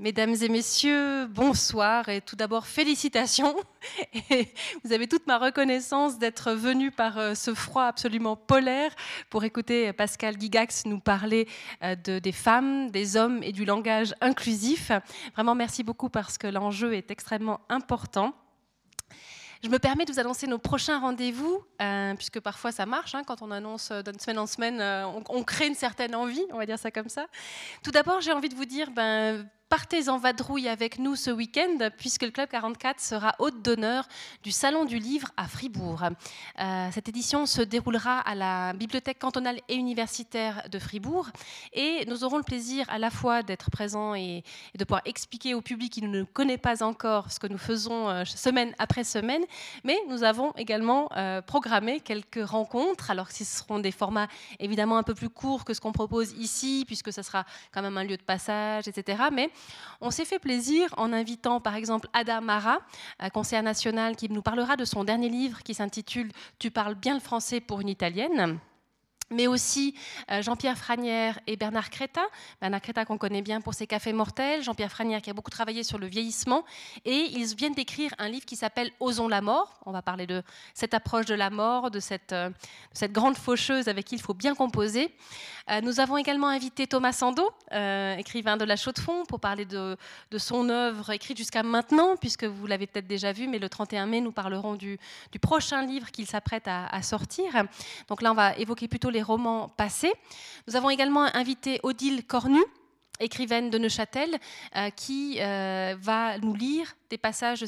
Mesdames et messieurs, bonsoir et tout d'abord félicitations. vous avez toute ma reconnaissance d'être venus par euh, ce froid absolument polaire pour écouter Pascal Gigax nous parler euh, de, des femmes, des hommes et du langage inclusif. Vraiment merci beaucoup parce que l'enjeu est extrêmement important. Je me permets de vous annoncer nos prochains rendez-vous, euh, puisque parfois ça marche, hein, quand on annonce d'une semaine en semaine, on, on, crée une certaine envie, on va dire ça comme ça. Tout d'abord, j'ai envie de vous dire, ben, partez en vadrouille avec nous ce week-end, puisque le Club 44 sera hôte d'honneur du Salon du Livre à Fribourg. Euh, cette édition se déroulera à la Bibliothèque cantonale et universitaire de Fribourg, et nous aurons le plaisir à la fois d'être présents et, de pouvoir expliquer au public qui ne connaît pas encore ce que nous faisons euh, semaine après semaine, mais nous avons également euh, programmé quelques rencontres, alors ce seront des formats évidemment un peu plus courts que ce qu'on propose ici, puisque ce sera quand même un lieu de passage, etc. Mais on s'est fait plaisir en invitant par exemple Ada Mara, conseillère nationale, qui nous parlera de son dernier livre qui s'intitule Tu parles bien le français pour une italienne mais aussi euh, Jean-Pierre Franière et Bernard Créta. Bernard Créta qu'on connaît bien pour ses cafés mortels, Jean-Pierre Franière qui a beaucoup travaillé sur le vieillissement, et ils viennent d'écrire un livre qui s'appelle Osons la mort. On va parler de cette approche de la mort, de cette, euh, cette grande faucheuse avec qui il faut bien composer. Euh, nous avons également invité Thomas Sando, écrivain de La Chaux-de-Fonds, pour parler de, son œuvre écrite jusqu'à maintenant, puisque vous l'avez peut-être déjà vu, mais le 31 mai, nous parlerons du, du prochain livre qu'il s'apprête à, à sortir. Donc là, on va évoquer plutôt les romans passés. Nous avons également invité Odile Cornu, écrivaine de Neuchâtel, euh, qui euh, va nous lire des passages, de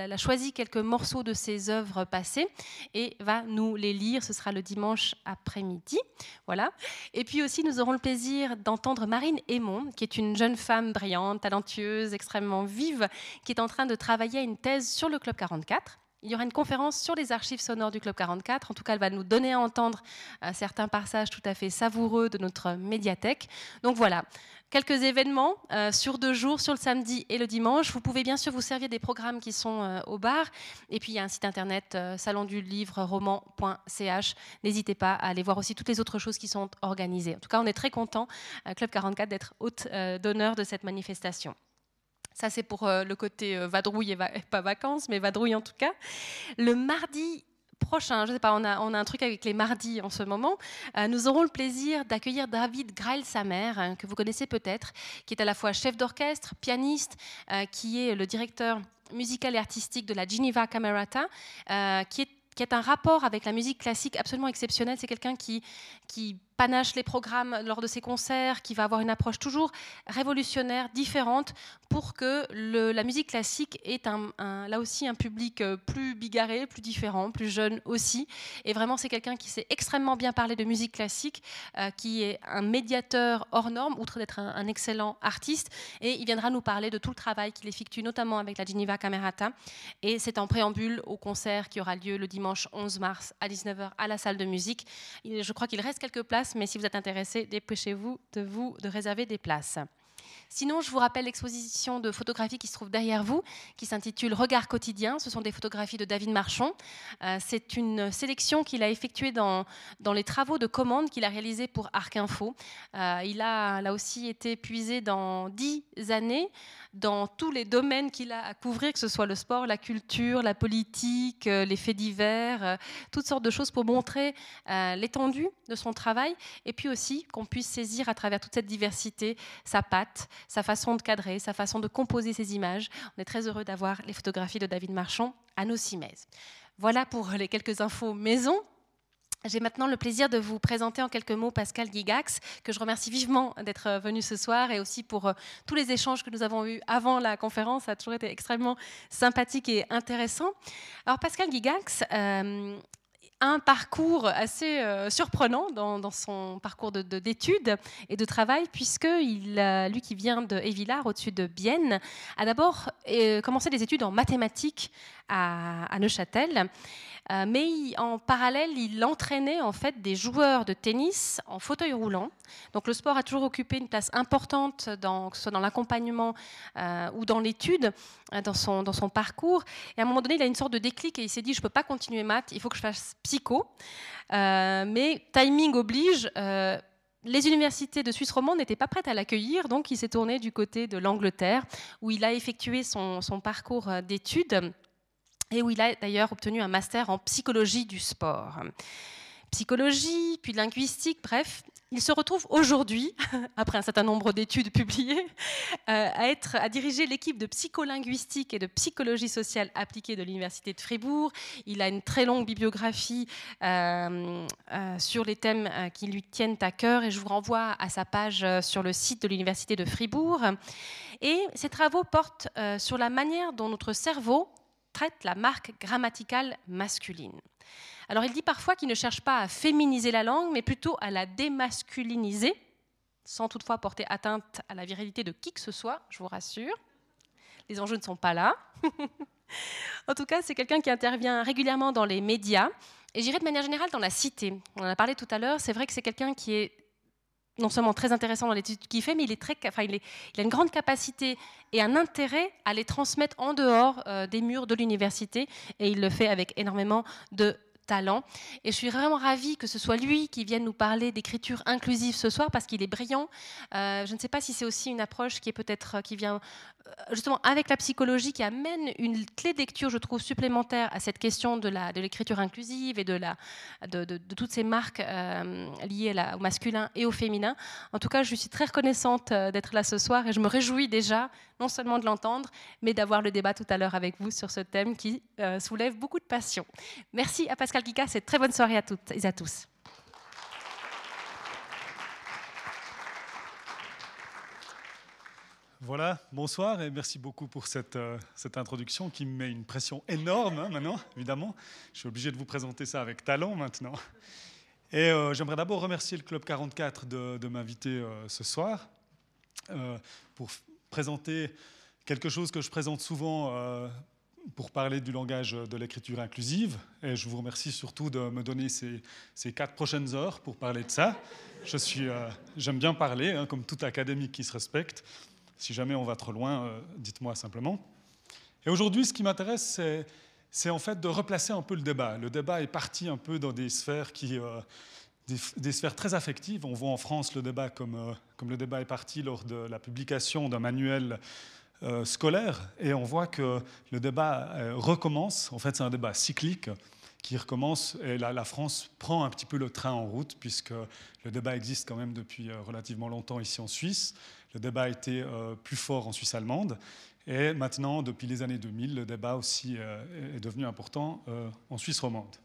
elle, a choisi quelques morceaux de ses œuvres passées et va nous les lire. Ce sera le dimanche après-midi. Voilà. Et puis aussi, nous aurons le plaisir d'entendre Marine Aymon, qui est une jeune femme brillante, talentueuse, extrêmement vive, qui est en train de travailler à une thèse sur le Club 44. Il y aura une conférence sur les archives sonores du Club 44. En tout cas, elle va nous donner à entendre euh, certains passages tout à fait savoureux de notre médiathèque. Donc voilà, quelques événements euh, sur deux jours, sur le samedi et le dimanche. Vous pouvez bien sûr vous servir des programmes qui sont euh, au bar. Et puis il y a un site internet salon du livre roman.ch. N'hésitez pas à aller voir aussi toutes les autres choses qui sont organisées. En tout cas, on est très content, Club 44, d'être hôte d'honneur de cette manifestation. Ça, c'est pour euh, le côté euh, vadrouille et pas vacances, mais vadrouille en tout cas. Le mardi prochain, je sais pas, on a, on a, un truc avec les mardis en ce moment, euh, nous aurons le plaisir d'accueillir David Grail-Samer, hein, que vous connaissez peut-être, qui est à la fois chef d'orchestre, pianiste, qui est le directeur musical et artistique de la Geneva Camerata, qui est qui est un rapport avec la musique classique absolument exceptionnel. C'est quelqu'un qui, qui panache les programmes lors de ses concerts, qui va avoir une approche toujours révolutionnaire, différente, pour que la musique classique ait là aussi un public euh, plus bigarré, plus différent, plus jeune aussi. Et vraiment, c'est quelqu'un qui sait extrêmement bien parler de musique classique, euh, qui est un médiateur hors norme, outre d'être un, un, excellent artiste. Et il viendra nous parler de tout le travail qu'il effectue, notamment avec la Geneva Camerata. Et c'est en préambule au concert qui aura lieu le dimanche 11 mars à 19h à la salle de musique. Je crois qu'il reste quelques places mais si vous êtes intéressé, dépêchez-vous de vous de réserver des places. Sinon, je vous rappelle l'exposition de photographies qui se trouve derrière vous, qui s'intitule Regard quotidien. Ce sont des photographies de David Marchand. Euh, c'est une sélection qu'il a effectuée dans, dans les travaux de commande qu'il a réalisés pour Arc Info. Euh, il a là aussi été puisé dans dix années dans tous les domaines qu'il a à couvrir, que ce soit le sport, la culture, la politique, euh, les faits divers, toutes sortes de choses pour montrer l'étendue de son travail et puis aussi qu'on puisse saisir à travers toute cette diversité sa patte, sa façon de cadrer, sa façon de composer ses images. On est très heureux d'avoir les photographies de David Marchand à nos cimaises. Voilà pour les quelques infos maison. J'ai maintenant le plaisir de vous présenter en quelques mots Pascal Gigax, que je remercie vivement d'être venu ce soir et aussi pour euh, tous les échanges que nous avons eus avant la conférence. Ça a toujours été extrêmement sympathique et intéressant. Alors Pascal Gigax, euh, un parcours assez euh, surprenant dans, son parcours d'études et de travail, puisque lui qui vient de Évillard, au-dessus de Bienne, a d'abord euh, commencé des études en mathématiques à, Neuchâtel. Euh, mais en parallèle, il entraînait en fait des joueurs de tennis en fauteuil roulant. Donc le sport a toujours occupé une place importante, que ce soit dans l'accompagnement ou dans l'étude, dans, son, dans son parcours. Et à un moment donné, il a une sorte de déclic et il s'est dit, je ne peux pas continuer maths, il faut que je fasse psycho. mais timing oblige les universités de Suisse romande n'étaient pas prêtes à l'accueillir, donc il s'est tourné du côté de l'Angleterre, où il a effectué son, son parcours d'études et où il a d'ailleurs obtenu un master en psychologie du sport. Psychologie, puis linguistique, bref, il se retrouve aujourd'hui, après un certain nombre d'études publiées, euh, à, être, à diriger l'équipe de psycholinguistique et de psychologie sociale appliquée de l'Université de Fribourg. Il a une très longue bibliographie euh, euh, sur les thèmes qui lui tiennent à cœur et je vous renvoie à sa page sur le site de l'Université de Fribourg. Et ses travaux portent sur la manière dont notre cerveau traite la marque grammaticale masculine. Alors il dit parfois qu'il ne cherche pas à féminiser la langue, mais plutôt à la démasculiniser, sans toutefois porter atteinte à la virilité de qui que ce soit, je vous rassure. Les enjeux ne sont pas là. en tout cas, c'est quelqu'un qui intervient régulièrement dans les médias, et j'irai de manière générale dans la cité. On en a parlé tout à l'heure, c'est vrai que c'est quelqu'un qui est non seulement très intéressant dans l'étude qu'il fait, mais il, a une grande capacité et un intérêt à les transmettre en dehors euh, des murs de l'université, et il le fait avec énormément de talent. Et je suis vraiment ravie que ce soit lui qui vienne nous parler d'écriture inclusive ce soir parce qu'il est brillant. Euh, je ne sais pas si c'est aussi une approche qui est peut-être qui vient euh, justement avec la psychologie qui amène une clé de lecture, je trouve, supplémentaire à cette question de l'écriture de inclusive et de, la, de, toutes ces marques euh, liées au masculin et au féminin. En tout cas, je suis très reconnaissante d'être là ce soir et je me réjouis déjà non seulement de l'entendre, mais d'avoir le débat tout à l'heure avec vous sur ce thème qui soulève beaucoup de passion. Merci à Pascal Pascal c'est très bonne soirée à toutes et à tous. Voilà, bonsoir et merci beaucoup pour cette, euh, introduction qui me met une pression énorme hein, maintenant, évidemment. Je suis obligé de vous présenter ça avec talent maintenant. Et euh, j'aimerais d'abord remercier le Club 44 de, m'inviter euh, ce soir pour présenter quelque chose que je présente souvent pour parler du langage de l'écriture inclusive. Et je vous remercie surtout de me donner ces, ces quatre prochaines heures pour parler de ça. Je suis, euh, j'aime bien parler, hein, comme tout académique qui se respecte. Si jamais on va trop loin, euh, dites-moi simplement. Et aujourd'hui, ce qui m'intéresse, c'est, en fait de replacer un peu le débat. Le débat est parti un peu dans des sphères qui, euh, des, sphères très affectives. On voit en France le débat comme, comme le débat est parti lors de la publication d'un manuel euh, scolaire et on voit que le débat euh, recommence. En fait, c'est un débat cyclique qui recommence et la, France prend un petit peu le train en route puisque le débat existe quand même depuis euh, relativement longtemps ici en Suisse. Le débat a été plus fort en Suisse allemande et maintenant, depuis les années 2000, le débat aussi est devenu important en Suisse romande.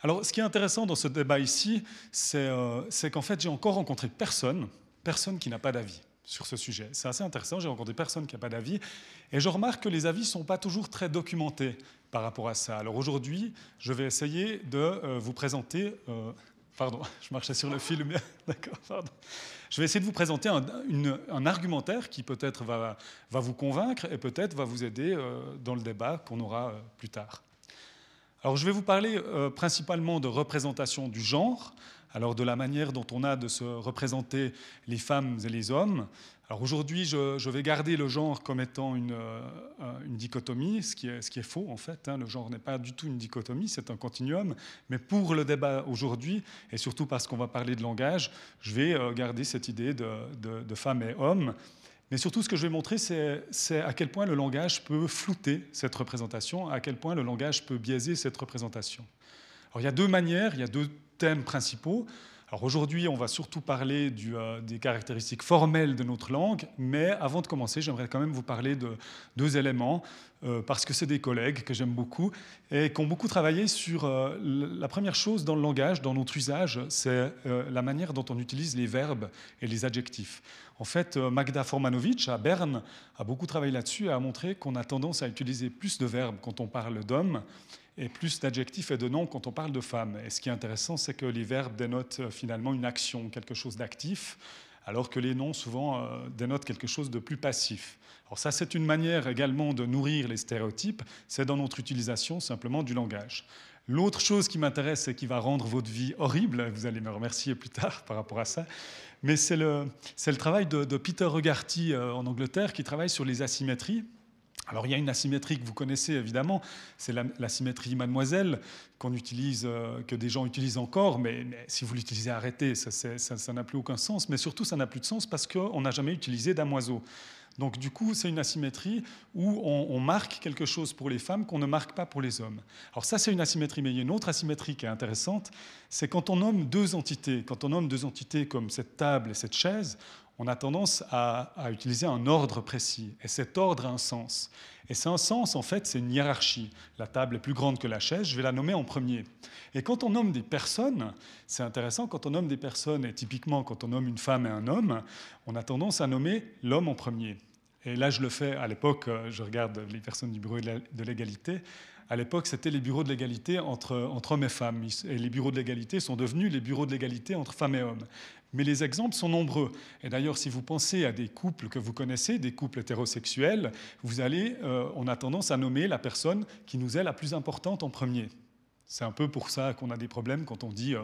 Alors, ce qui est intéressant dans ce débat ici, c'est qu'en fait, j'ai encore rencontré personne, personne qui n'a pas d'avis sur ce sujet. C'est assez intéressant, j'ai rencontré personne qui n'a pas d'avis, et je remarque que les avis ne sont pas toujours très documentés par rapport à ça. Alors aujourd'hui, je vais essayer de euh, vous présenter... Euh, pardon, je marchais sur le d'accord, pardon. Je vais essayer de vous présenter un, argumentaire qui peut-être va, va, vous convaincre et peut-être va vous aider euh, dans le débat qu'on aura plus tard. Alors je vais vous parler principalement de représentation du genre, alors de la manière dont on a de se représenter les femmes et les hommes. Alors aujourd'hui, je, vais garder le genre comme étant une, euh, une dichotomie, ce qui, est, ce qui, est, faux en fait. Hein. Le genre n'est pas du tout une dichotomie, c'est un continuum. Mais pour le débat aujourd'hui, et surtout parce qu'on va parler de langage, je vais euh, garder cette idée de, de, de femmes et hommes. Mais surtout, ce que je vais montrer, c'est à quel point le langage peut flouter cette représentation, à quel point le langage peut biaiser cette représentation. Alors, il y a deux manières, il y a deux thèmes principaux. Alors aujourd'hui, on va surtout parler euh, des caractéristiques formelles de notre langue, mais avant de commencer, j'aimerais quand même vous parler de deux éléments, euh, parce que c'est des collègues que j'aime beaucoup et qui ont beaucoup travaillé sur euh, la première chose dans le langage, dans notre usage, c'est la manière dont on utilise les verbes et les adjectifs. En fait, Magda Formanovic à Berne a beaucoup travaillé là-dessus et a montré qu'on a tendance à utiliser plus de verbes quand on parle d'hommes et plus d'adjectifs et de noms quand on parle de femmes. Et ce qui est intéressant, c'est que les verbes dénotent euh, finalement une action, quelque chose d'actif, alors que les noms souvent euh, dénotent quelque chose de plus passif. Alors ça, c'est une manière également de nourrir les stéréotypes, c'est dans notre utilisation simplement du langage. L'autre chose qui m'intéresse et qui va rendre votre vie horrible, vous allez me remercier plus tard par rapport à ça, mais c'est le, travail de, de Peter Regarty euh, en Angleterre qui travaille sur les asymétries Alors il y a une asymétrie que vous connaissez évidemment, c'est la, symétrie mademoiselle qu'on utilise, euh, que des gens utilisent encore, mais, si vous l'utilisez, arrêtez, ça n'a plus aucun sens. Mais surtout, ça n'a plus de sens parce qu'on n'a jamais utilisé damoiseau. Donc du coup, c'est une asymétrie où on, marque quelque chose pour les femmes qu'on ne marque pas pour les hommes. Alors ça, c'est une asymétrie, mais il y a une autre asymétrie qui est intéressante, c'est quand on nomme deux entités, quand on nomme deux entités comme cette table et cette chaise, on a tendance à, utiliser un ordre précis. Et cet ordre a un sens. Et c'est un sens, en fait, c'est une hiérarchie. La table est plus grande que la chaise, je vais la nommer en premier. Et quand on nomme des personnes, c'est intéressant, quand on nomme des personnes, et typiquement quand on nomme une femme et un homme, on a tendance à nommer l'homme en premier. Et là, je le fais à l'époque, euh, je regarde les personnes du bureau de l'égalité. À l'époque, c'était les bureaux de l'égalité entre, entre hommes et femmes. Et les bureaux de l'égalité sont devenus les bureaux de l'égalité entre femmes et hommes. Mais les exemples sont nombreux. Et d'ailleurs, si vous pensez à des couples que vous connaissez, des couples hétérosexuels, vous allez, euh, on a tendance à nommer la personne qui nous est la plus importante en premier. C'est un peu pour ça qu'on a des problèmes quand on dit euh,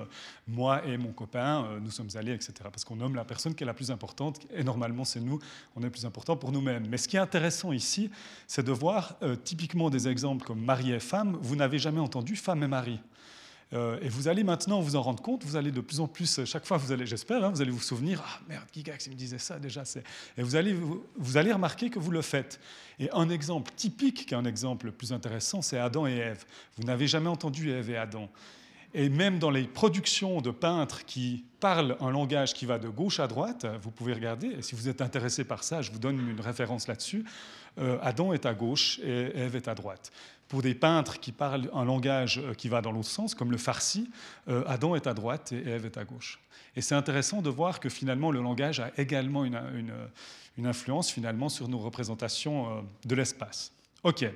moi et mon copain, euh, nous sommes allés, etc. Parce qu'on nomme la personne qui est la plus importante, et normalement c'est nous, on est plus important pour nous-mêmes. Mais ce qui est intéressant ici, c'est de voir typiquement des exemples comme mari et femme. Vous n'avez jamais entendu femme et mari. Euh, et vous allez maintenant vous en rendre compte, vous allez de plus en plus, chaque fois vous allez, j'espère, hein, vous allez vous souvenir, ah merde, Gigax, il me disait ça déjà. Et vous allez, vous, allez remarquer que vous le faites. Et un exemple typique, qui est un exemple plus intéressant, c'est Adam et Ève. Vous n'avez jamais entendu Ève et Adam. Et même dans les productions de peintres qui parlent un langage qui va de gauche à droite, vous pouvez regarder, et si vous êtes intéressé par ça, je vous donne une référence là-dessus, euh, Adam est à gauche et Ève est à droite pour des peintres qui parlent un langage euh, qui va dans l'autre sens, comme le farsi, euh, Adam est à droite et Ève est à gauche. Et c'est intéressant de voir que finalement le langage a également une, influence finalement sur nos représentations euh, de l'espace. Ok.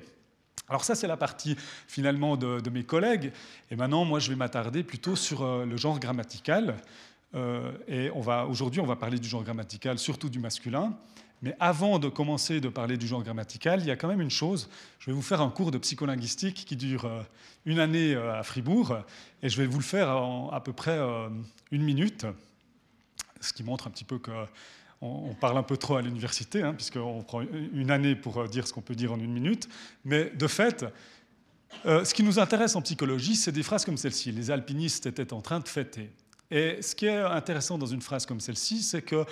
Alors ça, c'est la partie finalement de, mes collègues. Et maintenant, moi, je vais m'attarder plutôt sur le genre grammatical. et on va aujourd'hui, on va parler du genre grammatical, surtout du masculin. Mais avant de commencer de parler du genre grammatical, il y a quand même une chose. Je vais vous faire un cours de psycholinguistique qui dure euh, une année euh, à Fribourg, et je vais vous le faire en à peu près euh, une minute, ce qui montre un petit peu qu'on parle un peu trop à l'université, hein, puisqu'on prend une année pour dire ce qu'on peut dire en une minute. Mais de fait, ce qui nous intéresse en psychologie, c'est des phrases comme celle-ci. Les alpinistes étaient en train de fêter. Et ce qui est intéressant dans une phrase comme celle-ci, c'est que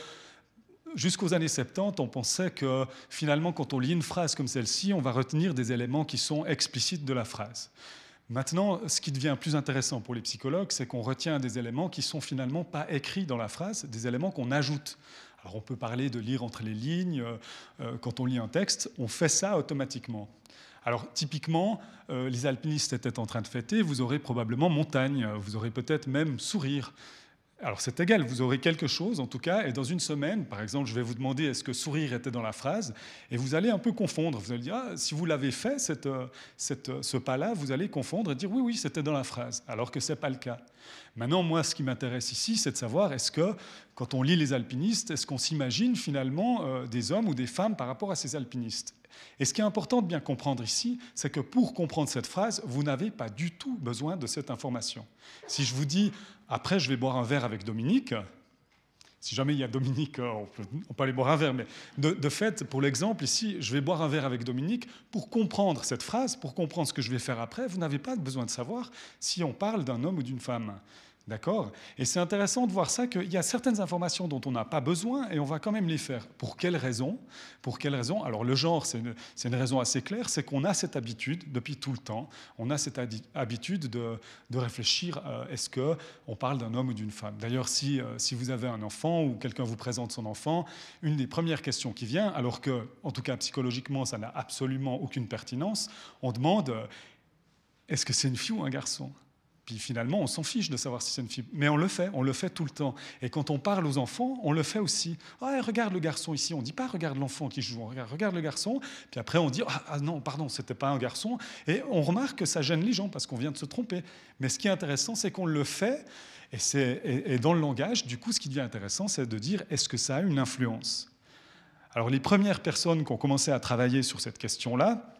jusqu'aux années 70, on pensait que finalement, quand on lit une phrase comme celle-ci, on va retenir des éléments qui sont explicites de la phrase. Maintenant, ce qui devient plus intéressant pour les psychologues, c'est qu'on retient des éléments qui sont finalement pas écrits dans la phrase, des éléments qu'on ajoute. Alors on peut parler de lire entre les lignes, euh, euh, quand on lit un texte, on fait ça automatiquement. Alors typiquement, euh, les alpinistes étaient en train de fêter, vous aurez probablement montagne, vous aurez peut-être même sourire. Alors c'est égal, vous aurez quelque chose en tout cas, et dans une semaine, par exemple, je vais vous demander est-ce que sourire était dans la phrase, et vous allez un peu confondre. Vous allez dire, ah, si vous l'avez fait, cette, cette, ce pas-là, vous allez confondre et dire oui, oui, c'était dans la phrase, alors que ce n'est pas le cas. Maintenant, moi, ce qui m'intéresse ici, c'est de savoir est-ce que, quand on lit les alpinistes, est-ce qu'on s'imagine finalement euh, des hommes ou des femmes par rapport à ces alpinistes? Et ce qui est important de bien comprendre ici, c'est que pour comprendre cette phrase, vous n'avez pas du tout besoin de cette information. Si je vous dis, après je vais boire un verre avec Dominique, si jamais il y a Dominique, euh, on peut, aller boire un verre, mais de, fait, pour l'exemple ici, je vais boire un verre avec Dominique, pour comprendre cette phrase, pour comprendre ce que je vais faire après, vous n'avez pas besoin de savoir si on parle d'un homme ou d'une femme. D'accord? Et c'est intéressant de voir ça, qu'il y a certaines informations dont on n'a pas besoin et on va quand même les faire. Pour quelles raisons Pour quelles raisons Alors le genre, c'est une, raison assez claire, c'est qu'on a cette habitude depuis tout le temps, on a cette habitude de, réfléchir, euh, est-ce qu'on parle d'un homme ou d'une femme? D'ailleurs, si, euh, si vous avez un enfant ou quelqu'un vous présente son enfant, une des premières questions qui vient, alors que, en tout cas psychologiquement, ça n'a absolument aucune pertinence, on demande, euh, est-ce que c'est une fille ou un garçon? Puis finalement, on s'en fiche de savoir si c'est une fille. Mais on le fait, on le fait tout le temps. Et quand on parle aux enfants, on le fait aussi. regarde le garçon ici. On ne dit pas regarde l'enfant qui joue, on regarde, regarde le garçon. Puis après, on dit ah, ah non, pardon, c'était pas un garçon. Et on remarque que ça gêne les gens parce qu'on vient de se tromper. Mais ce qui est intéressant, c'est qu'on le fait. Et, et, et dans le langage, du coup, ce qui devient intéressant, c'est de dire est-ce que ça a une influence? Alors les premières personnes qui ont commencé à travailler sur cette question-là,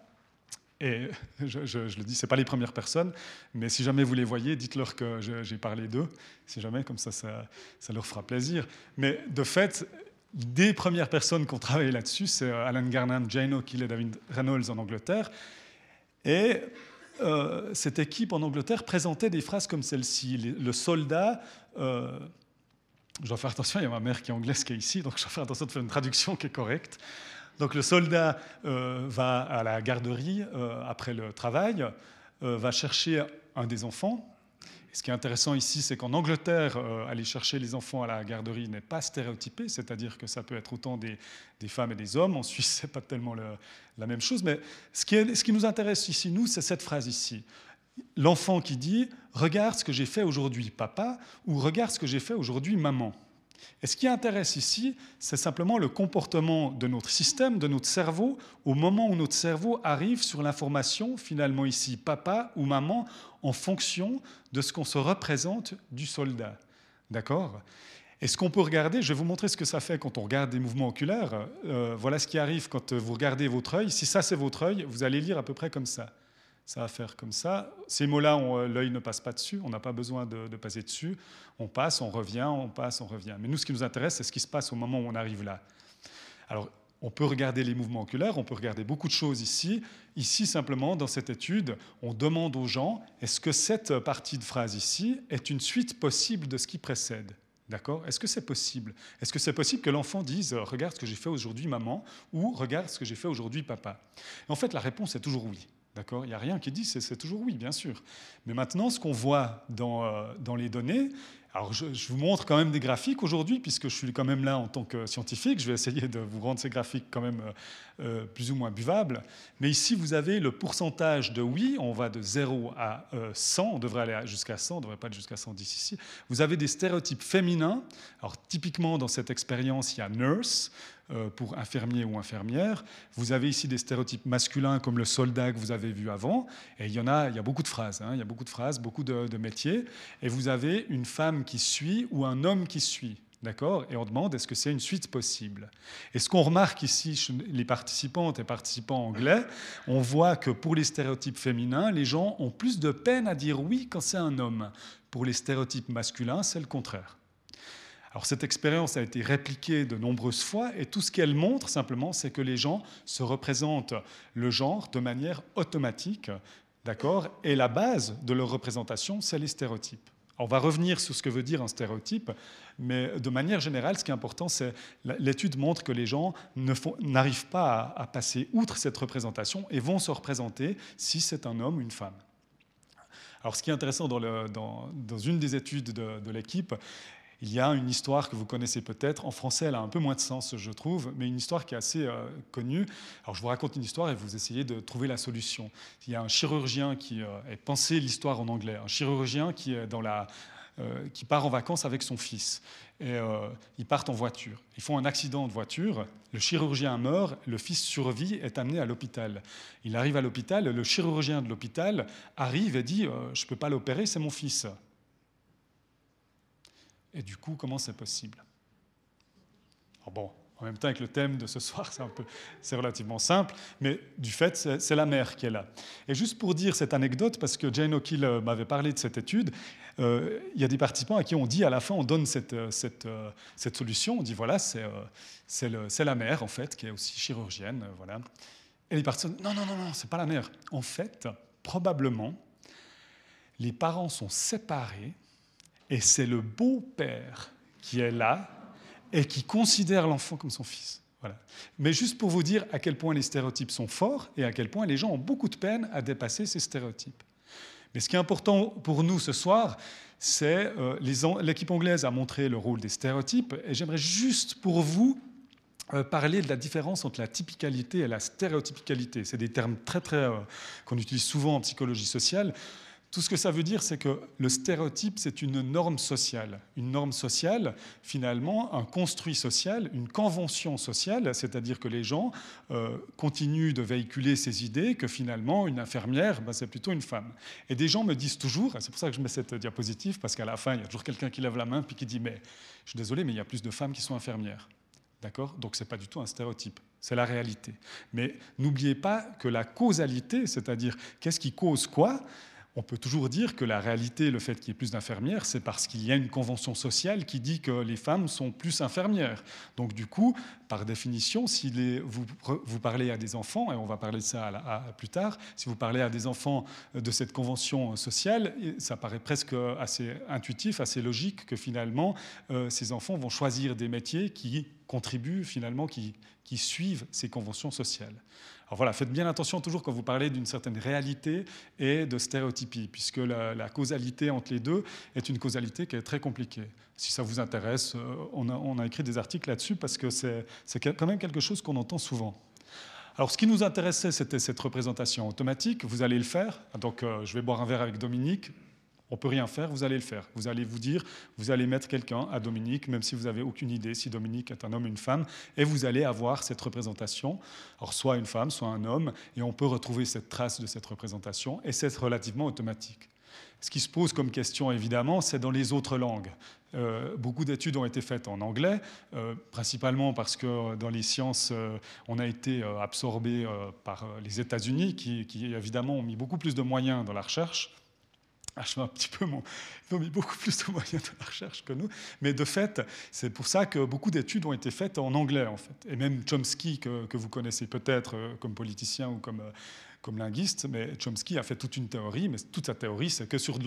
et je, le dis, ce pas les premières personnes, mais si jamais vous les voyez, dites-leur que j'ai parlé d'eux, si jamais, comme ça, ça, leur fera plaisir. Mais de fait, des premières personnes qui ont travaillé là-dessus, c'est euh, Alan Garnham, Jane O'Keefe et David Reynolds en Angleterre. Et euh, cette équipe en Angleterre présentait des phrases comme celle-ci. Le soldat, euh, je dois faire attention, il y a ma mère qui est anglaise qui est ici, donc je dois faire attention de faire une traduction qui est correcte. Donc le soldat va à la garderie après le travail, va chercher un des enfants, ce qui est intéressant ici, c'est qu'en Angleterre, euh, aller chercher les enfants à la garderie n'est pas stéréotypé, c'est-à-dire que ça peut être autant des, femmes et des hommes. En Suisse, ce n'est pas tellement la même chose. Mais ce qui nous intéresse ici, nous, c'est cette phrase ici. L'enfant qui dit Regarde ce que j'ai fait aujourd'hui, papa, ou Regarde ce que j'ai fait aujourd'hui, maman. Et ce qui intéresse ici, c'est simplement le comportement de notre système, de notre cerveau, au moment où notre cerveau arrive sur l'information, finalement ici, papa ou maman, en fonction de ce qu'on se représente du soldat. D'accord? Et ce qu'on peut regarder, je vais vous montrer ce que ça fait quand on regarde des mouvements oculaires. Euh, voilà ce qui arrive quand vous regardez votre œil. Si ça c'est votre œil, vous allez lire à peu près comme ça ça va faire comme ça. Ces mots-là, euh, l'œil ne passe pas dessus, on n'a pas besoin de, passer dessus. On passe, on revient, on passe, on revient. Mais nous, ce qui nous intéresse, c'est ce qui se passe au moment où on arrive là. Alors, on peut regarder les mouvements oculaires, on peut regarder beaucoup de choses ici. Ici, simplement, dans cette étude, on demande aux gens, est-ce que cette partie de phrase ici est une suite possible de ce qui précède? D'accord? Est-ce que c'est possible? Est-ce que c'est possible que l'enfant dise Regarde ce que j'ai fait aujourd'hui, maman, ou Regarde ce que j'ai fait aujourd'hui, papa En fait, la réponse est toujours oui. D'accord? Il n'y a rien qui dit, c'est toujours oui, bien sûr. Mais maintenant, ce qu'on voit dans, euh, dans les données, alors, je, vous montre quand même des graphiques aujourd'hui, puisque je suis quand même là en tant que scientifique. Je vais essayer de vous rendre ces graphiques quand même euh, euh, plus ou moins buvables. Mais ici, vous avez le pourcentage de oui. On va de 0 à 100. On devrait aller jusqu'à 100. On ne devrait pas aller jusqu'à 110 ici. Vous avez des stéréotypes féminins. Alors, typiquement, dans cette expérience, il y a nurse. Euh, pour infirmier ou infirmière. Vous avez ici des stéréotypes masculins comme le soldat que vous avez vu avant. Et il y en a, il y a beaucoup de phrases, hein. il y a beaucoup de phrases, beaucoup de, métiers. Et vous avez une femme qui suit ou un homme qui suit. D'accord? Et on demande est-ce que c'est une suite possible? Et ce qu'on remarque ici, les participantes et participants anglais, on voit que pour les stéréotypes féminins, les gens ont plus de peine à dire oui quand c'est un homme. Pour les stéréotypes masculins, c'est le contraire. Alors cette expérience a été répliquée de nombreuses fois et tout ce qu'elle montre simplement, c'est que les gens se représentent le genre de manière automatique, d'accord? Et la base de leur représentation, c'est les stéréotypes. On va revenir sur ce que veut dire un stéréotype, mais de manière générale, ce qui est important, c'est l'étude montre que les gens n'arrivent pas à, passer outre cette représentation et vont se représenter si c'est un homme ou une femme. Alors, ce qui est intéressant dans, une des études de, de l'équipe, il y a une histoire que vous connaissez peut-être. En français, elle a un peu moins de sens, je trouve, mais une histoire qui est assez euh, connue. Alors, je vous raconte une histoire et vous essayez de trouver la solution. Il y a un chirurgien qui euh, est pensé l'histoire en anglais, un chirurgien qui, est dans la, euh, qui part en vacances avec son fils. Et ils partent en voiture. Ils font un accident de voiture, le chirurgien meurt, le fils survit, est amené à l'hôpital. Il arrive à l'hôpital, le chirurgien de l'hôpital arrive et dit Je ne peux pas l'opérer, c'est mon fils. Et du coup, comment c'est possible? Bon, en même temps, avec le thème de ce soir, c'est, relativement simple, mais du fait, c'est, la mère qui est là. Et juste pour dire cette anecdote, parce que Jane O'Keel euh, m'avait parlé de cette étude, euh, il y a des participants à qui on dit à la fin, on donne cette, euh, cette, cette solution, on dit voilà, c'est la mère, en fait, qui est aussi chirurgienne. Voilà. Et les participants non, non, non, non, c'est pas la mère. En fait, probablement, les parents sont séparés et c'est le beau-père qui est là et qui considère l'enfant comme son fils. Voilà. Mais juste pour vous dire à quel point les stéréotypes sont forts et à quel point les gens ont beaucoup de peine à dépasser ces stéréotypes. Mais ce qui est important pour nous ce soir, c'est euh, l'équipe anglaise a montré le rôle des stéréotypes et j'aimerais juste pour vous euh, parler de la différence entre la typicalité et la stéréotypicalité. C'est des termes très très euh, qu'on utilise souvent en psychologie sociale. Tout ce que ça veut dire, c'est que le stéréotype, c'est une norme sociale. Une norme sociale, finalement, un construit social, une convention sociale, c'est-à-dire que les gens euh, continuent de véhiculer ces idées que finalement, une infirmière, ben, c'est plutôt une femme. Et des gens me disent toujours, c'est pour ça que je mets cette diapositive, parce qu'à la fin, il y a toujours quelqu'un qui lève la main puis qui dit, mais je suis désolé, mais il y a plus de femmes qui sont infirmières. D'accord? Donc ce n'est pas du tout un stéréotype, c'est la réalité. Mais n'oubliez pas que la causalité, c'est-à-dire qu'est-ce qui cause quoi, on peut toujours dire que la réalité, le fait qu'il y ait plus d'infirmières, c'est parce qu'il y a une convention sociale qui dit que les femmes sont plus infirmières. Donc du coup, par définition, si vous, parlez à des enfants, et on va parler de ça plus tard, si vous parlez à des enfants de cette convention sociale, ça paraît presque assez intuitif, assez logique que finalement, euh, ces enfants vont choisir des métiers qui contribuent finalement, qui suivent ces conventions sociales. Alors voilà, faites bien attention toujours quand vous parlez d'une certaine réalité et de stéréotypie, puisque la, causalité entre les deux est une causalité qui est très compliquée. Si ça vous intéresse, euh, on a, écrit des articles là-dessus parce que c'est quand même quelque chose qu'on entend souvent. Alors, ce qui nous intéressait, c'était cette représentation automatique. Vous allez le faire. Donc, euh, je vais boire un verre avec Dominique. On peut rien faire, vous allez le faire. Vous allez vous dire, vous allez mettre quelqu'un à Dominique, même si vous n'avez aucune idée si Dominique est un homme ou une femme, et vous allez avoir cette représentation. Alors soit une femme, soit un homme, et on peut retrouver cette trace de cette représentation, et c'est relativement automatique. Ce qui se pose comme question, évidemment, c'est dans les autres langues. Euh, beaucoup d'études ont été faites en anglais, euh, principalement parce que dans les sciences, euh, on a été absorbé par les États-Unis, qui, qui, évidemment ont mis beaucoup plus de moyens dans la recherche. Ah, je un petit peu. Ils ont mis beaucoup plus de moyens de la recherche que nous. Mais de fait, c'est pour ça que beaucoup d'études ont été faites en anglais, en fait. Et même Chomsky, que, vous connaissez peut-être euh, comme politicien ou comme, euh, comme linguiste, mais Chomsky a fait toute une théorie, mais toute sa théorie, c'est que sur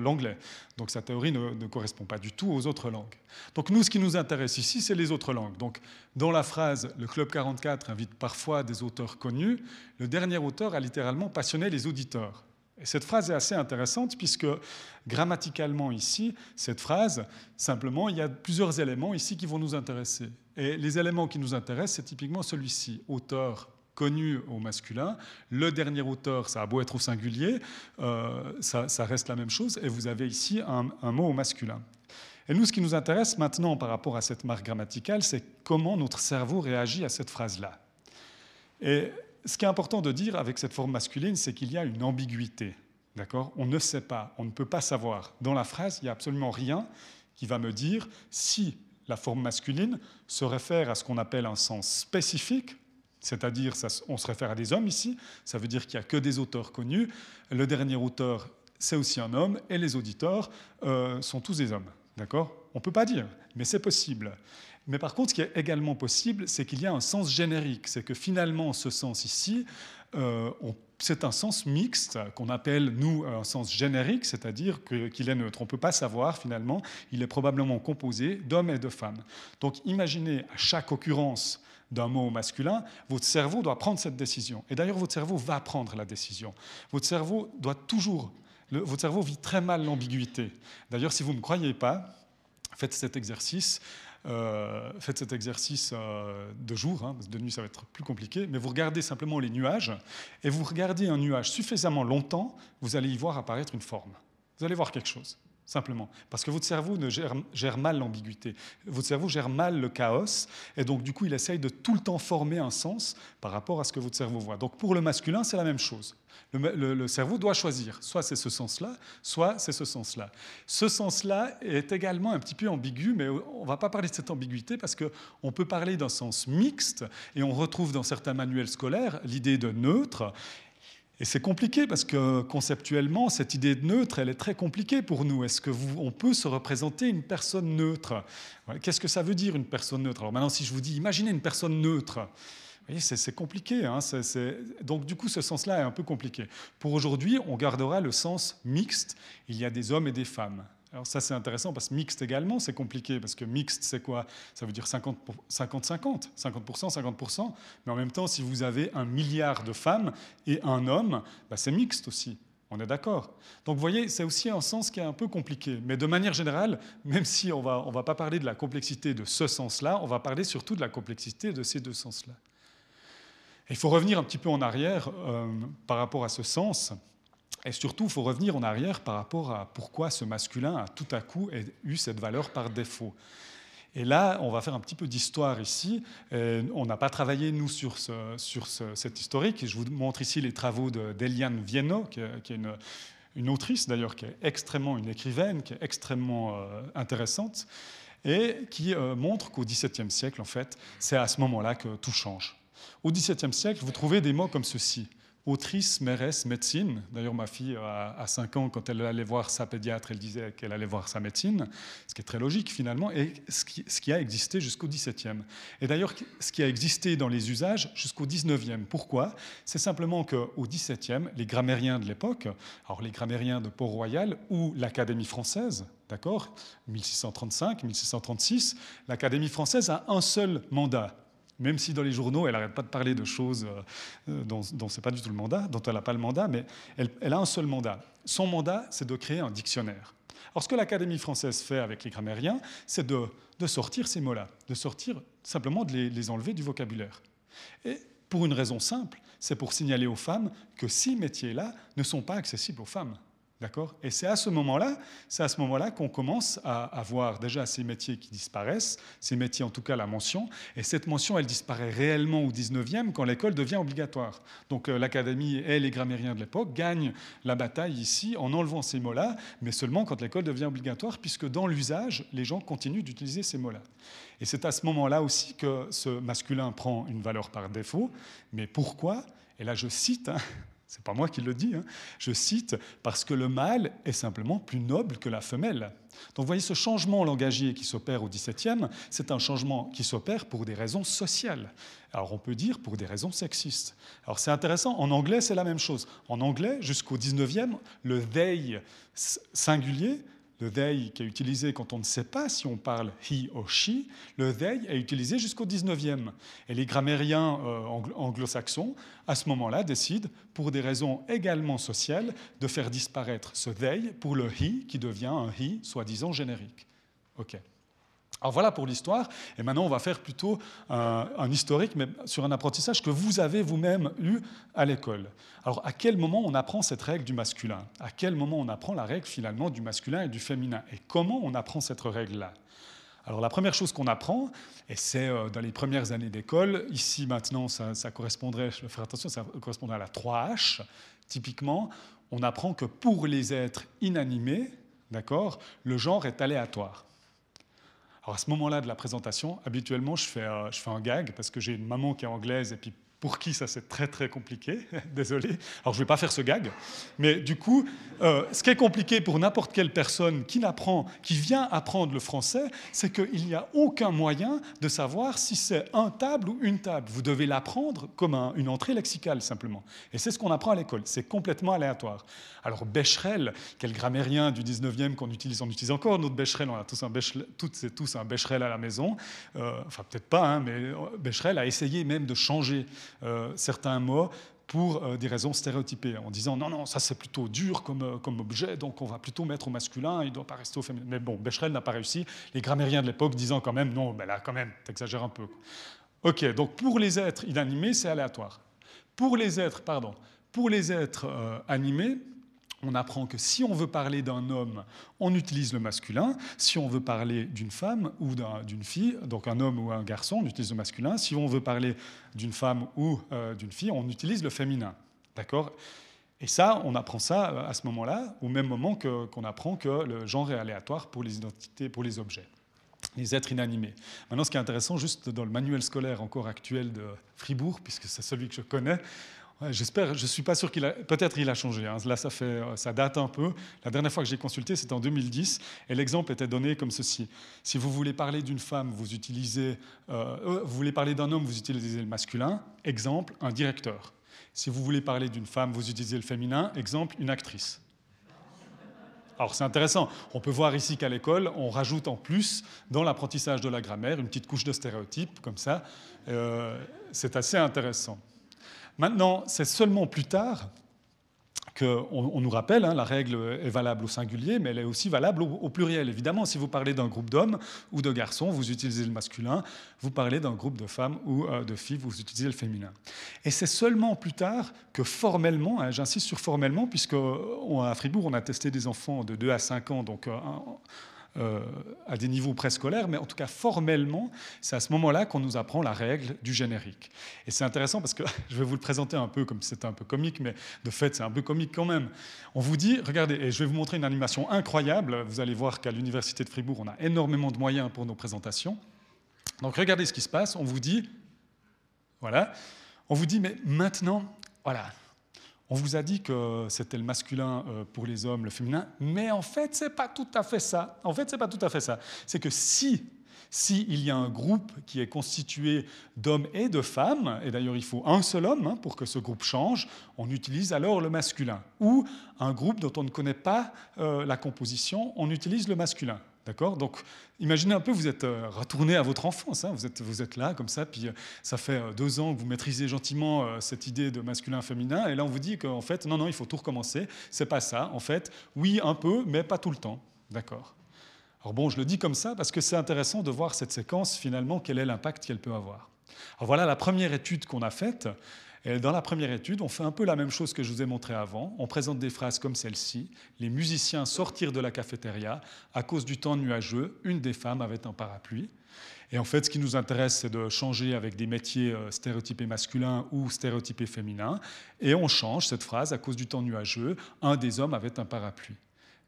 l'anglais. Donc sa théorie ne, correspond pas du tout aux autres langues. Donc nous, ce qui nous intéresse ici, c'est les autres langues. Donc dans la phrase, le Club 44 invite parfois des auteurs connus, le dernier auteur a littéralement passionné les auditeurs. Et cette phrase est assez intéressante puisque grammaticalement ici, cette phrase, simplement, il y a plusieurs éléments ici qui vont nous intéresser. Et les éléments qui nous intéressent, c'est typiquement celui-ci, auteur connu au masculin. Le dernier auteur, ça a beau être au singulier, euh, ça, reste la même chose. Et vous avez ici un, un mot au masculin. Et nous, ce qui nous intéresse maintenant par rapport à cette marque grammaticale, c'est comment notre cerveau réagit à cette phrase-là. Et ce qui est important de dire avec cette forme masculine, c'est qu'il y a une ambiguïté. D'accord? On ne sait pas, on ne peut pas savoir. Dans la phrase, il n'y a absolument rien qui va me dire si la forme masculine se réfère à ce qu'on appelle un sens spécifique, c'est-à-dire on se réfère à des hommes ici, ça veut dire qu'il n'y a que des auteurs connus, le dernier auteur c'est aussi un homme, et les auditeurs euh, sont tous des hommes. D'accord? On ne peut pas dire, mais c'est possible. Mais par contre, ce qui est également possible, c'est qu'il y a un sens générique. C'est que finalement, ce sens ici, euh, c'est un sens mixte qu'on appelle, nous, un sens générique, c'est-à-dire qu'il est neutre. On ne peut pas savoir, finalement, il est probablement composé d'hommes et de femmes. Donc imaginez à chaque occurrence d'un mot masculin, votre cerveau doit prendre cette décision. Et d'ailleurs, votre cerveau va prendre la décision. Votre cerveau doit toujours... votre cerveau vit très mal l'ambiguïté. D'ailleurs, si vous ne me croyez pas, faites cet exercice. Euh, faites cet exercice euh, de jour, hein, parce que de nuit ça va être plus compliqué, mais vous regardez simplement les nuages, et vous regardez un nuage suffisamment longtemps, vous allez y voir apparaître une forme. Vous allez voir quelque chose, simplement. Parce que votre cerveau ne gère, mal l'ambiguïté. Votre cerveau gère mal le chaos, et donc du coup il essaye de tout le temps former un sens par rapport à ce que votre cerveau voit. Donc pour le masculin, c'est la même chose. Le, cerveau doit choisir. Soit c'est ce sens-là, soit c'est ce sens-là. Ce sens-là est également un petit peu ambigu, mais on ne va pas parler de cette ambiguïté parce qu'on peut parler d'un sens mixte, et on retrouve dans certains manuels scolaires l'idée de neutre. Et c'est compliqué parce que conceptuellement, cette idée de neutre, elle est très compliquée pour nous. Est-ce que on peut se représenter une personne neutre? Qu'est-ce que ça veut dire une personne neutre? Alors maintenant, si je vous dis, imaginez une personne neutre, c'est compliqué. Hein, donc du coup, ce sens-là est un peu compliqué. Pour aujourd'hui, on gardera le sens mixte. Il y a des hommes et des femmes. Alors ça, c'est intéressant parce que mixte également, c'est compliqué parce que mixte, c'est quoi? Ça veut dire 50-50, 50%, 50%. Mais en même temps, si vous avez un milliard de femmes et un homme, bah, c'est mixte aussi. On est d'accord? Donc vous voyez, c'est aussi un sens qui est un peu compliqué. Mais de manière générale, même si on va, ne on va pas parler de la complexité de ce sens-là, on va parler surtout de la complexité de ces deux sens-là. Il faut revenir un petit peu en arrière euh, par rapport à ce sens. Et surtout, il faut revenir en arrière par rapport à pourquoi ce masculin a tout à coup eu cette valeur par défaut. Et là, on va faire un petit peu d'histoire ici. on n'a pas travaillé, nous, sur, ce, sur cette historique. Je vous montre ici les travaux d'Eliane Vienno, qui, est une, une autrice d'ailleurs, qui est extrêmement, une écrivaine, qui est extrêmement euh, intéressante, et qui euh, montre qu'au XVIIe siècle, en fait, c'est à ce moment-là que tout change. Au XVIIe siècle, vous trouvez des mots comme ceci. Autrice, mairesse, médecine. D'ailleurs, ma fille, à 5 ans, quand elle allait voir sa pédiatre, elle disait qu'elle allait voir sa médecine, ce qui est très logique finalement, et ce qui, a existé jusqu'au XVIIe. Et d'ailleurs, ce qui a existé dans les usages jusqu'au XIXe. Pourquoi? C'est simplement qu'au XVIIe, les grammairiens de l'époque, alors les grammairiens de Port-Royal ou l'Académie française, d'accord? 1635, 1636, l'Académie française a un seul mandat, même si dans les journaux, elle n'arrête pas de parler de choses euh, dont, dont ce n'est pas du tout le mandat, dont elle n'a pas le mandat, mais elle, a un seul mandat. Son mandat, c'est de créer un dictionnaire. Alors ce que l'Académie française fait avec les grammairiens, c'est de, de, sortir ces mots-là, de sortir simplement de les, les enlever du vocabulaire. Et pour une raison simple, c'est pour signaler aux femmes que ces métiers-là ne sont pas accessibles aux femmes. D'accord? Et c'est à ce moment-là, c'est à ce moment-là qu'on commence à avoir déjà ces métiers qui disparaissent, ces métiers en tout cas la mention, et cette mention elle disparaît réellement au 19e quand l'école devient obligatoire. Donc euh, l'académie et les grammairiens de l'époque gagnent la bataille ici en enlevant ces mots-là, mais seulement quand l'école devient obligatoire, puisque dans l'usage, les gens continuent d'utiliser ces mots-là. Et c'est à ce moment-là aussi que ce masculin prend une valeur par défaut. Mais pourquoi? Et là je cite. Hein, c'est pas moi qui le dis, hein. je cite, parce que le mâle est simplement plus noble que la femelle. Donc vous voyez, ce changement langagier qui s'opère au XVIIe, c'est un changement qui s'opère pour des raisons sociales. Alors on peut dire pour des raisons sexistes. Alors c'est intéressant, en anglais c'est la même chose. En anglais, jusqu'au XIXe, le they singulier le they qui est utilisé quand on ne sait pas si on parle he ou she, le they est utilisé jusqu'au 19e. Et les grammairiens euh, anglo-saxons, à ce moment-là, décident, pour des raisons également sociales, de faire disparaître ce they pour le he qui devient un he soi-disant générique. OK. Alors voilà pour l'histoire. Et maintenant, on va faire plutôt un, historique, mais sur un apprentissage que vous avez vous-même eu à l'école. Alors, à quel moment on apprend cette règle du masculin? À quel moment on apprend la règle finalement du masculin et du féminin? Et comment on apprend cette règle-là? Alors la première chose qu'on apprend, et c'est euh, dans les premières années d'école, ici maintenant ça, ça, correspondrait, je vais faire attention, ça correspondrait à la 3H, typiquement, on apprend que pour les êtres inanimés, d'accord, le genre est aléatoire. À ce moment-là de la présentation, habituellement, je fais, euh, je fais un gag parce que j'ai une maman qui est anglaise et puis pour qui ça c'est très très compliqué, désolé. Alors je ne vais pas faire ce gag, mais du coup, euh, ce qui est compliqué pour n'importe quelle personne qui qui vient apprendre le français, c'est qu'il n'y a aucun moyen de savoir si c'est un table ou une table. Vous devez l'apprendre comme un, une entrée lexicale simplement. Et c'est ce qu'on apprend à l'école. C'est complètement aléatoire. Alors Becherel, quel grammairien du 19e qu'on utilise, on utilise encore notre Becherel, on a tous un Becherel, toutes et tous un à la maison. Euh, enfin peut-être pas, hein, mais Becherel a essayé même de changer certains mots pour euh, des raisons stéréotypées, en disant non, non, ça c'est plutôt dur comme, euh, comme, objet, donc on va plutôt mettre au masculin, il ne doit pas rester au féminin. Mais bon, Becherel n'a pas réussi, les grammairiens de l'époque disant quand même non, mais là quand même, t'exagères un peu. Ok, donc pour les êtres inanimés, c'est aléatoire. Pour les êtres, pardon, pour les êtres euh, animés, on apprend que si on veut parler d'un homme, on utilise le masculin. Si on veut parler d'une femme ou d'une fille, donc un homme ou un garçon, on utilise le masculin. Si on veut parler d'une femme ou euh, d'une fille, on utilise le féminin. D'accord? Et ça, on apprend ça euh, à ce moment-là, au même moment qu'on qu apprend que le genre est aléatoire pour les identités, pour les objets les êtres inanimés. Maintenant, ce qui est intéressant, juste dans le manuel scolaire encore actuel de Fribourg, puisque c'est celui que je connais, J'espère, je ne suis pas sûr qu'il a. Peut-être il a changé. Hein. Là, ça, fait, ça date un peu. La dernière fois que j'ai consulté, c'était en 2010. Et l'exemple était donné comme ceci. Si vous voulez parler d'une femme, vous utilisez. Euh, vous voulez parler d'un homme, vous utilisez le masculin. Exemple, un directeur. Si vous voulez parler d'une femme, vous utilisez le féminin. Exemple, une actrice. Alors c'est intéressant. On peut voir ici qu'à l'école, on rajoute en plus, dans l'apprentissage de la grammaire, une petite couche de stéréotypes, comme ça. Euh, c'est assez intéressant. Maintenant, c'est seulement plus tard qu'on on nous rappelle, hein, la règle est valable au singulier, mais elle est aussi valable au, pluriel. Évidemment, si vous parlez d'un groupe d'hommes ou de garçons, vous utilisez le masculin. Vous parlez d'un groupe de femmes ou euh, de filles, vous utilisez le féminin. Et c'est seulement plus tard que formellement, hein, j'insiste sur formellement, puisque à Fribourg, on a testé des enfants de 2 à 5 ans, donc euh, euh, à des niveaux préscolaires, mais en tout cas formellement, c'est à ce moment-là qu'on nous apprend la règle du générique. Et c'est intéressant parce que je vais vous le présenter un peu comme c'est un peu comique, mais de fait c'est un peu comique quand même. On vous dit, regardez, et je vais vous montrer une animation incroyable, vous allez voir qu'à l'Université de Fribourg, on a énormément de moyens pour nos présentations. Donc regardez ce qui se passe, on vous dit, voilà, on vous dit, mais maintenant, voilà, on vous a dit que c'était le masculin euh, pour les hommes, le féminin, mais en fait, c'est pas tout à fait ça. En fait, c'est pas tout à fait ça. C'est que si s'il y a un groupe qui est constitué d'hommes et de femmes, et d'ailleurs il faut un seul homme hein, pour que ce groupe change, on utilise alors le masculin. Ou un groupe dont on ne connaît pas euh, la composition, on utilise le masculin. D'accord? Donc, imaginez un peu, vous êtes euh, retourné à votre enfance, hein. vous, êtes, vous êtes là, comme ça, puis euh, ça fait deux ans que vous maîtrisez gentiment cette idée de masculin-féminin, et là on vous dit qu'en fait, non, non, il faut tout recommencer, c'est pas ça, en fait, oui, un peu, mais pas tout le temps. D'accord? Alors bon, je le dis comme ça parce que c'est intéressant de voir cette séquence, finalement, quel est l'impact qu'elle peut avoir. Alors voilà la première étude qu'on a faite. Dans la première étude, on fait un peu la même chose que je vous ai montré avant. On présente des phrases comme celle-ci. Les musiciens sortirent de la cafétéria à cause du temps nuageux. Une des femmes avait un parapluie. Et en fait, ce qui nous intéresse, c'est de changer avec des métiers euh, stéréotypés masculins ou stéréotypés féminins. Et on change cette phrase à cause du temps nuageux. Un des hommes avait un parapluie.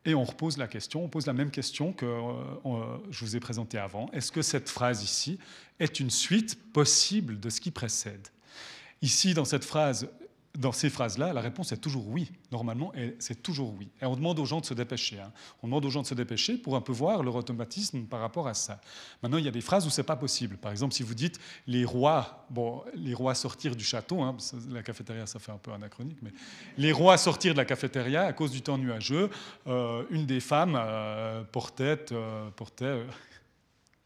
Et on repose la question, on pose la même question que euh, je vous ai présentée avant. Est-ce que cette phrase ici est une suite possible de ce qui précède? Ici, dans cette phrase, dans ces phrases-là, la réponse est toujours oui. Normalement, c'est toujours oui. Et on demande aux gens de se dépêcher. Hein. On demande aux gens de se dépêcher pour un peu voir leur automatisme par rapport à ça. Maintenant, il y a des phrases où c'est pas possible. Par exemple, si vous dites les rois, bon, les rois sortir du château, hein, la cafétéria, ça fait un peu anachronique, mais les rois sortir de la cafétéria à cause du temps nuageux, euh, une des femmes euh, portait, euh, portait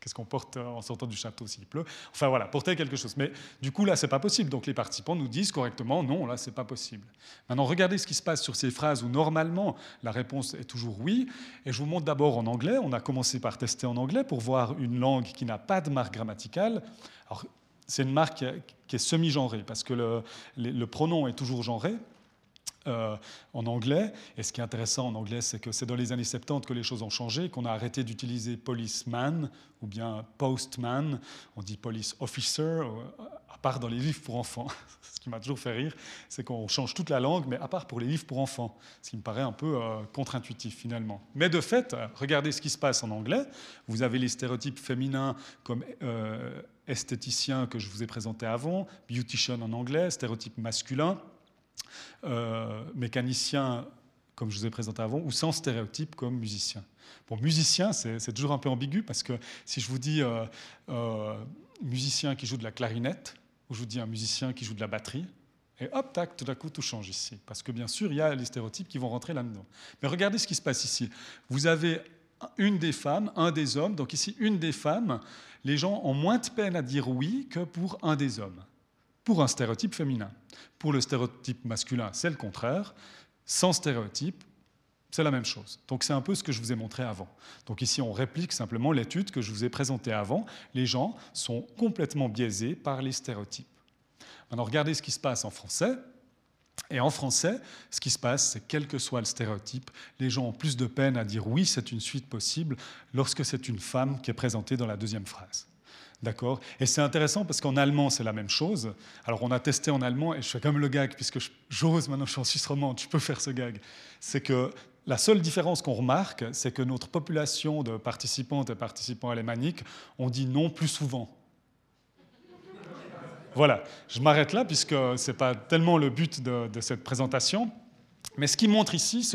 Qu'est-ce qu'on porte en sortant du château s'il pleut Enfin voilà, porter quelque chose. Mais du coup, là, c'est pas possible. Donc les participants nous disent correctement non, là, c'est pas possible. Maintenant, regardez ce qui se passe sur ces phrases où normalement la réponse est toujours oui. Et je vous montre d'abord en anglais. On a commencé par tester en anglais pour voir une langue qui n'a pas de marque grammaticale. Alors, c'est une marque qui est semi-genrée parce que le, le pronom est toujours genré. Euh, en anglais. Et ce qui est intéressant en anglais, c'est que c'est dans les années 70 que les choses ont changé, qu'on a arrêté d'utiliser policeman ou bien postman. On dit police officer, euh, à part dans les livres pour enfants. ce qui m'a toujours fait rire, c'est qu'on change toute la langue, mais à part pour les livres pour enfants. Ce qui me paraît un peu euh, contre-intuitif finalement. Mais de fait, regardez ce qui se passe en anglais. Vous avez les stéréotypes féminins comme esthéticien que je vous ai présenté avant, beautician en anglais, stéréotype masculin euh, mécanicien, comme je vous ai présenté avant, ou sans stéréotype comme musicien. Bon, musicien, c'est toujours un peu ambigu parce que si je vous dis euh, euh, musicien qui joue de la clarinette, ou je vous dis un musicien qui joue de la batterie, et hop, tac, tout d'un coup, tout change ici. Parce que bien sûr, il y a les stéréotypes qui vont rentrer là-dedans. Mais regardez ce qui se passe ici. Vous avez une des femmes, un des hommes. Donc ici, une des femmes, les gens ont moins de peine à dire oui que pour un des hommes pour un stéréotype féminin. Pour le stéréotype masculin, c'est le contraire. Sans stéréotype, c'est la même chose. Donc c'est un peu ce que je vous ai montré avant. Donc ici, on réplique simplement l'étude que je vous ai présentée avant. Les gens sont complètement biaisés par les stéréotypes. Maintenant, regardez ce qui se passe en français. Et en français, ce qui se passe, c'est quel que soit le stéréotype, les gens ont plus de peine à dire oui, c'est une suite possible lorsque c'est une femme qui est présentée dans la deuxième phrase. D'accord Et c'est intéressant parce qu'en allemand, c'est la même chose. Alors, on a testé en allemand, et je fais comme le gag, puisque j'ose maintenant, je suis en Suisse romande, tu peux faire ce gag. C'est que la seule différence qu'on remarque, c'est que notre population de participantes et participants alémaniques ont dit non plus souvent. Voilà, je m'arrête là, puisque ce n'est pas tellement le but de cette présentation. Mais ce qui montre ici,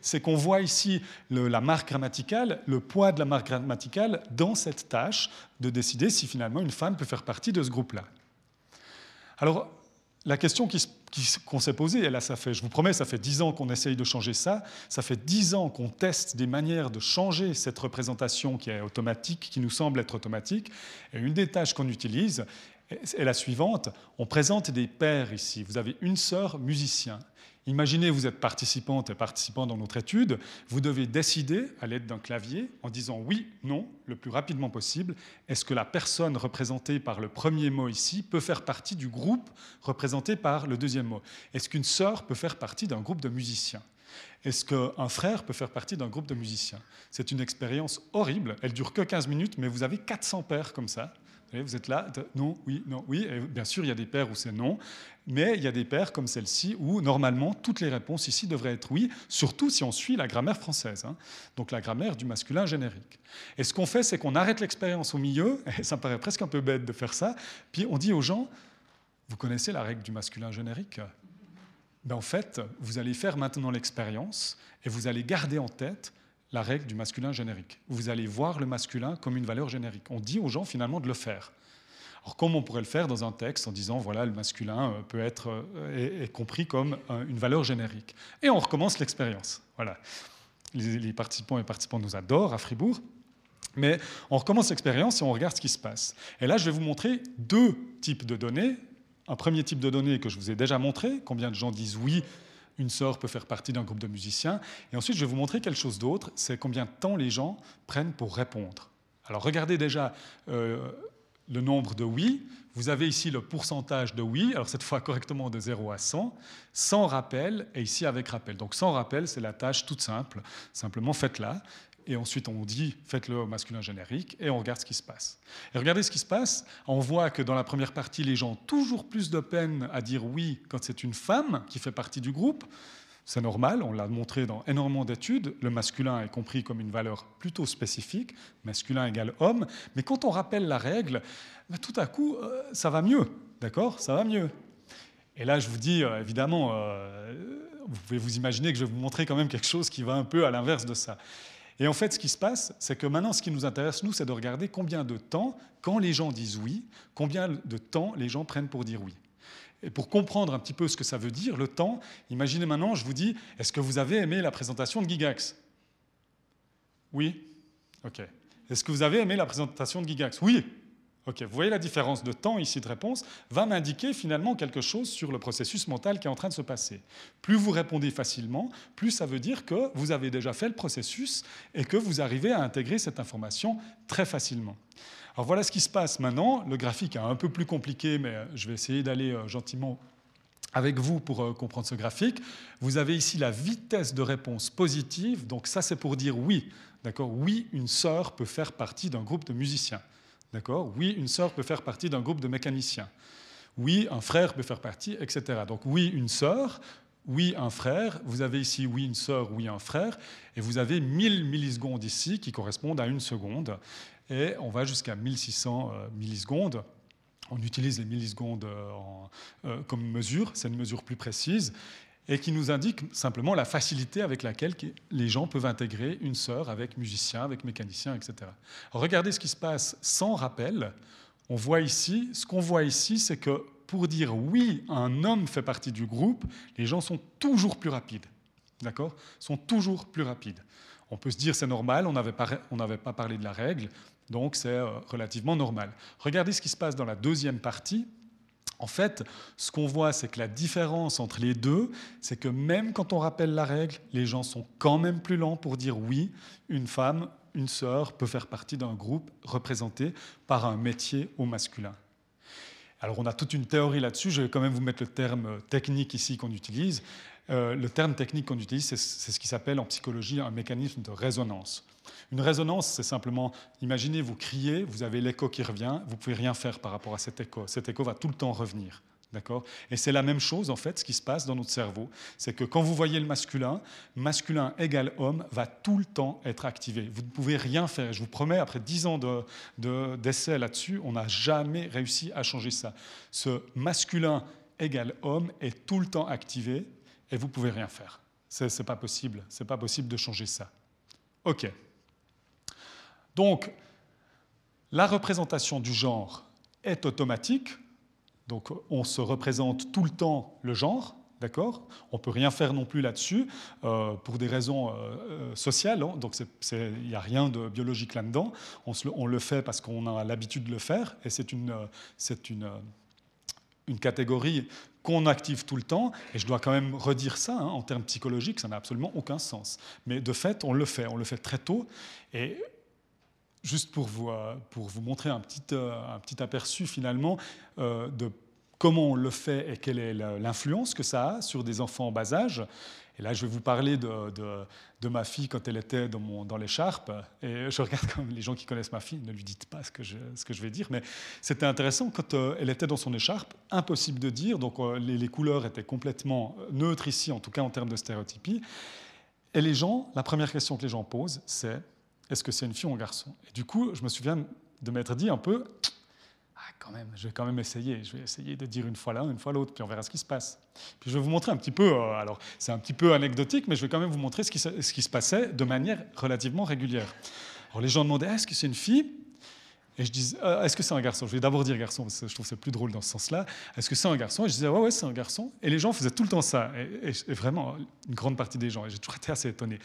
c'est qu'on voit ici la marque grammaticale, le poids de la marque grammaticale dans cette tâche de décider si finalement une femme peut faire partie de ce groupe-là. Alors, la question qu'on s'est posée, et là, ça fait, je vous promets, ça fait dix ans qu'on essaye de changer ça, ça fait dix ans qu'on teste des manières de changer cette représentation qui est automatique, qui nous semble être automatique, et une des tâches qu'on utilise est la suivante, on présente des pères ici. Vous avez une sœur musicien Imaginez, vous êtes participante et participant dans notre étude, vous devez décider à l'aide d'un clavier en disant oui, non, le plus rapidement possible, est-ce que la personne représentée par le premier mot ici peut faire partie du groupe représenté par le deuxième mot? Est-ce qu'une sœur peut faire partie d'un groupe de musiciens? Est-ce qu'un frère peut faire partie d'un groupe de musiciens? C'est une expérience horrible. Elle dure que 15 minutes, mais vous avez 400 pères comme ça vous êtes là, non, oui, non, oui. bien sûr, il y a des paires où c'est non, mais il y a des paires comme celle-ci où normalement toutes les réponses ici devraient être oui, surtout si on suit la grammaire française, hein. donc la grammaire du masculin générique. Et ce qu'on fait, c'est qu'on arrête l'expérience au milieu, et ça me paraît presque un peu bête de faire ça, puis on dit aux gens, vous connaissez la règle du masculin générique? Ben en fait, vous allez faire maintenant l'expérience et vous allez garder en tête la règle du masculin générique. Vous allez voir le masculin comme une valeur générique. On dit aux gens finalement de le faire. Alors comment on pourrait le faire dans un texte en disant voilà le masculin euh, peut être euh, est, compris comme une valeur générique Et on recommence l'expérience. Voilà. Les, les, participants et participants nous adorent à Fribourg. Mais on recommence l'expérience et on regarde ce qui se passe. Et là, je vais vous montrer deux types de données. Un premier type de données que je vous ai déjà montré, combien de gens disent oui une sœur peut faire partie d'un groupe de musiciens. Et ensuite, je vais vous montrer quelque chose d'autre, c'est combien de temps les gens prennent pour répondre. Alors regardez déjà euh, le nombre de oui. Vous avez ici le pourcentage de oui, alors cette fois correctement de 0 à 100, sans rappel et ici avec rappel. Donc sans rappel, c'est la tâche toute simple. Simplement faites-la et ensuite on dit faites-le masculin générique, et on regarde ce qui se passe. Et regardez ce qui se passe, on voit que dans la première partie, les gens ont toujours plus de peine à dire oui quand c'est une femme qui fait partie du groupe. C'est normal, on l'a montré dans énormément d'études, le masculin est compris comme une valeur plutôt spécifique, masculin égale homme, mais quand on rappelle la règle, ben, tout à coup, euh, ça va mieux, d'accord? Ça va mieux. Et là, je vous dis, euh, évidemment, euh, vous pouvez vous imaginer que je vais vous montrer quand même quelque chose qui va un peu à l'inverse de ça. Et en fait, ce qui se passe, c'est que maintenant, ce qui nous intéresse, nous, c'est de regarder combien de temps, quand les gens disent oui, combien de temps les gens prennent pour dire oui. Et pour comprendre un petit peu ce que ça veut dire, le temps, imaginez maintenant, je vous dis, est-ce que vous avez aimé la présentation de Gigax Oui? Ok. Est-ce que vous avez aimé la présentation de Gigax Oui Ok, vous voyez la différence de temps ici de réponse va m'indiquer finalement quelque chose sur le processus mental qui est en train de se passer. Plus vous répondez facilement, plus ça veut dire que vous avez déjà fait le processus et que vous arrivez à intégrer cette information très facilement. Alors voilà ce qui se passe maintenant. Le graphique est un peu plus compliqué, mais je vais essayer d'aller euh, gentiment avec vous pour euh, comprendre ce graphique. Vous avez ici la vitesse de réponse positive. Donc ça, c'est pour dire oui. D'accord? Oui, une sœur peut faire partie d'un groupe de musiciens. D'accord Oui, une sœur peut faire partie d'un groupe de mécaniciens. Oui, un frère peut faire partie, etc. Donc oui, une sœur, oui, un frère. Vous avez ici oui, une sœur, oui, un frère. Et vous avez 1000 millisecondes ici qui correspondent à une seconde. Et on va jusqu'à 1600 euh, millisecondes. On utilise les millisecondes euh, euh, comme mesure, c'est une mesure plus précise et qui nous indique simplement la facilité avec laquelle les gens peuvent intégrer une sœur avec musicien, avec mécanicien, etc. regardez ce qui se passe sans rappel. On voit ici, ce qu'on voit ici, c'est que pour dire oui, un homme fait partie du groupe, les gens sont toujours plus rapides. D'accord? Sont toujours plus rapides. On peut se dire c'est normal, on n'avait pas, pas parlé de la règle, donc c'est euh, relativement normal. Regardez ce qui se passe dans la deuxième partie. En fait, ce qu'on voit, c'est que la différence entre les deux, c'est que même quand on rappelle la règle, les gens sont quand même plus lents pour dire oui, une femme, une sœur peut faire partie d'un groupe représenté par un métier au masculin. Alors on a toute une théorie là-dessus, je vais quand même vous mettre le terme technique ici qu'on utilise. Euh, le terme technique qu'on utilise, c'est ce qui s'appelle en psychologie un mécanisme de résonance. Une résonance, c'est simplement, imaginez, vous criez, vous avez l'écho qui revient, vous pouvez rien faire par rapport à cet écho. Cet écho va tout le temps revenir. D'accord? Et c'est la même chose, en fait, ce qui se passe dans notre cerveau. C'est que quand vous voyez le masculin, masculin égale homme va tout le temps être activé. Vous ne pouvez rien faire. Je vous promets, après dix ans d'essais de, là-dessus, on n'a jamais réussi à changer ça. Ce masculin égale homme est tout le temps activé et vous ne pouvez rien faire. Ce n'est pas possible. C'est pas possible de changer ça. OK. Donc, la représentation du genre est automatique, donc on se représente tout le temps le genre, d'accord? On ne peut rien faire non plus là-dessus euh, pour des raisons euh, euh, sociales, hein. donc il n'y a rien de biologique là-dedans. On, le fait parce qu'on a l'habitude de le faire, et c'est une, catégorie qu'on active tout le temps, et je dois quand même redire ça, hein, en termes psychologiques, ça n'a absolument aucun sens. Mais de fait, on le fait, on le fait très tôt, et juste pour vous, euh, pour vous montrer un petit, euh, aperçu finalement euh, de comment on le fait et quelle est l'influence que ça a sur des enfants en bas âge. Et là, je vais vous parler de, ma fille quand elle était dans, l'écharpe. Et je regarde comme les gens qui connaissent ma fille, ne lui dites pas ce que je, vais dire, mais c'était intéressant quand elle était dans son écharpe, impossible de dire. Donc les, couleurs étaient complètement neutres ici, en tout cas en termes de stéréotypie. Et les gens, la première question que les gens posent, c'est est-ce que c'est une fille ou un garçon? Et du coup, je me souviens de m'être dit un peu, ah, quand même, je vais quand même essayer. Je vais essayer de dire une fois l'un, une fois l'autre, puis on verra ce qui se passe. Puis je vais vous montrer un petit peu, euh, alors c'est un petit peu anecdotique, mais je vais quand même vous montrer ce qui, ce qui se passait de manière relativement régulière. Alors les gens demandaient, est-ce que c'est une fille? Et je disais, euh, est-ce que c'est un garçon? Je vais d'abord dire garçon, parce que je trouve c'est plus drôle dans ce sens-là. Est-ce que c'est un garçon? Et je disais, ouais, ouais, c'est un garçon. Et les gens faisaient tout le temps ça. Et, vraiment, une grande partie des gens. Et j'ai toujours été assez étonné.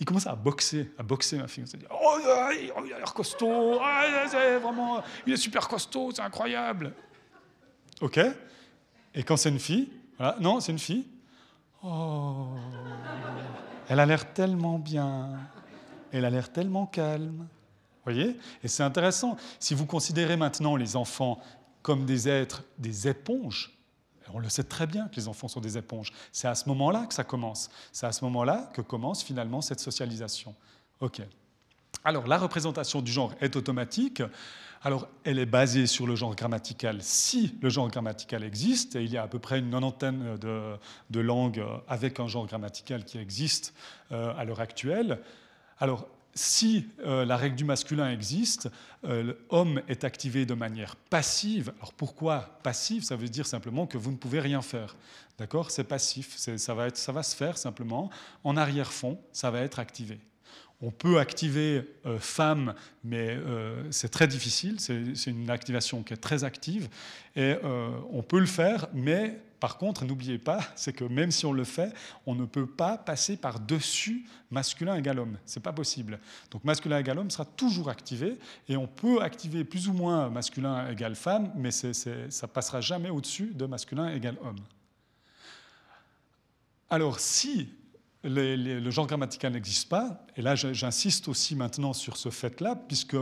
Ils commençaient à boxer, à boxer ma fille. Ils se disaient, oh, il a l'air costaud. Ah, vraiment, il est super costaud, c'est incroyable. OK. Et quand c'est une fille, non, c'est une fille. Oh, elle a l'air tellement bien. Elle a l'air tellement calme Et c'est intéressant. Si vous considérez maintenant les enfants comme des êtres, des éponges, on le sait très bien que les enfants sont des éponges. C'est à ce moment-là que ça commence. C'est à ce moment-là que commence finalement cette socialisation. OK. Alors, la représentation du genre est automatique. Alors, elle est basée sur le genre grammatical si le genre grammatical existe, et il y a à peu près une nonantaine de, de langues avec un genre grammatical qui existe euh, à l'heure actuelle. Alors, si euh, la règle du masculin existe, euh, l'homme est activé de manière passive. Alors pourquoi passive? Ça veut dire simplement que vous ne pouvez rien faire. D'accord? C'est passif. Ça va, se faire simplement. En arrière-fond, ça va être activé. On peut activer euh, femme, mais c'est très difficile. C'est une activation qui est très active. Et on peut le faire, mais par contre, n'oubliez pas, c'est que même si on le fait, on ne peut pas passer par-dessus masculin égal homme. Ce n'est pas possible. Donc masculin égal homme sera toujours activé, et on peut activer plus ou moins masculin égal femme, mais ça ne passera jamais au-dessus de masculin égal homme. Alors si le genre grammatical n'existe pas, et là j'insiste aussi maintenant sur ce fait-là, puisque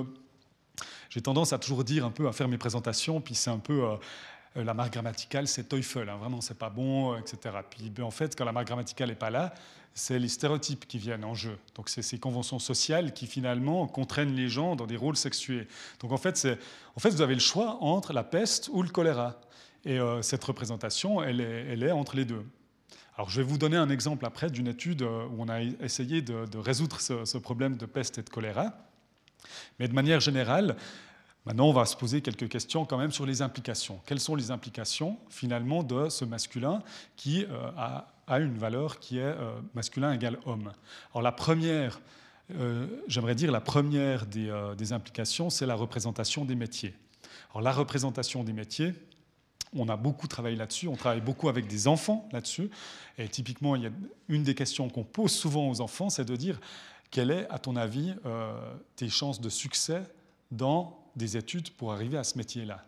j'ai tendance à toujours dire un peu, à faire mes présentations, puis c'est un peu... Euh, la marque grammaticale, c'est Teufel, hein, vraiment, c'est pas bon, euh, etc. Puis ben, en fait, quand la marque grammaticale n'est pas là, c'est les stéréotypes qui viennent en jeu. Donc c'est ces conventions sociales qui finalement contraignent les gens dans des rôles sexués. Donc en fait, vous avez le choix entre la peste ou le choléra. Et euh, cette représentation, elle est, entre les deux. Alors je vais vous donner un exemple après d'une étude où on a essayé de, résoudre ce, problème de peste et de choléra. Mais de manière générale, Maintenant, on va se poser quelques questions quand même sur les implications. Quelles sont les implications finalement de ce masculin qui euh, a, une valeur qui est euh, masculin égale homme? Alors la première, euh, j'aimerais dire la première des, des implications, c'est la représentation des métiers. Alors la représentation des métiers, on a beaucoup travaillé là-dessus, on travaille beaucoup avec des enfants là-dessus. Et typiquement, il y a une des questions qu'on pose souvent aux enfants, c'est de dire quelle est, à ton avis, tes chances de succès dans des études pour arriver à ce métier-là.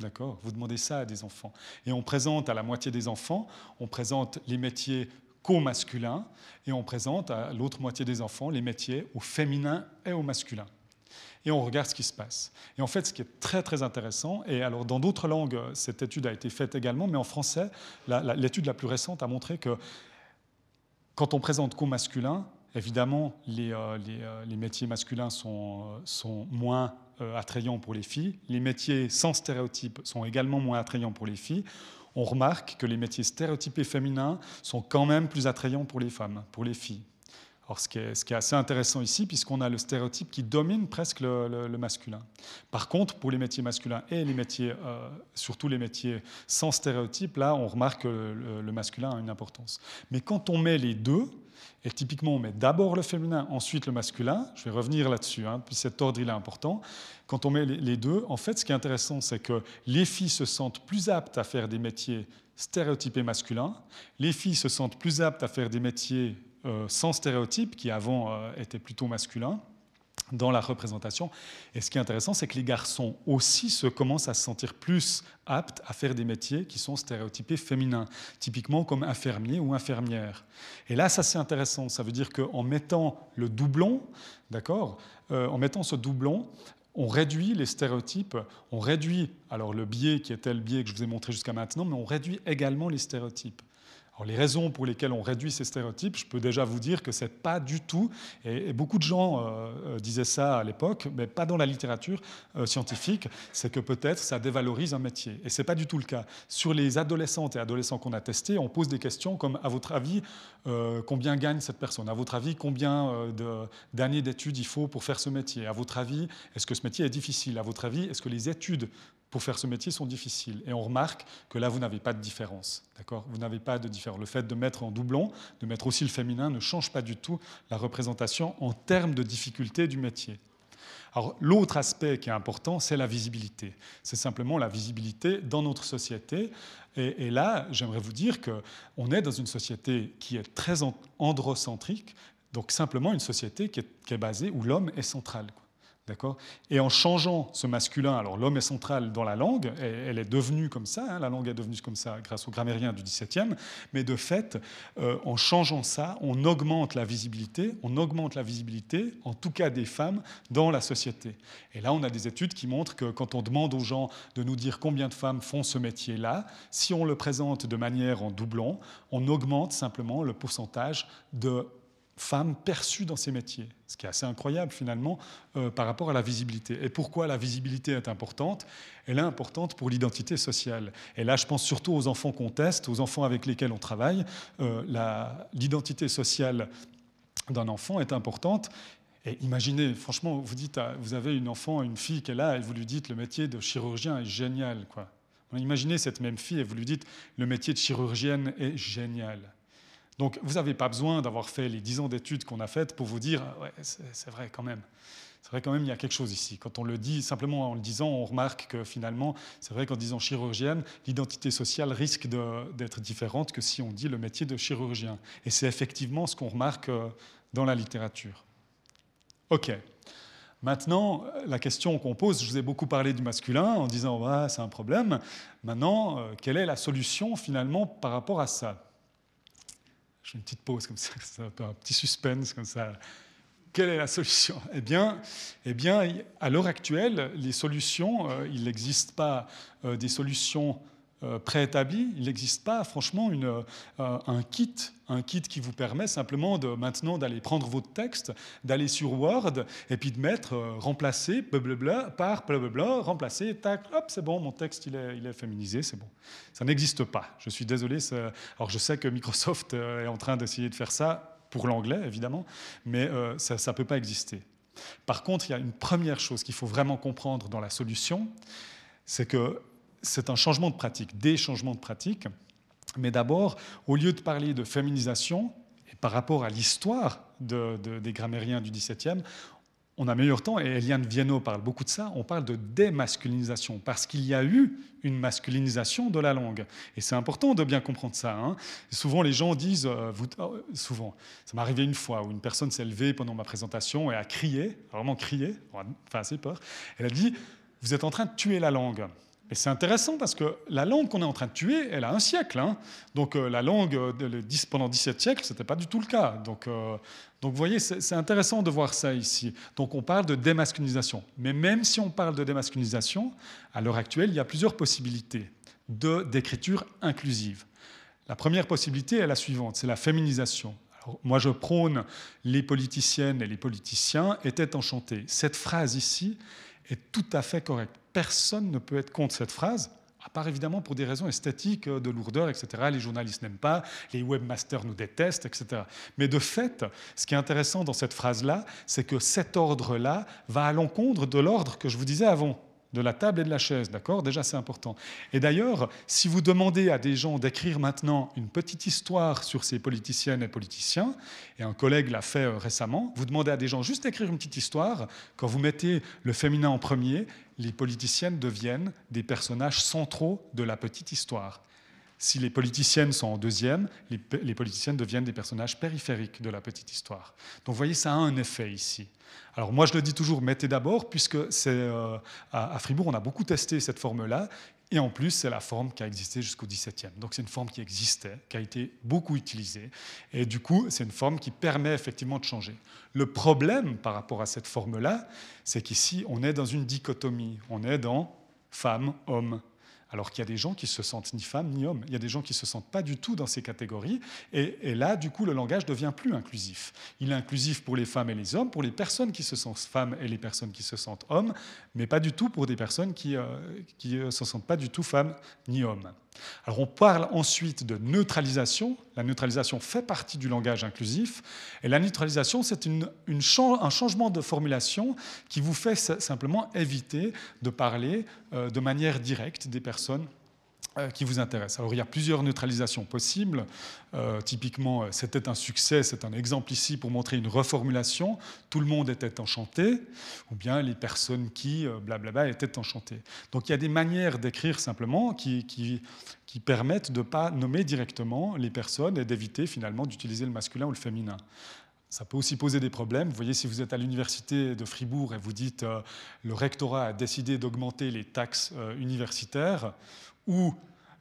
D'accord? Vous demandez ça à des enfants. Et on présente à la moitié des enfants, on présente les métiers co-masculins et on présente à l'autre moitié des enfants les métiers au féminin et au masculin. Et on regarde ce qui se passe. Et en fait, ce qui est très très intéressant, et alors dans d'autres langues, cette étude a été faite également, mais en français, l'étude la, plus récente a montré que quand on présente co-masculin, évidemment, les, euh, euh, les, métiers masculins sont, euh, sont moins attrayants pour les filles. Les métiers sans stéréotypes sont également moins attrayants pour les filles. On remarque que les métiers stéréotypés féminins sont quand même plus attrayants pour les femmes, pour les filles. Alors, ce qui, est, assez intéressant ici, puisqu'on a le stéréotype qui domine presque le, masculin. Par contre, pour les métiers masculins et les métiers, euh, surtout les métiers sans stéréotype, là, on remarque que le masculin a une importance. Mais quand on met les deux, et typiquement, on met d'abord le féminin, ensuite le masculin. Je vais revenir là-dessus, hein, puis cet ordre il est important. Quand on met les deux, en fait, ce qui est intéressant, c'est que les filles se sentent plus aptes à faire des métiers stéréotypés masculins, les filles se sentent plus aptes à faire des métiers euh, sans stéréotypes, qui avant euh, étaient plutôt masculins dans la représentation. Et ce qui est intéressant, c'est que les garçons aussi se commencent à se sentir plus aptes à faire des métiers qui sont stéréotypés féminins, typiquement comme infirmier ou infirmière. Et là, ça c'est intéressant. Ça veut dire qu'en mettant le doublon, d'accord, euh, en mettant ce doublon, on réduit les stéréotypes, on réduit alors le biais qui était le biais que je vous ai montré jusqu'à maintenant, mais on réduit également les stéréotypes les raisons pour lesquelles on réduit ces stéréotypes, je peux déjà vous dire que c'est pas du tout, et, beaucoup de gens euh, euh, disaient ça à l'époque, mais pas dans la littérature euh, scientifique, c'est que peut-être ça dévalorise un métier. Et c'est pas du tout le cas. Sur les adolescentes et adolescents qu'on a testés, on pose des questions comme à votre avis, combien gagne cette personne? À votre avis, combien d'années d'études il faut pour faire ce métier? À votre avis, est-ce que ce métier est difficile? À votre avis, est-ce que les études pour faire ce métier sont difficiles. Et on remarque que là, vous n'avez pas de différence. D'accord? Vous n'avez pas de différence. Le fait de mettre en doublon, de mettre aussi le féminin, ne change pas du tout la représentation en termes de difficulté du métier. Alors, l'autre aspect qui est important, c'est la visibilité. C'est simplement la visibilité dans notre société. Et, là, j'aimerais vous dire qu'on est dans une société qui est très androcentrique, donc simplement une société qui est, qui est basée où l'homme est central. D'accord? Et en changeant ce masculin, alors l'homme est central dans la langue, elle est devenue comme ça, hein, la langue est devenue comme ça grâce aux grammairiens du XVIIe, mais de fait, euh, en changeant ça, on augmente la visibilité, on augmente la visibilité, en tout cas des femmes, dans la société. Et là, on a des études qui montrent que quand on demande aux gens de nous dire combien de femmes font ce métier-là, si on le présente de manière en doublant, on augmente simplement le pourcentage de femmes perçues dans ces métiers, ce qui est assez incroyable finalement euh, par rapport à la visibilité. Et pourquoi la visibilité est importante? Elle est importante pour l'identité sociale. Et là, je pense surtout aux enfants qu'on teste, aux enfants avec lesquels on travaille. Euh, l'identité sociale d'un enfant est importante. Et imaginez, franchement, vous dites, vous avez une enfant, une fille qui est là, et vous lui dites le métier de chirurgien est génial. Quoi. Imaginez cette même fille et vous lui dites le métier de chirurgienne est génial. Donc vous n'avez pas besoin d'avoir fait les dix ans d'études qu'on a faites pour vous dire, ouais, c'est vrai quand même. C'est vrai quand même, il y a quelque chose ici. Quand on le dit, simplement en le disant, on remarque que finalement, c'est vrai qu'en disant chirurgienne, l'identité sociale risque d'être différente que si on dit le métier de chirurgien. Et c'est effectivement ce qu'on remarque euh, dans la littérature. OK. Maintenant, la question qu'on pose, je vous ai beaucoup parlé du masculin en disant, ouais, c'est un problème. Maintenant, euh, quelle est la solution finalement par rapport à ça? Je fais une petite pause comme ça, un, petit suspense comme ça. Quelle est la solution? Eh bien, eh bien, à l'heure actuelle, les solutions, euh, il n'existe pas euh, des solutions préétabli, il n'existe pas franchement une, euh, un kit, un kit qui vous permet simplement de maintenant d'aller prendre votre texte, d'aller sur Word et puis de mettre euh, remplacer blablabla par blablabla, remplacer, tac, hop, c'est bon, mon texte il est, il est féminisé, c'est bon. Ça n'existe pas. Je suis désolé. Alors je sais que Microsoft est en train d'essayer de faire ça pour l'anglais évidemment, mais ça ne peut pas exister. Par contre, il y a une première chose qu'il faut vraiment comprendre dans la solution, c'est que c'est un changement de pratique, des changements de pratique. Mais d'abord, au lieu de parler de féminisation, et par rapport à l'histoire des grammairiens du XVIIe, on a meilleur temps, et Eliane Viennot parle beaucoup de ça, on parle de démasculinisation, parce qu'il y a eu une masculinisation de la langue. Et c'est important de bien comprendre ça. Hein. Souvent, les gens disent, euh, euh, souvent, ça m'est arrivé une fois où une personne s'est levée pendant ma présentation et a crié, vraiment crié, enfin assez peur, elle a dit, vous êtes en train de tuer la langue. Et c'est intéressant parce que la langue qu'on est en train de tuer, elle a un siècle. Hein. Donc euh, la langue de, pendant 17 siècles, ce n'était pas du tout le cas. Donc, euh, donc vous voyez, c'est intéressant de voir ça ici. Donc on parle de démasculinisation. Mais même si on parle de démasculinisation, à l'heure actuelle, il y a plusieurs possibilités d'écriture inclusive. La première possibilité est la suivante, c'est la féminisation. Moi, je prône les politiciennes et les politiciens étaient enchantés. Cette phrase ici est tout à fait correcte personne ne peut être contre cette phrase, à part évidemment pour des raisons esthétiques, de lourdeur, etc. Les journalistes n'aiment pas, les webmasters nous détestent, etc. Mais de fait, ce qui est intéressant dans cette phrase-là, c'est que cet ordre-là va à l'encontre de l'ordre que je vous disais avant de la table et de la chaise, d'accord? Déjà, c'est important. Et d'ailleurs, si vous demandez à des gens d'écrire maintenant une petite histoire sur ces politiciennes et politiciens, et un collègue l'a fait euh, récemment, vous demandez à des gens juste d'écrire une petite histoire, quand vous mettez le féminin en premier, les politiciennes deviennent des personnages centraux de la petite histoire. Si les politiciennes sont en deuxième, les, politiciennes deviennent des personnages périphériques de la petite histoire. Donc vous voyez, ça a un effet ici. Alors moi je le dis toujours, mettez d'abord, puisque c'est euh, à, Fribourg on a beaucoup testé cette forme-là, et en plus c'est la forme qui a existé jusqu'au XVIIe. Donc c'est une forme qui existait, qui a été beaucoup utilisée, et du coup c'est une forme qui permet effectivement de changer. Le problème par rapport à cette forme-là, c'est qu'ici on est dans une dichotomie, on est dans femme, homme, alors qu'il y a des gens qui se sentent ni femmes ni hommes. Il y a des gens qui se sentent pas du tout dans ces catégories. Et, là, du coup, le langage devient plus inclusif. Il est inclusif pour les femmes et les hommes, pour les personnes qui se sentent femmes et les personnes qui se sentent hommes, mais pas du tout pour des personnes qui ne euh, euh, se sentent pas du tout femmes ni hommes. Alors on parle ensuite de neutralisation. La neutralisation fait partie du langage inclusif. Et la neutralisation, c'est un changement de formulation qui vous fait simplement éviter de parler euh, de manière directe des personnes qui vous intéresse. Alors il y a plusieurs neutralisations possibles. Euh, typiquement, euh, c'était un succès, c'est un exemple ici pour montrer une reformulation. Tout le monde était enchanté, ou bien les personnes qui, blablabla, étaient enchantées. Donc il y a des manières d'écrire simplement qui, qui, qui permettent de ne pas nommer directement les personnes et d'éviter finalement d'utiliser le masculin ou le féminin. Ça peut aussi poser des problèmes. Vous voyez, si vous êtes à l'université de Fribourg et vous dites le rectorat a décidé d'augmenter les taxes universitaires, ou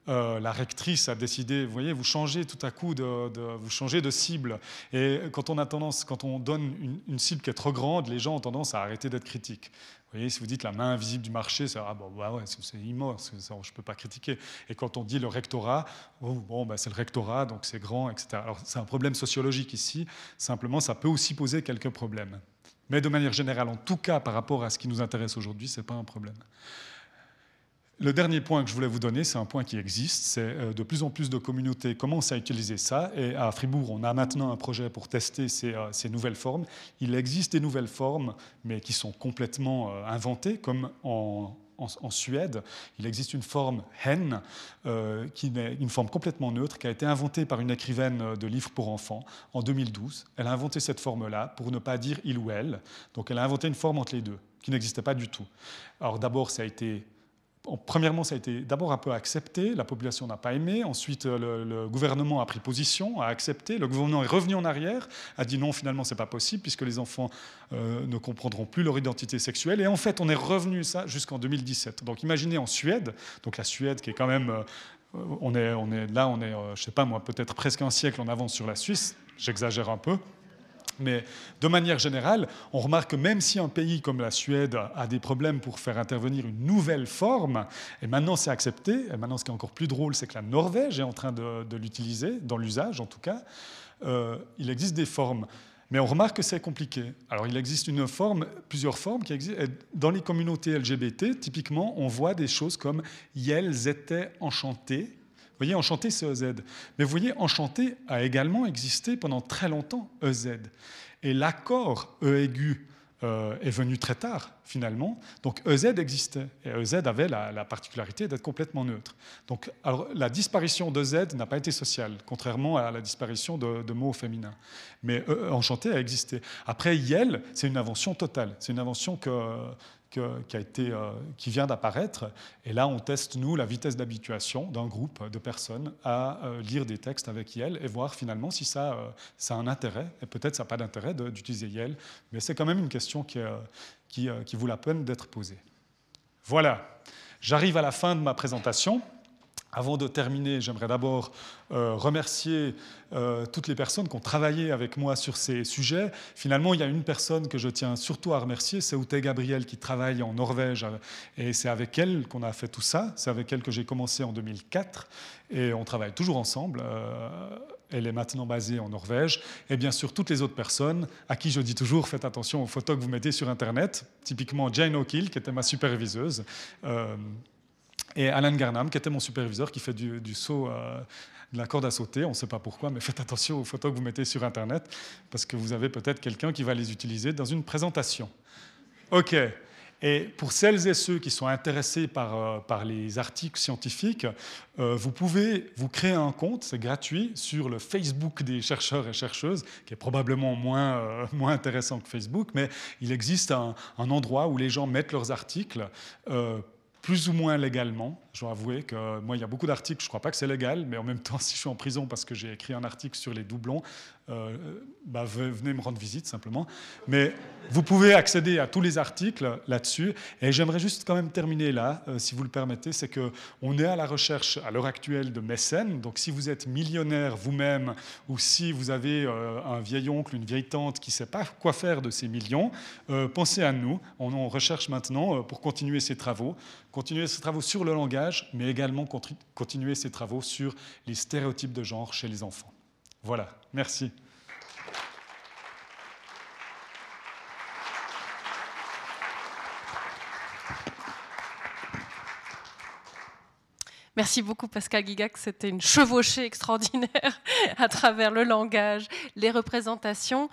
euh, la rectrice a décidé, vous voyez, vous changez tout à coup de, vous changez de cible. Et quand on a tendance, quand on donne une, cible qui est trop grande, les gens ont tendance à arrêter d'être critiques. Vous voyez, si vous dites la main invisible du marché, c'est ah bon, bah ouais, c'est immense, je ne peux pas critiquer. Et quand on dit le rectorat, oh, bon, bah, c'est le rectorat, donc c'est grand, etc. Alors c'est un problème sociologique ici. Simplement, ça peut aussi poser quelques problèmes. Mais de manière générale, en tout cas, par rapport à ce qui nous intéresse aujourd'hui, ce n'est pas un problème. Le dernier point que je voulais vous donner, c'est un point qui existe, c'est euh, de plus en plus de communautés commencent à utiliser ça, et à Fribourg, on a maintenant un projet pour tester ces, euh, nouvelles formes. Il existe des nouvelles formes, mais qui sont complètement euh, inventées, comme en, Suède, il existe une forme hen, qui est une forme complètement neutre, qui a été inventée par une écrivaine de livres pour enfants en 2012. Elle a inventé cette forme-là pour ne pas dire il ou elle. Donc elle a inventé une forme entre les deux, qui n'existait pas du tout. Alors d'abord, ça a été premièrement, ça a été d'abord un peu accepté, la population n'a pas aimé, ensuite le, gouvernement a pris position, a accepté, le gouvernement est revenu en arrière, a dit non, finalement, c'est pas possible, puisque les enfants euh, ne comprendront plus leur identité sexuelle, et en fait, on est revenu ça jusqu'en 2017. Donc imaginez en Suède, donc la Suède qui est quand même, euh, on, est, on est là, on est, euh, je sais pas moi, peut-être presque un siècle en avance sur la Suisse, j'exagère un peu, mais de manière générale, on remarque que même si un pays comme la Suède a des problèmes pour faire intervenir une nouvelle forme, et maintenant c'est accepté, et maintenant ce qui est encore plus drôle, c'est que la Norvège est en train de, l'utiliser, dans l'usage en tout cas, euh, il existe des formes. Mais on remarque que c'est compliqué. Alors il existe une forme, plusieurs formes qui existent. Dans les communautés LGBT, typiquement, on voit des choses comme « elles étaient enchantées », vous voyez, enchanté, c'est EZ. Mais vous voyez, enchanté a également existé pendant très longtemps, EZ. Et l'accord E aigu euh, est venu très tard, finalement. Donc EZ existait. Et EZ avait la, particularité d'être complètement neutre. Donc la disparition d'EZ n'a pas été sociale, contrairement à la disparition de, mots féminins. Mais e, enchanté a existé. Après, Yel, c'est une invention totale. C'est une invention que euh, qui vient d'apparaître. Et là, on teste, nous, la vitesse d'habituation d'un groupe de personnes à euh, lire des textes avec YEL et voir finalement si ça, euh, ça a un intérêt. Et peut-être ça n'a pas d'intérêt d'utiliser YEL, mais c'est quand même une question qui vaut la peine d'être posée. Voilà, j'arrive à la fin de ma présentation. Avant de terminer, j'aimerais d'abord euh, remercier euh, toutes les personnes qui ont travaillé avec moi sur ces sujets. Finalement, il y a une personne que je tiens surtout à remercier, c'est Ute Gabriel qui travaille en Norvège. Et c'est avec elle qu'on a fait tout ça. C'est avec elle que j'ai commencé en 2004. Et on travaille toujours ensemble. Euh, elle est maintenant basée en Norvège. Et bien sûr, toutes les autres personnes à qui je dis toujours faites attention aux photos que vous mettez sur Internet. Typiquement Jane O'Kill, qui était ma superviseuse et Alan Garnham, qui était mon superviseur, qui fait du, saut, euh, de la corde à sauter. On ne sait pas pourquoi, mais faites attention aux photos que vous mettez sur Internet, parce que vous avez peut-être quelqu'un qui va les utiliser dans une présentation. OK. Et pour celles et ceux qui sont intéressés par, euh, par les articles scientifiques, euh, vous pouvez vous créer un compte, c'est gratuit, sur le Facebook des chercheurs et chercheuses, qui est probablement moins, moins intéressant que Facebook, mais il existe un, un, endroit où les gens mettent leurs articles plus ou moins légalement. Je dois avouer que moi, il y a beaucoup d'articles, je ne crois pas que c'est légal, mais en même temps, si je suis en prison parce que j'ai écrit un article sur les doublons, euh, bah, venez me rendre visite simplement. Mais vous pouvez accéder à tous les articles là-dessus. Et j'aimerais juste quand même terminer là, euh, si vous le permettez, c'est qu'on est à la recherche à l'heure actuelle de mécènes. Donc si vous êtes millionnaire vous-même ou si vous avez euh, un vieil oncle, une vieille tante qui ne sait pas quoi faire de ces millions, pensez à nous. On, on recherche maintenant pour continuer ces travaux, continuer ces travaux sur le langage, mais également continuer ces travaux sur les stéréotypes de genre chez les enfants. Voilà, merci. Merci beaucoup Pascal Guigac, c'était une chevauchée extraordinaire à travers le langage, les représentations.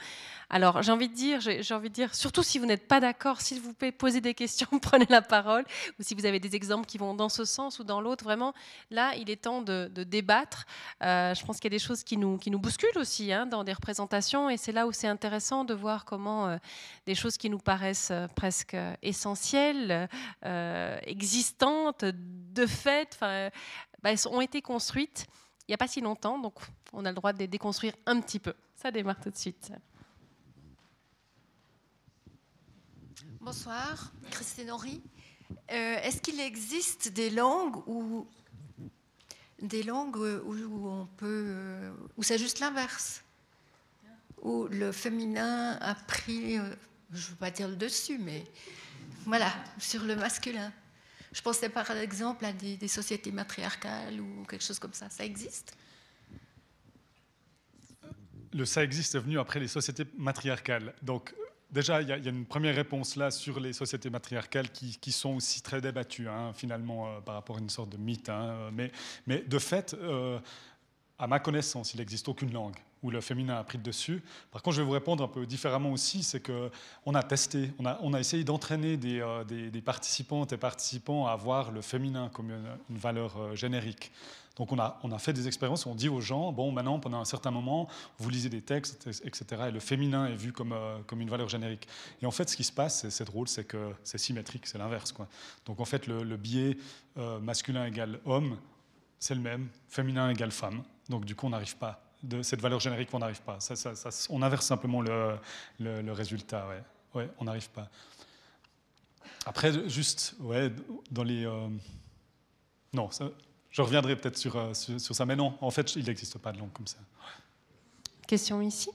Alors j'ai envie de dire, j'ai envie de dire, surtout si vous n'êtes pas d'accord, s'il vous plaît, posez des questions, prenez la parole, ou si vous avez des exemples qui vont dans ce sens ou dans l'autre, vraiment, là, il est temps de, débattre. Euh, je pense qu'il y a des choses qui nous, qui nous bousculent aussi hein, dans des représentations, et c'est là où c'est intéressant de voir comment euh, des choses qui nous paraissent euh, presque essentielles, existantes, de fait, bah, ont été construites il n'y a pas si longtemps, donc on a le droit de les déconstruire un petit peu. Ça démarre tout de suite. Bonsoir, Christine Henry. Euh, est-ce qu'il existe des langues où des langues où on peut euh, c'est juste l'inverse, où le féminin a pris, euh, je ne veux pas dire le dessus, mais voilà, sur le masculin. Je pensais par exemple à des, des sociétés matriarcales ou quelque chose comme ça. Ça existe? Le ça existe est venu après les sociétés matriarcales. Donc Déjà, il y, a une première réponse là sur les sociétés matriarcales qui, sont aussi très débattues, hein, finalement, euh, par rapport à une sorte de mythe. Hein, mais, de fait, euh, à ma connaissance, il n'existe aucune langue où le féminin a pris le dessus. Par contre, je vais vous répondre un peu différemment aussi, c'est qu'on a testé, on a, essayé d'entraîner des, euh, participantes et participants à voir le féminin comme une, valeur générique. Donc on a, on a fait des expériences on dit aux gens, bon, maintenant, pendant un certain moment, vous lisez des textes, etc., et le féminin est vu comme, euh, comme une valeur générique. Et en fait, ce qui se passe, c'est drôle, c'est que c'est symétrique, c'est l'inverse. Donc en fait, le, biais euh, masculin égale homme, c'est le même, féminin égale femme. Donc du coup, on n'arrive pas. De cette valeur générique, on n'arrive pas. On inverse simplement le, le, résultat. Ouais. ouais on n'arrive pas. Après, juste, ouais, dans les... Euh, non, ça, je reviendrai peut-être euh, sur, sur, ça, mais non, en fait, il n'existe pas de langue comme ça. Question ici?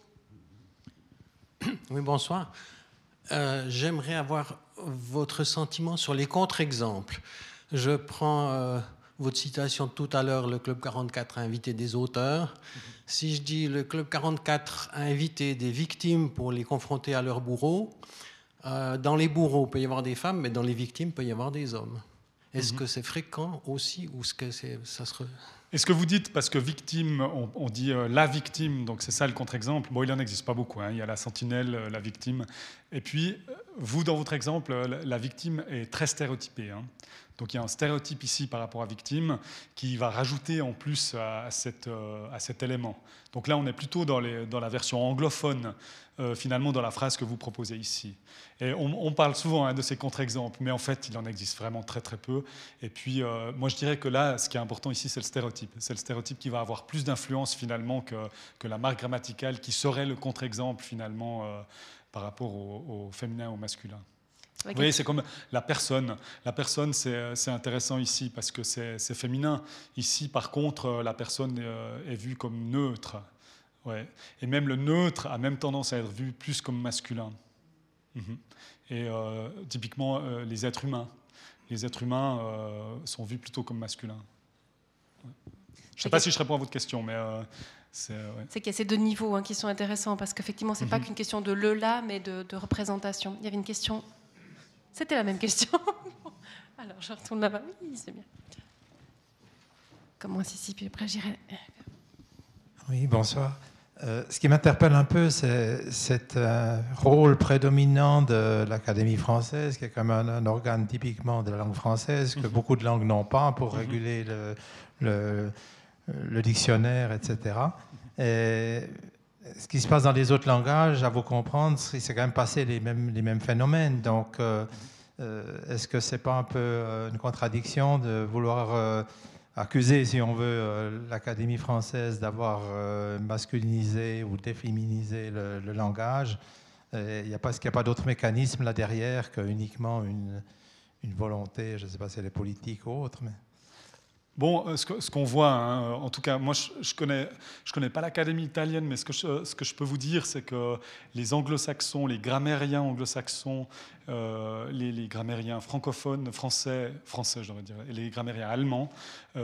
Oui, bonsoir. Euh, j'aimerais avoir votre sentiment sur les contre-exemples. Je prends euh, votre citation de tout à l'heure, le Club 44 a invité des auteurs. Si je dis le Club 44 a invité des victimes pour les confronter à leurs bourreaux, dans les bourreaux, il peut y avoir des femmes, mais dans les victimes, il peut y avoir des hommes. Est-ce mhm. que c'est fréquent aussi ou est-ce que ça se... Est-ce que vous dites, parce que victime, on, dit euh, la victime, donc c'est ça le contre-exemple, bon, il n'en existe pas beaucoup, hein. il y a la sentinelle, euh, la victime, et puis euh, vous, dans votre exemple, la, victime est très stéréotypée. Hein. Donc il y a un stéréotype ici par rapport à victime qui va rajouter en plus à, cette, euh, à cet élément. Donc là, on est plutôt dans, les, dans la version anglophone, euh, finalement, dans la phrase que vous proposez ici. Et on, parle souvent hein, de ces contre-exemples, mais en fait, il en existe vraiment très très peu. Et puis, euh, moi, je dirais que là, ce qui est important ici, c'est le stéréotype. C'est le stéréotype qui va avoir plus d'influence finalement que, que, la marque grammaticale qui serait le contre-exemple finalement par rapport au, au féminin ou au masculin. Oui, c'est comme la personne. La personne, c'est intéressant ici parce que c'est féminin. Ici, par contre, la personne euh, est vue comme neutre. Ouais. Et même le neutre a même tendance à être vu plus comme masculin. Mhm. Et euh, typiquement, euh, les êtres humains. Les êtres humains sont vus plutôt comme masculins. Je ne sais pas si je réponds à votre question, mais c'est qu'il y a ces deux niveaux hein, qui sont intéressants parce qu'effectivement, ce n'est pas mhm. qu'une question de le là, mais de, de représentation. Il y avait une question c'était la même question. Alors, je retourne là-bas. Oui, c'est bien. Comment ici, puis après j'irai. Oui, bonsoir. Euh, ce qui m'interpelle un peu, c'est cet euh, rôle prédominant de l'Académie française, qui est comme un, organe typiquement de la langue française, que mhm. beaucoup de langues n'ont pas pour mhm. réguler le, le, dictionnaire, etc. Et ce qui se passe dans les autres langages, à vous comprendre, c'est quand même passé les mêmes, les mêmes phénomènes. Donc, euh, est-ce que c'est pas un peu une contradiction de vouloir accuser, si on veut, l'Académie française d'avoir masculinisé ou déféminisé le, langage. Il n'y a pas, n'y a pas d'autre mécanisme là derrière que uniquement une, volonté, je ne sais pas si elle est politique ou autre, mais... Bon, euh, ce qu'on voit, hein, euh, en tout cas, moi je ne connais pas l'académie italienne, mais ce que je, ce que je peux vous dire, c'est que les anglo-saxons, les grammairiens anglo-saxons, euh, les, grammairiens francophones, français, français je dire, et les grammairiens allemands,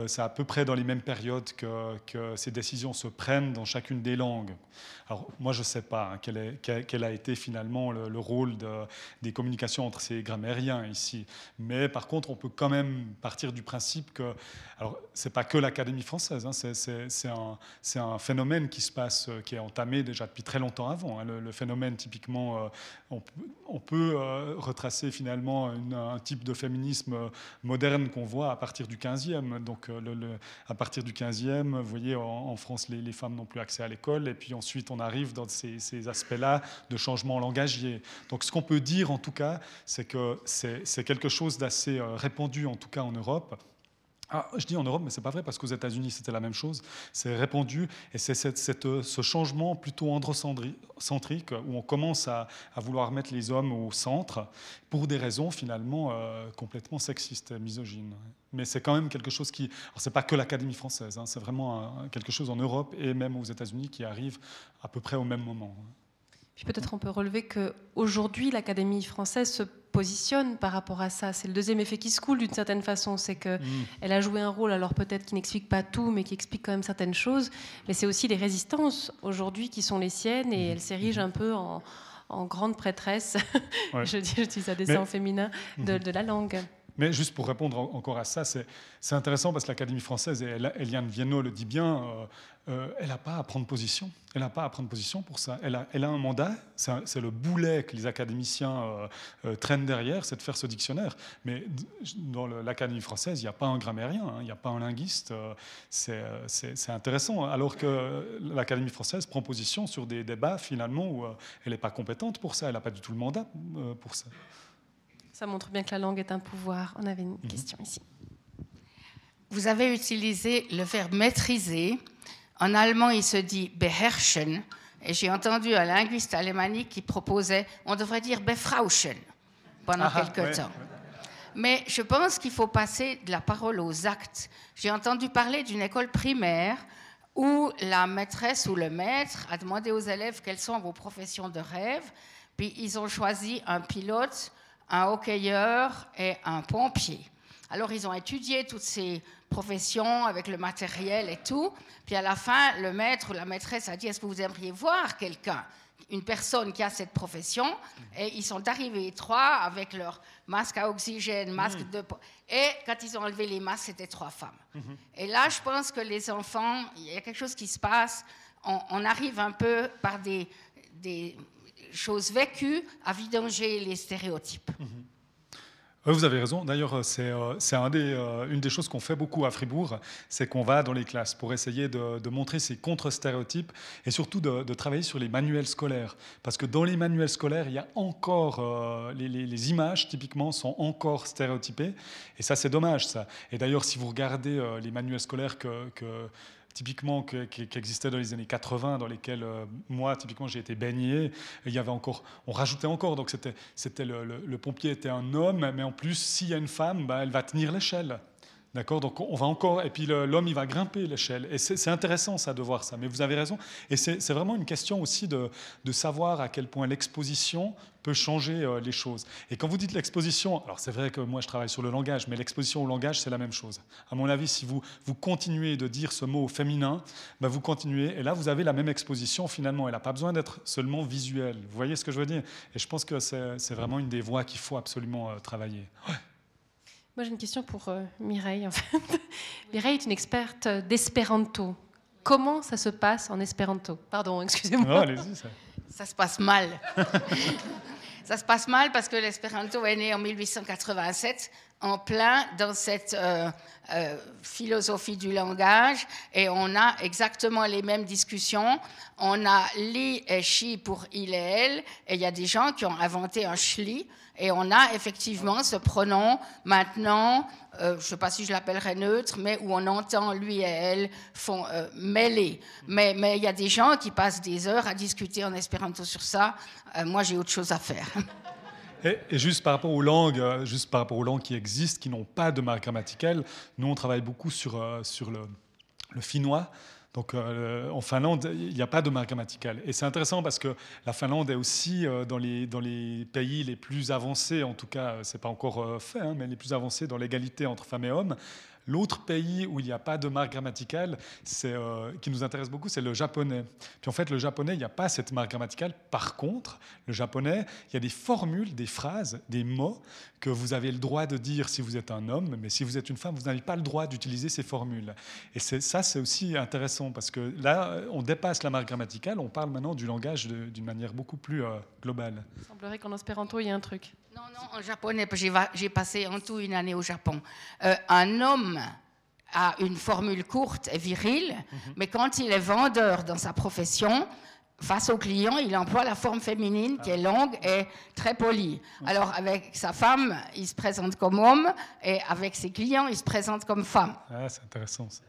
c'est à peu près dans les mêmes périodes que, ces décisions se prennent dans chacune des langues. Alors moi je ne sais pas hein, quel, a été finalement le, rôle de, des communications entre ces grammairiens ici, mais par contre on peut quand même partir du principe que Alors, c'est pas que l'Académie française, hein, c'est un, phénomène qui se passe, euh, qui est entamé déjà depuis très longtemps avant. Hein. Le, phénomène, typiquement, on, peut retracer finalement un type de féminisme moderne qu'on voit à partir du 15e. Donc, le, à partir du 15e, vous voyez, en, France, les, femmes n'ont plus accès à l'école, et puis ensuite, on arrive dans ces, ces aspects-là de changement langagier. Donc, ce qu'on peut dire, en tout cas, c'est que c'est quelque chose d'assez répandu, en tout cas en Europe. Ah, je dis en Europe, mais ce n'est pas vrai parce qu'aux États-Unis c'était la même chose. C'est répandu et c'est ce changement plutôt androcentrique où on commence à, vouloir mettre les hommes au centre pour des raisons finalement euh, complètement sexistes et misogynes. Mais c'est quand même quelque chose qui. Ce n'est pas que l'Académie française, hein, c'est vraiment quelque chose en Europe et même aux États-Unis qui arrive à peu près au même moment. Puis peut-être on peut relever qu'aujourd'hui, l'Académie française se positionne par rapport à ça. C'est le deuxième effet qui se coule d'une certaine façon. C'est qu'elle mm. a joué un rôle, alors peut-être qui n'explique pas tout, mais qui explique quand même certaines choses. Mais c'est aussi les résistances aujourd'hui qui sont les siennes et mm. elle s'érige un peu en, grande prêtresse, je, dis, je dis ça dessin féminin, de, mm-hmm. de la langue. Mais juste pour répondre encore à ça, c'est intéressant parce que l'Académie française, et Eliane Viennot le dit bien, euh, euh, elle n'a pas à prendre position. Elle n'a pas à prendre position pour ça. Elle a, un mandat, c'est le boulet que les académiciens euh, traînent derrière, c'est de faire ce dictionnaire. Mais dans l'Académie française, il n'y a pas un grammairien, hein, il n'y a pas un linguiste. c'est intéressant. Alors que l'Académie française prend position sur des débats finalement où elle n'est pas compétente pour ça, elle n'a pas du tout le mandat pour ça. Ça montre bien que la langue est un pouvoir. On avait une mhm. question ici. Vous avez utilisé le verbe maîtriser. En allemand, il se dit beherrschen. Et j'ai entendu un linguiste alémanique qui proposait, on devrait dire befrauschen pendant ah, quelque temps. Mais je pense qu'il faut passer de la parole aux actes. J'ai entendu parler d'une école primaire où la maîtresse ou le maître a demandé aux élèves quelles sont vos professions de rêve, puis ils ont choisi un pilote, un hockeyeur et un pompier. Alors ils ont étudié toutes ces professions avec le matériel et tout. Puis à la fin, le maître ou la maîtresse a dit Est-ce que vous aimeriez voir quelqu'un une personne qui a cette profession? Et ils sont arrivés trois avec leur masque à oxygène, masque mm. de et quand ils ont enlevé les masques, c'était trois femmes. Mm-hmm. Et là, je pense que les enfants, il y a quelque chose qui se passe. On, arrive un peu par des, des choses vécues à vidanger les stéréotypes. Mhm. Vous avez raison. D'ailleurs, euh, c'est euh, euh, une des choses qu'on fait beaucoup à Fribourg, c'est qu'on va dans les classes pour essayer de, montrer ces contre-stéréotypes et surtout de, travailler sur les manuels scolaires. Parce que dans les manuels scolaires, il y a encore les, images typiquement sont encore stéréotypées et ça, c'est dommage. Ça. Et d'ailleurs, si vous regardez les manuels scolaires que typiquement qui, existait dans les années 80, dans lesquels euh, moi, typiquement, j'ai été baigné. Il y avait encore, on rajoutait encore, donc c'était, c'était le, pompier était un homme, mais en plus, s'il y a une femme, bah, elle va tenir l'échelle. D'accord? Donc on va encore, et puis l'homme, il va grimper l'échelle. Et c'est intéressant, ça, de voir ça. Mais vous avez raison. Et c'est vraiment une question aussi de, savoir à quel point l'exposition peut changer euh, les choses. Et quand vous dites l'exposition, alors c'est vrai que moi je travaille sur le langage, mais l'exposition au langage, c'est la même chose. À mon avis, si vous, continuez de dire ce mot féminin, ben vous continuez, et là vous avez la même exposition finalement. Elle n'a pas besoin d'être seulement visuelle. Vous voyez ce que je veux dire? Et je pense que c'est vraiment une des voies qu'il faut absolument euh, travailler. Moi, j'ai une question pour euh, Mireille. En fait. Mireille est une experte d'espéranto. Comment ça se passe en espéranto? Pardon, excusez-moi. ça. ça se passe mal. ça se passe mal parce que l'espéranto est né en 1887, en plein dans cette euh, euh, philosophie du langage, et on a exactement les mêmes discussions. On a li et chi pour il et elle, et il y a des gens qui ont inventé un schli et on a effectivement ce pronom maintenant, euh, je ne sais pas si je l'appellerais neutre, mais où on entend lui et elle font mêler. Mais il y a des gens qui passent des heures à discuter en espéranto sur ça. Moi, j'ai autre chose à faire. Et, juste par rapport aux langues, juste par rapport aux langues qui existent, qui n'ont pas de marque grammaticale, nous on travaille beaucoup sur, sur le, finnois. Donc euh, en Finlande, il n'y a pas de marque grammaticale. Et c'est intéressant parce que la Finlande est aussi euh, dans, les, dans les pays les plus avancés, en tout cas, ce n'est pas encore euh, fait, hein, mais les plus avancés dans l'égalité entre femmes et hommes. L'autre pays où il n'y a pas de marque grammaticale, euh, qui nous intéresse beaucoup, c'est le japonais. Puis en fait, le japonais, il n'y a pas cette marque grammaticale. Par contre, le japonais, il y a des formules, des phrases, des mots que vous avez le droit de dire si vous êtes un homme, mais si vous êtes une femme, vous n'avez pas le droit d'utiliser ces formules. Et ça, c'est aussi intéressant parce que là, on dépasse la marque grammaticale, on parle maintenant du langage d'une manière beaucoup plus euh, globale. Il semblerait qu'en espéranto, il y a un truc. Non, non, en japonais, j'ai passé en tout une année au Japon. Euh, un homme a une formule courte et virile, mhm. mais quand il est vendeur dans sa profession, face au client, il emploie la forme féminine qui est longue et très polie. Alors avec sa femme, il se présente comme homme et avec ses clients, il se présente comme femme. Ah, c'est intéressant ça.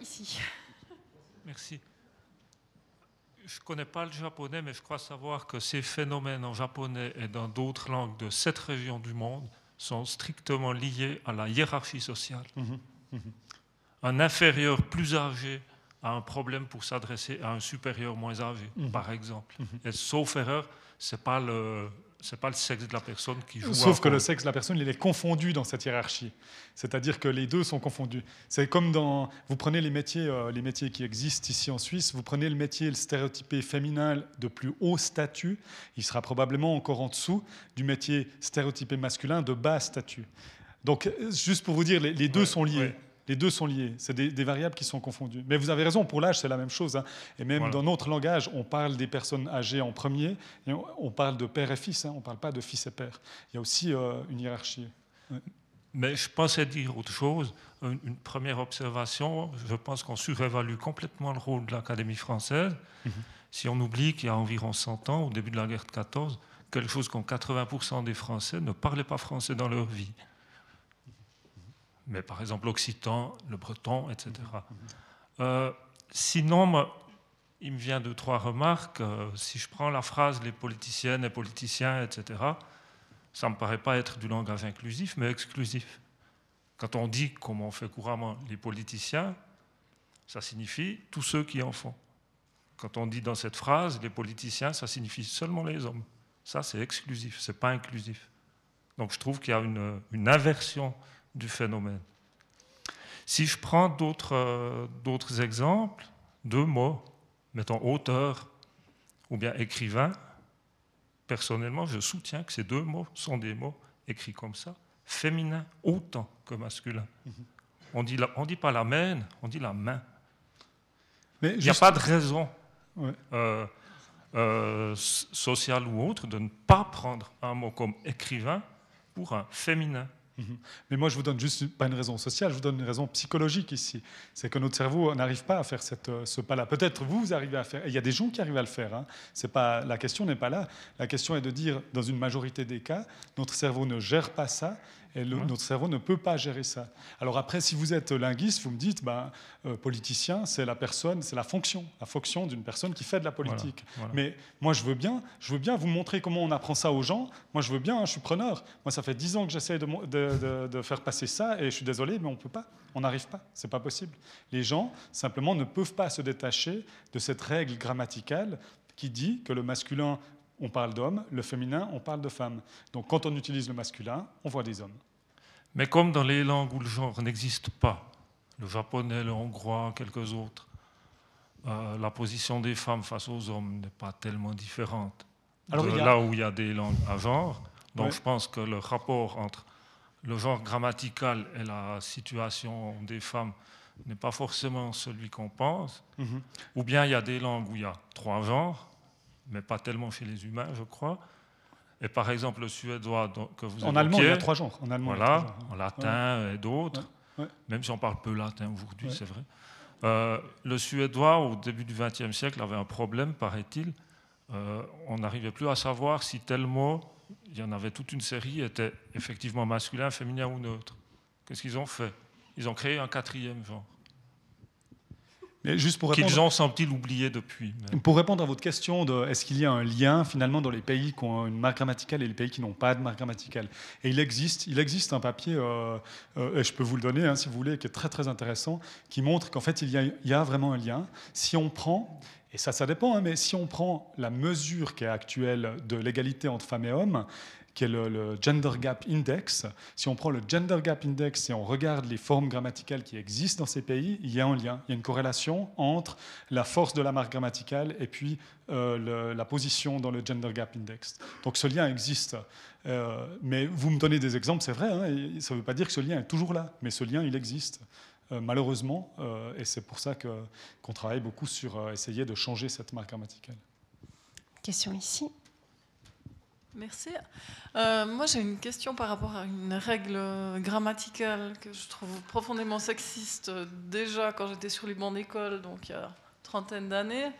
Ici. Merci. Je ne connais pas le japonais, mais je crois savoir que ces phénomènes en japonais et dans d'autres langues de cette région du monde sont strictement liés à la hiérarchie sociale. Mhm, mhm. Un inférieur plus âgé a un problème pour s'adresser à un supérieur moins âgé, mhm. par exemple. Et sauf erreur, ce n'est pas le, c'est pas le sexe de la personne qui joue. Sauf que le sexe de la personne, il est confondu dans cette hiérarchie. C'est-à-dire que les deux sont confondus. C'est comme dans, vous prenez les métiers, euh, les métiers qui existent ici en Suisse, vous prenez le métier le stéréotypé féminin de plus haut statut, il sera probablement encore en dessous du métier stéréotypé masculin de bas statut. Donc, juste pour vous dire, les, deux sont liés. Les deux sont liés. C'est des, variables qui sont confondues. Mais vous avez raison, pour l'âge, c'est la même chose. Hein. Et même dans notre langage, on parle des personnes âgées en premier, et on, parle de père et fils, hein. on ne parle pas de fils et père. Il y a aussi euh, une hiérarchie. Mais je pensais dire autre chose. Une, première observation, je pense qu'on surévalue complètement le rôle de l'Académie française. Mhm. Si on oublie qu'il y a environ 100 ans, au début de la guerre de 14, quelque chose comme 80% des Français ne parlaient pas français dans leur vie mais par exemple l'occitan, le breton, etc. Euh, sinon, il me vient de trois remarques. Euh, si je prends la phrase les politiciennes et politiciens, etc., ça ne me paraît pas être du langage inclusif, mais exclusif. Quand on dit, comme on fait couramment, les politiciens, ça signifie tous ceux qui en font. Quand on dit dans cette phrase les politiciens, ça signifie seulement les hommes. Ça, c'est exclusif, ce n'est pas inclusif. Donc je trouve qu'il y a une, une inversion du phénomène. Si je prends d'autres euh, exemples, deux mots, mettons auteur ou bien écrivain, personnellement, je soutiens que ces deux mots sont des mots écrits comme ça, féminin autant que masculin. On dit, on dit pas la main, on dit la main. Mais Il n'y a pas de raison euh, euh, sociale ou autre de ne pas prendre un mot comme écrivain pour un féminin. Mhm. Mais moi, je vous donne juste pas une raison sociale, je vous donne une raison psychologique ici. C'est que notre cerveau n'arrive pas à faire euh, ce pas-là. Peut-être vous, vous arrivez à faire. il y a des gens qui arrivent à le faire. Hein. C'est pas la question n'est pas là. La question est de dire, dans une majorité des cas, notre cerveau ne gère pas ça et notre cerveau ne peut pas gérer ça. Alors après, si vous êtes linguiste, vous me dites, ben, euh, politicien, c'est la personne, c'est la fonction, la fonction d'une personne qui fait de la politique. Mais moi, je veux bien, je veux bien vous montrer comment on apprend ça aux gens. Moi, je veux bien, hein, je suis preneur. Moi, ça fait dix ans que j'essaie de, de, faire passer ça, et je suis désolé, mais on peut pas, on n'arrive pas, c'est pas possible. Les gens simplement ne peuvent pas se détacher de cette règle grammaticale qui dit que le masculin on parle d'homme, le féminin, on parle de femme. Donc quand on utilise le masculin, on voit des hommes. Mais comme dans les langues où le genre n'existe pas, le japonais, le hongrois, quelques autres, euh, la position des femmes face aux hommes n'est pas tellement différente Alors, de là où il y a des langues à genre. Donc je pense que le rapport entre le genre grammatical et la situation des femmes n'est pas forcément celui qu'on pense. Mhm. Ou bien il y a des langues où il y a trois genres, mais pas tellement chez les humains, je crois. Et par exemple, le suédois que vous En allemand, il y a trois genres. En allemand, voilà, en latin et d'autres, même si on parle peu latin aujourd'hui, c'est vrai. Euh, le suédois, au début du XXe siècle, avait un problème, paraît-il. Euh, on n'arrivait plus à savoir si tel mot, il y en avait toute une série, était effectivement masculin, féminin ou neutre. Qu'est-ce qu'ils ont fait? Ils ont créé un quatrième genre juste pour répondre, qu'ils ont semble-t-il oublié depuis. Pour répondre à votre question de est-ce qu'il y a un lien finalement dans les pays qui ont une marque grammaticale et les pays qui n'ont pas de marque grammaticale Et il existe, il existe un papier, euh, euh, et je peux vous le donner hein, si vous voulez, qui est très très intéressant, qui montre qu'en fait il y, a, il y, a, vraiment un lien. Si on prend, et ça ça dépend, hein, mais si on prend la mesure qui est actuelle de l'égalité entre femmes et hommes, qui est le, Gender Gap Index. Si on prend le Gender Gap Index et on regarde les formes grammaticales qui existent dans ces pays, il y a un lien, il y a une corrélation entre la force de la marque grammaticale et puis euh, la position dans le Gender Gap Index. Donc ce lien existe. Euh, mais vous me donnez des exemples, c'est vrai, hein, ça ne veut pas dire que ce lien est toujours là, mais ce lien, il existe. malheureusement, et c'est pour ça qu'on travaille beaucoup sur essayer de changer cette marque grammaticale. Question ici. Merci. Euh, moi, j'ai une question par rapport à une règle grammaticale que je trouve profondément sexiste déjà quand j'étais sur les bancs d'école, donc il y a trentaine d'années.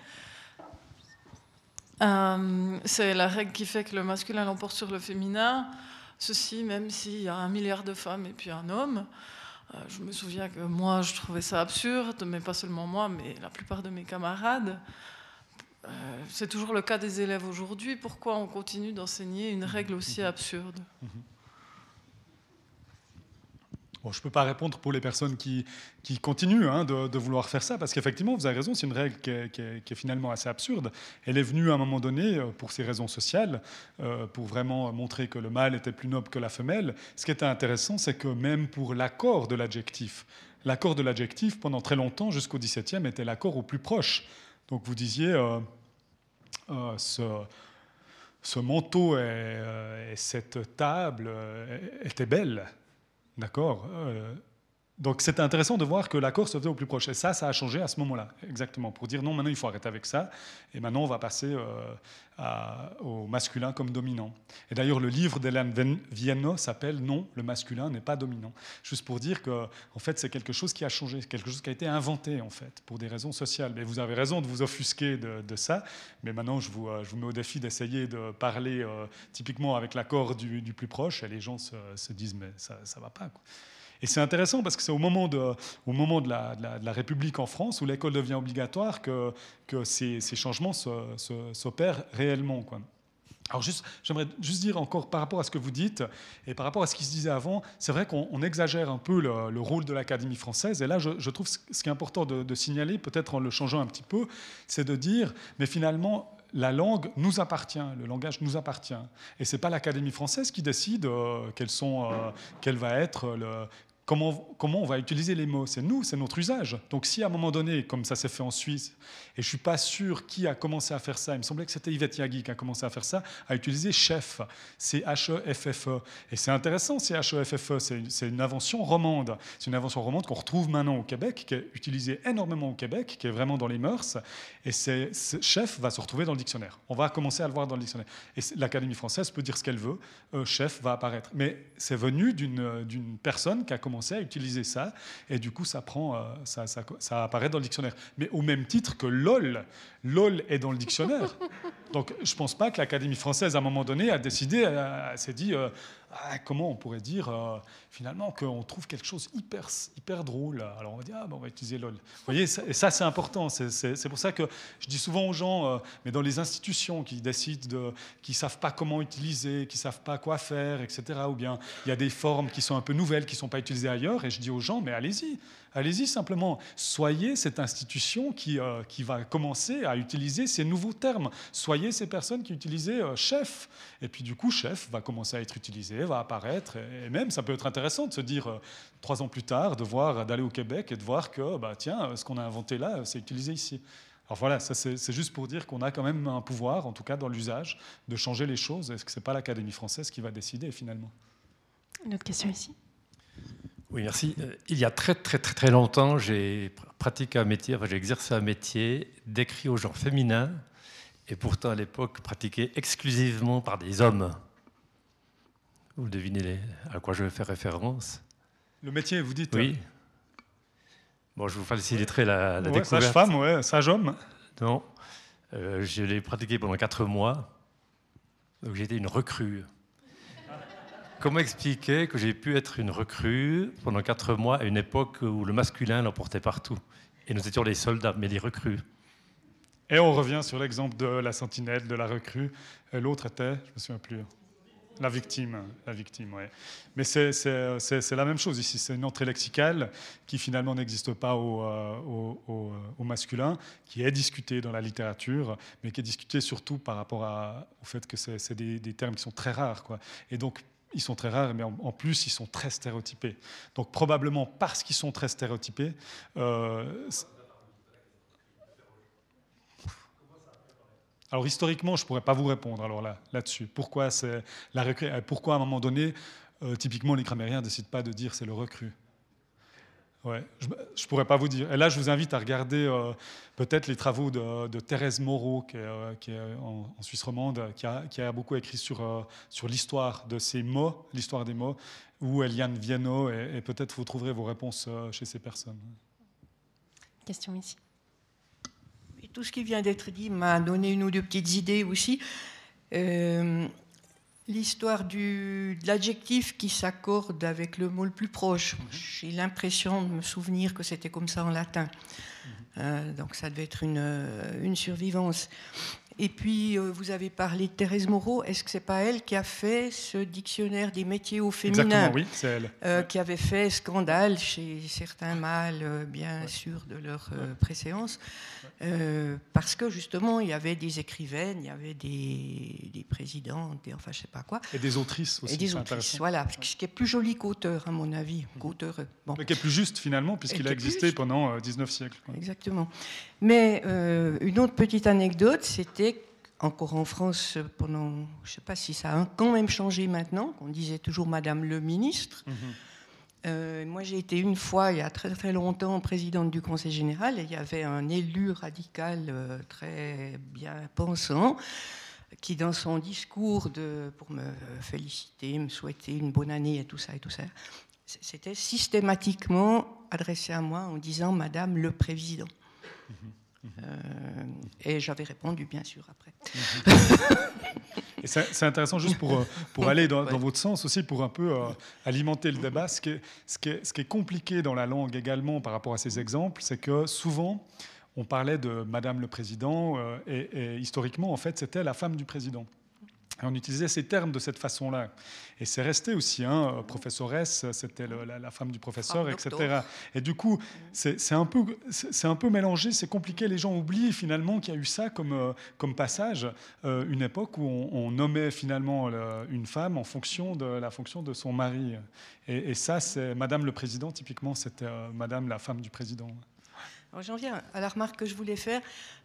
Euh, c'est la règle qui fait que le masculin l'emporte sur le féminin. Ceci, même s'il y a un milliard de femmes et puis un homme. Euh, je me souviens que moi, je trouvais ça absurde, mais pas seulement moi, mais la plupart de mes camarades. Euh, c'est toujours le cas des élèves aujourd'hui. Pourquoi on continue d'enseigner une règle aussi absurde? Je ne peux pas répondre pour les personnes qui, qui continuent hein, de, vouloir faire ça, parce qu'effectivement, vous avez raison, c'est une règle qui est, finalement assez absurde. Elle est venue à un moment donné euh, pour ces raisons sociales, euh, pour vraiment montrer que le mâle était plus noble que la femelle. Ce qui était intéressant, c'est que même pour l'accord de l'adjectif, l'accord de l'adjectif, pendant très longtemps, jusqu'au XVIIe, était l'accord au plus proche. Donc vous disiez, euh, ce, manteau et, cette table étaient belles, d'accord donc c'était intéressant de voir que l'accord se faisait au plus proche. Et ça, ça a changé à ce moment-là, exactement, pour dire non, maintenant il faut arrêter avec ça, et maintenant on va passer euh, au masculin comme dominant. Et d'ailleurs, le livre d'Hélène Vienno s'appelle Non, le masculin n'est pas dominant. Juste pour dire que, en fait, c'est quelque chose qui a changé, quelque chose qui a été inventé, en fait, pour des raisons sociales. Mais vous avez raison de vous offusquer de, ça, mais maintenant je vous, euh, je vous mets au défi d'essayer de parler euh, typiquement avec l'accord du, plus proche, et les gens se, se disent mais ça ne va pas. Et c'est intéressant parce que c'est au moment de, au moment de, la, République en France, où l'école devient obligatoire, que, que ces, changements s'opèrent réellement. Quoi. Alors juste, j'aimerais juste dire encore par rapport à ce que vous dites et par rapport à ce qui se disait avant, c'est vrai qu'on exagère un peu le, rôle de l'Académie française. Et là, je, trouve ce qui est important de, signaler, peut-être en le changeant un petit peu, c'est de dire, mais finalement, la langue nous appartient, le langage nous appartient. Et ce n'est pas l'Académie française qui décide euh, sont, euh, quel va être le, Comment, on va utiliser les mots C'est nous, c'est notre usage. Donc si à un moment donné, comme ça s'est fait en Suisse, et je ne suis pas sûr qui a commencé à faire ça, il me semblait que c'était Yvette Yagui qui a commencé à faire ça, à utiliser chef, c'est H-E-F-F-E. E. Et c'est intéressant, c'est H-E-F-F-E, c'est une invention romande. C'est une invention romande qu'on retrouve maintenant au Québec, qui est utilisée énormément au Québec, qui est vraiment dans les mœurs. Et ce chef va se retrouver dans le dictionnaire. On va commencer à le voir dans le dictionnaire. Et l'Académie française peut dire ce qu'elle veut, euh, chef va apparaître. Mais c'est venu d'une personne qui a commencé à utiliser ça, et du coup, ça, prend, euh, ça, ça, ça, apparaît dans le dictionnaire. Mais au même titre que LOL, LOL est dans le dictionnaire. Donc, je ne pense pas que l'Académie française, à un moment donné, a décidé, s'est dit, euh, comment on pourrait dire euh, finalement qu'on trouve quelque chose hyper, hyper drôle? Alors on va dire, ah, on va utiliser LOL. Vous voyez, et ça c'est important. C'est pour ça que je dis souvent aux gens, euh, mais dans les institutions qui décident, de, qui ne savent pas comment utiliser, qui ne savent pas quoi faire, etc., ou bien il y a des formes qui sont un peu nouvelles, qui ne sont pas utilisées ailleurs, et je dis aux gens, mais allez-y, Allez-y simplement, soyez cette institution qui, euh, qui va commencer à utiliser ces nouveaux termes. Soyez ces personnes qui utilisent euh, chef. Et puis du coup, chef va commencer à être utilisé, va apparaître. Et même, ça peut être intéressant de se dire, euh, trois ans plus tard, de voir, d'aller au Québec et de voir que, bah, tiens, ce qu'on a inventé là, c'est utilisé ici. Alors voilà, c'est juste pour dire qu'on a quand même un pouvoir, en tout cas dans l'usage, de changer les choses. Est-ce que ce n'est pas l'Académie française qui va décider finalement? Une autre question ici? Oui, merci. Euh, il y a très très très très longtemps, j'ai pratiqué un métier, enfin, j'ai exercé un métier d'écrit au genre féminin, et pourtant à l'époque pratiqué exclusivement par des hommes. Vous devinez à quoi je vais faire référence Le métier, vous dites Oui. Bon, je vous faciliterai la, la découverte. Sage-femme, ouais, sage-homme Non. Euh, je l'ai pratiqué pendant quatre mois. Donc j'étais une recrue. Comment expliquer que j'ai pu être une recrue pendant quatre mois à une époque où le masculin l'emportait partout? Et nous étions les soldats, mais les recrues. Et on revient sur l'exemple de la sentinelle, de la recrue. L'autre était, je ne me souviens plus. La victime, la victime, oui. Mais c'est la même chose ici. C'est une entrée lexicale qui finalement n'existe pas au, au, au, masculin, qui est discutée dans la littérature, mais qui est discutée surtout par rapport au fait que c'est des, des, termes qui sont très rares. Quoi. Et donc, ils sont très rares, mais en, plus, ils sont très stéréotypés. Donc, probablement parce qu'ils sont très stéréotypés, euh, alors historiquement, je ne pourrais pas vous répondre alors là, là-dessus. Pourquoi, la pourquoi à un moment donné, euh, typiquement les grammairiens ne décident pas de dire c'est le recru? Ouais, je ne pourrais pas vous dire. Et là, je vous invite à regarder euh, peut-être les travaux de, Thérèse Moreau, qui est, euh, en, Suisse romande, qui a, beaucoup écrit sur, euh, sur l'histoire de ces mots, l'histoire des mots, ou Eliane Viennot, et, peut-être vous trouverez vos réponses chez ces personnes. Question ici. Tout ce qui vient d'être dit m'a donné une ou deux petites idées aussi l'histoire de l'adjectif qui s'accorde avec le mot le plus proche. Mhm. J'ai l'impression de me souvenir que c'était comme ça en latin. Mhm. Euh, donc ça devait être une, euh, une survivance. Et puis, euh, vous avez parlé de Thérèse Moreau. Est-ce que c'est pas elle qui a fait ce dictionnaire des métiers au féminin Exactement, oui, c'est elle. Euh, qui avait fait scandale chez certains mâles, euh, bien sûr, de leur préséance. parce que, justement, il y avait des écrivaines, il y avait des, des présidentes, et enfin, je sais pas quoi. Et des autrices aussi. Et des autrices, voilà. Ce qui est plus joli qu'auteur, à mon avis. Mhm. Qu'auteur, bon. Mais qui est plus juste, finalement, puisqu'il a existé pendant 19 siècles. Exactement. Mais une autre petite anecdote, c'était encore en France pendant, je ne sais pas si ça a quand même changé maintenant, on disait toujours Madame le ministre. Mhm. Euh, moi, j'ai été une fois, il y a très très longtemps, présidente du Conseil général, et il y avait un élu radical euh, très bien pensant qui, dans son discours de, pour me féliciter, me souhaiter une bonne année et tout ça et tout ça, c'était systématiquement adressé à moi en disant Madame le Président. Mhm. Euh, et j'avais répondu, bien sûr, après. c'est intéressant juste pour, euh, pour aller dans, votre sens aussi, pour un peu euh, alimenter le débat. Ce qui, est, ce, qui est, ce qui est compliqué dans la langue également par rapport à ces exemples, c'est que souvent, on parlait de Madame le Président, et, et historiquement, en fait, c'était la femme du Président on utilisait ces termes de cette façon-là. Et c'est resté aussi, hein, professoresse, c'était la, femme du professeur, etc. Et du coup, c'est un, peu, un peu mélangé, c'est compliqué. Les gens oublient finalement qu'il y a eu ça comme, euh, comme passage, euh, une époque où on, nommait finalement une femme en fonction de la fonction de son mari. Et, ça, c'est Madame le Président, typiquement, c'était euh, Madame la femme du Président. J'en viens à la remarque que je voulais faire.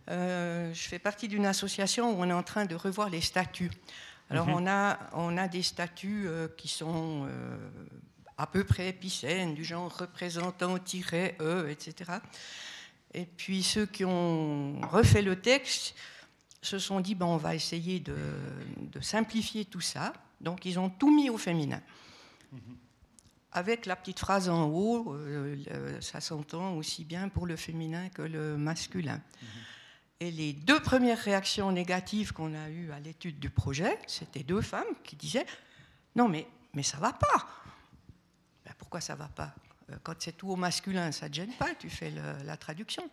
Euh, je fais partie d'une association où on est en train de revoir les statuts. Alors mhm. on, a, on a des statuts euh, qui sont euh, à peu près épicènes, du genre représentant-e, etc. Et puis ceux qui ont refait le texte se sont dit, ben, on va essayer de, simplifier tout ça. Donc ils ont tout mis au féminin. Mhm avec la petite phrase en haut, euh, ça s'entend aussi bien pour le féminin que le masculin. Mhm. Et les deux premières réactions négatives qu'on a eues à l'étude du projet, c'était deux femmes qui disaient Non, mais, mais ça va pas. Ben, pourquoi ça va pas? Euh, Quand c'est tout au masculin, ça ne te gêne pas, tu fais la traduction.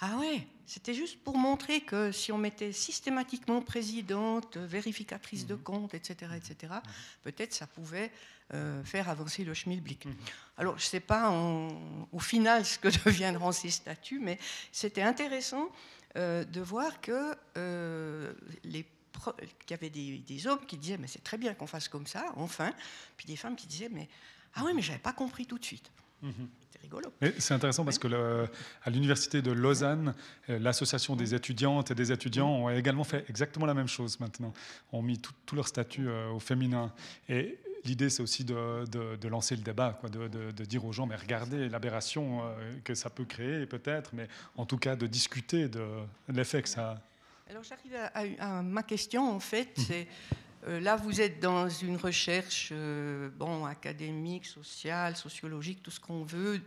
Ah ouais, c'était juste pour montrer que si on mettait systématiquement présidente, vérificatrice de mhm. compte, etc., etc., mhm. peut-être ça pouvait euh, faire avancer le schmilblick. Mhm. Alors, je ne sais pas au final ce que deviendront ces statuts, mais c'était intéressant euh, de voir que euh, les qu'il y avait des, hommes qui disaient mais c'est très bien qu'on fasse comme ça, enfin, puis des femmes qui disaient mais ah oui mais j'avais pas compris tout de suite. Mhm. C'est rigolo. C'est intéressant parce que à l'université de Lausanne, l'association des étudiantes et des étudiants ont également fait exactement la même chose maintenant. Ont mis tout, tout leur statut au féminin. Et l'idée, c'est aussi de, lancer le débat, quoi, de, dire aux gens, mais regardez l'aberration euh, que ça peut créer, peut-être, mais en tout cas de discuter de, l'effet que ça a. Alors j'arrive à, ma question, en fait, mhm. c'est... Euh, là, vous êtes dans une recherche euh, bon, académique, sociale, sociologique, tout ce qu'on veut.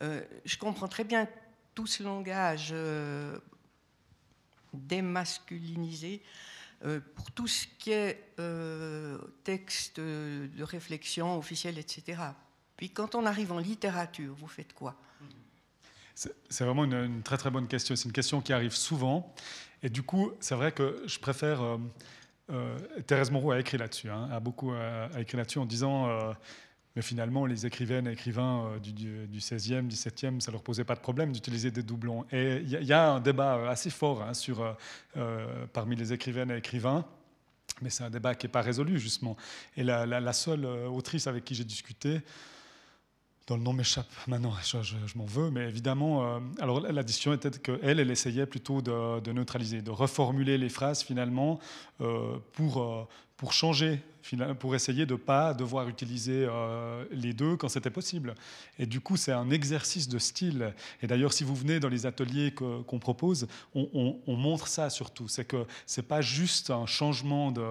je comprends très bien tout ce langage démasculinisé pour tout ce qui est euh, texte de réflexion officielle, etc. Puis quand on arrive en littérature, vous faites quoi? C'est vraiment une, très très bonne question. C'est une question qui arrive souvent. Et du coup, c'est vrai que je préfère... Euh, Thérèse Moreau a écrit là-dessus, hein, a beaucoup a écrit là-dessus en disant mais finalement, les écrivaines et écrivains du, du, du, 16e, 17e, ça ne leur posait pas de problème d'utiliser des doublons. Et il y, a un débat assez fort hein, sur, parmi les écrivaines et écrivains mais c'est un débat qui n'est pas résolu, justement. Et la, seule euh, autrice avec qui j'ai discuté, dont le nom m'échappe maintenant, je, m'en veux, mais évidemment, euh, alors la décision était qu'elle, elle essayait plutôt de, neutraliser, de reformuler les phrases finalement euh, pour, pour changer pour essayer de ne pas devoir utiliser euh, les deux quand c'était possible. Et du coup, c'est un exercice de style. Et d'ailleurs, si vous venez dans les ateliers qu'on propose, on, montre ça surtout. C'est que ce n'est pas juste un changement de,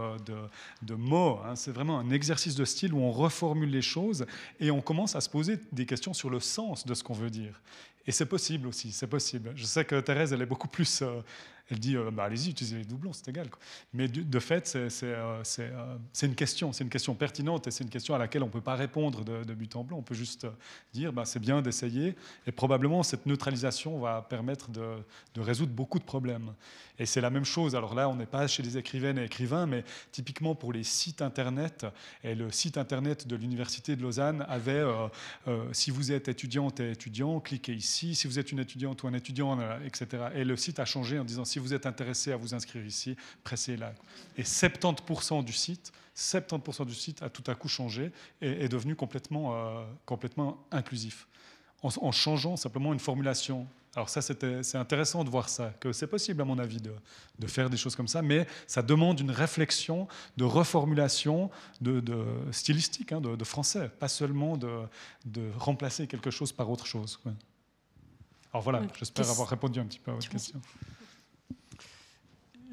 de, mots, hein. c'est vraiment un exercice de style où on reformule les choses et on commence à se poser des questions sur le sens de ce qu'on veut dire. Et c'est possible aussi, c'est possible. Je sais que Thérèse, elle est beaucoup plus euh, elle dit euh, bah, allez-y, utilisez les doublons, c'est égal. Mais de, fait, c'est euh, euh, une question, une question pertinente et c'est une question à laquelle on ne peut pas répondre de, but en blanc. On peut juste dire bah, c'est bien d'essayer et probablement cette neutralisation va permettre de, de résoudre beaucoup de problèmes. Et c'est la même chose. Alors là, on n'est pas chez les écrivaines et écrivains, mais typiquement pour les sites internet. Et le site internet de l'université de Lausanne avait si vous êtes étudiante et étudiant, cliquez ici. Si vous êtes une étudiante ou un étudiant, etc. Et le site a changé en disant si vous êtes intéressé à vous inscrire ici, pressez là. Et 70% du site, 70% du site a tout à coup changé et est devenu complètement, euh, complètement inclusif, en, changeant simplement une formulation. Alors ça, c'est intéressant de voir ça, que c'est possible à mon avis de, de, faire des choses comme ça, mais ça demande une réflexion de reformulation de, de stylistique, hein, de, français, pas seulement de, remplacer quelque chose par autre chose. Alors voilà, j'espère avoir répondu un petit peu à votre question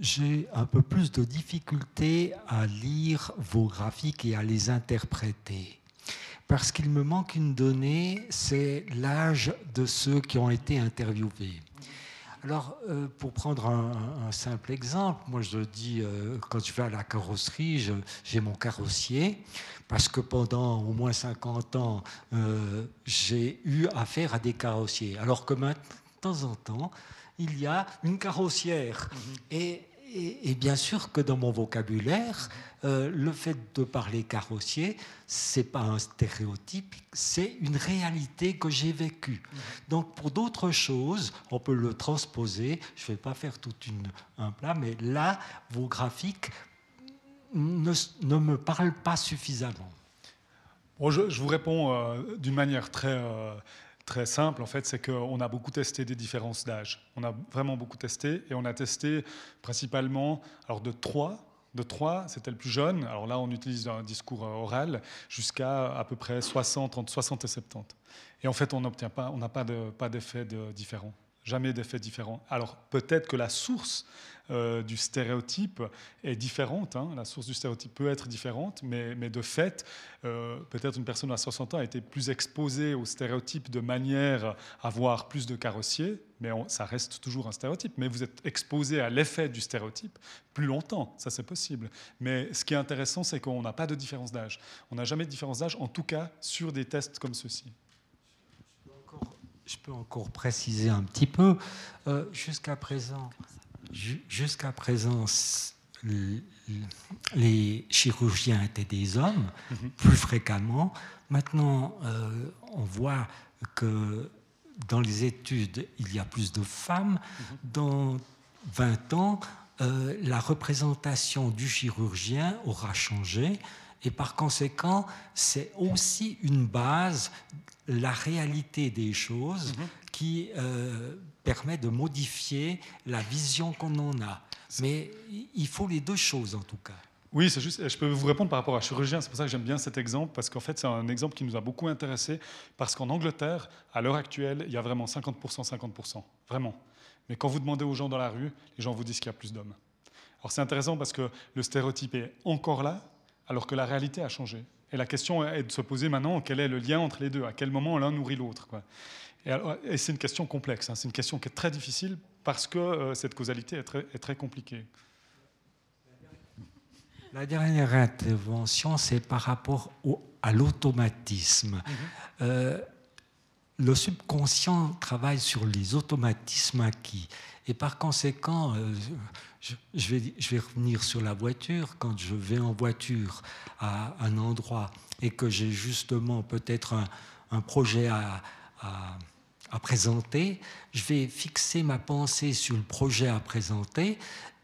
j'ai un peu plus de difficulté à lire vos graphiques et à les interpréter. Parce qu'il me manque une donnée, c'est l'âge de ceux qui ont été interviewés. Alors, euh, pour prendre un, simple exemple, moi je dis, euh, quand je vais à la carrosserie, j'ai mon carrossier, parce que pendant au moins 50 ans, euh, j'ai eu affaire à des carrossiers. Alors que maintenant, de temps en temps, il y a une carrossière. Mhm. Et et, bien sûr que dans mon vocabulaire, euh, le fait de parler carrossier, c'est pas un stéréotype, c'est une réalité que j'ai vécue. Donc pour d'autres choses, on peut le transposer. Je vais pas faire tout une, un plat, mais là, vos graphiques ne, me parlent pas suffisamment. Bon, je, vous réponds euh, d'une manière très euh, très simple, en fait, c'est qu'on a beaucoup testé des différences d'âge. On a vraiment beaucoup testé et on a testé principalement alors de 3 de 3, c'était le plus jeune. Alors là, on utilise un discours oral jusqu'à à peu près 60, entre 60 et 70. Et en fait, on n'obtient pas, on n'a pas de, pas d'effet de différent. Jamais d'effet différent. Alors peut-être que la source euh, du stéréotype est différente. Hein. La source du stéréotype peut être différente, mais, de fait, euh, peut-être une personne à 60 ans a été plus exposée au stéréotype de manière à avoir plus de carrossiers, mais ça reste toujours un stéréotype. Mais vous êtes exposé à l'effet du stéréotype plus longtemps, ça c'est possible. Mais ce qui est intéressant, c'est qu'on n'a pas de différence d'âge. On n'a jamais de différence d'âge, en tout cas sur des tests comme ceux-ci. Je peux encore préciser un petit peu. Euh, jusqu'à présent, jusqu'à présent, les chirurgiens étaient des hommes, mhm. plus fréquemment. Maintenant, euh, on voit que dans les études, il y a plus de femmes. Mhm. Dans 20 ans, euh, la représentation du chirurgien aura changé. Et par conséquent, c'est aussi une base, la réalité des choses, mhm. qui euh, permet de modifier la vision qu'on en a. Mais il faut les deux choses en tout cas. Oui, c'est juste, je peux vous répondre par rapport à chirurgien, c'est pour ça que j'aime bien cet exemple, parce qu'en fait, c'est un exemple qui nous a beaucoup intéressé, parce qu'en Angleterre, à l'heure actuelle, il y a vraiment 50%, 50%, vraiment. Mais quand vous demandez aux gens dans la rue, les gens vous disent qu'il y a plus d'hommes. Alors c'est intéressant parce que le stéréotype est encore là, alors que la réalité a changé. Et la question est de se poser maintenant quel est le lien entre les deux, à quel moment l'un nourrit l'autre. Et, c'est une question complexe, hein. c'est une question qui est très difficile parce que euh, cette causalité est très, est très, compliquée. La dernière intervention, c'est par rapport au, à l'automatisme. Mm-hmm. Euh, le subconscient travaille sur les automatismes acquis. Et par conséquent, euh, je, vais, je, vais, revenir sur la voiture. Quand je vais en voiture à un endroit et que j'ai justement peut-être un, projet à, à, présenter, je vais fixer ma pensée sur le projet à présenter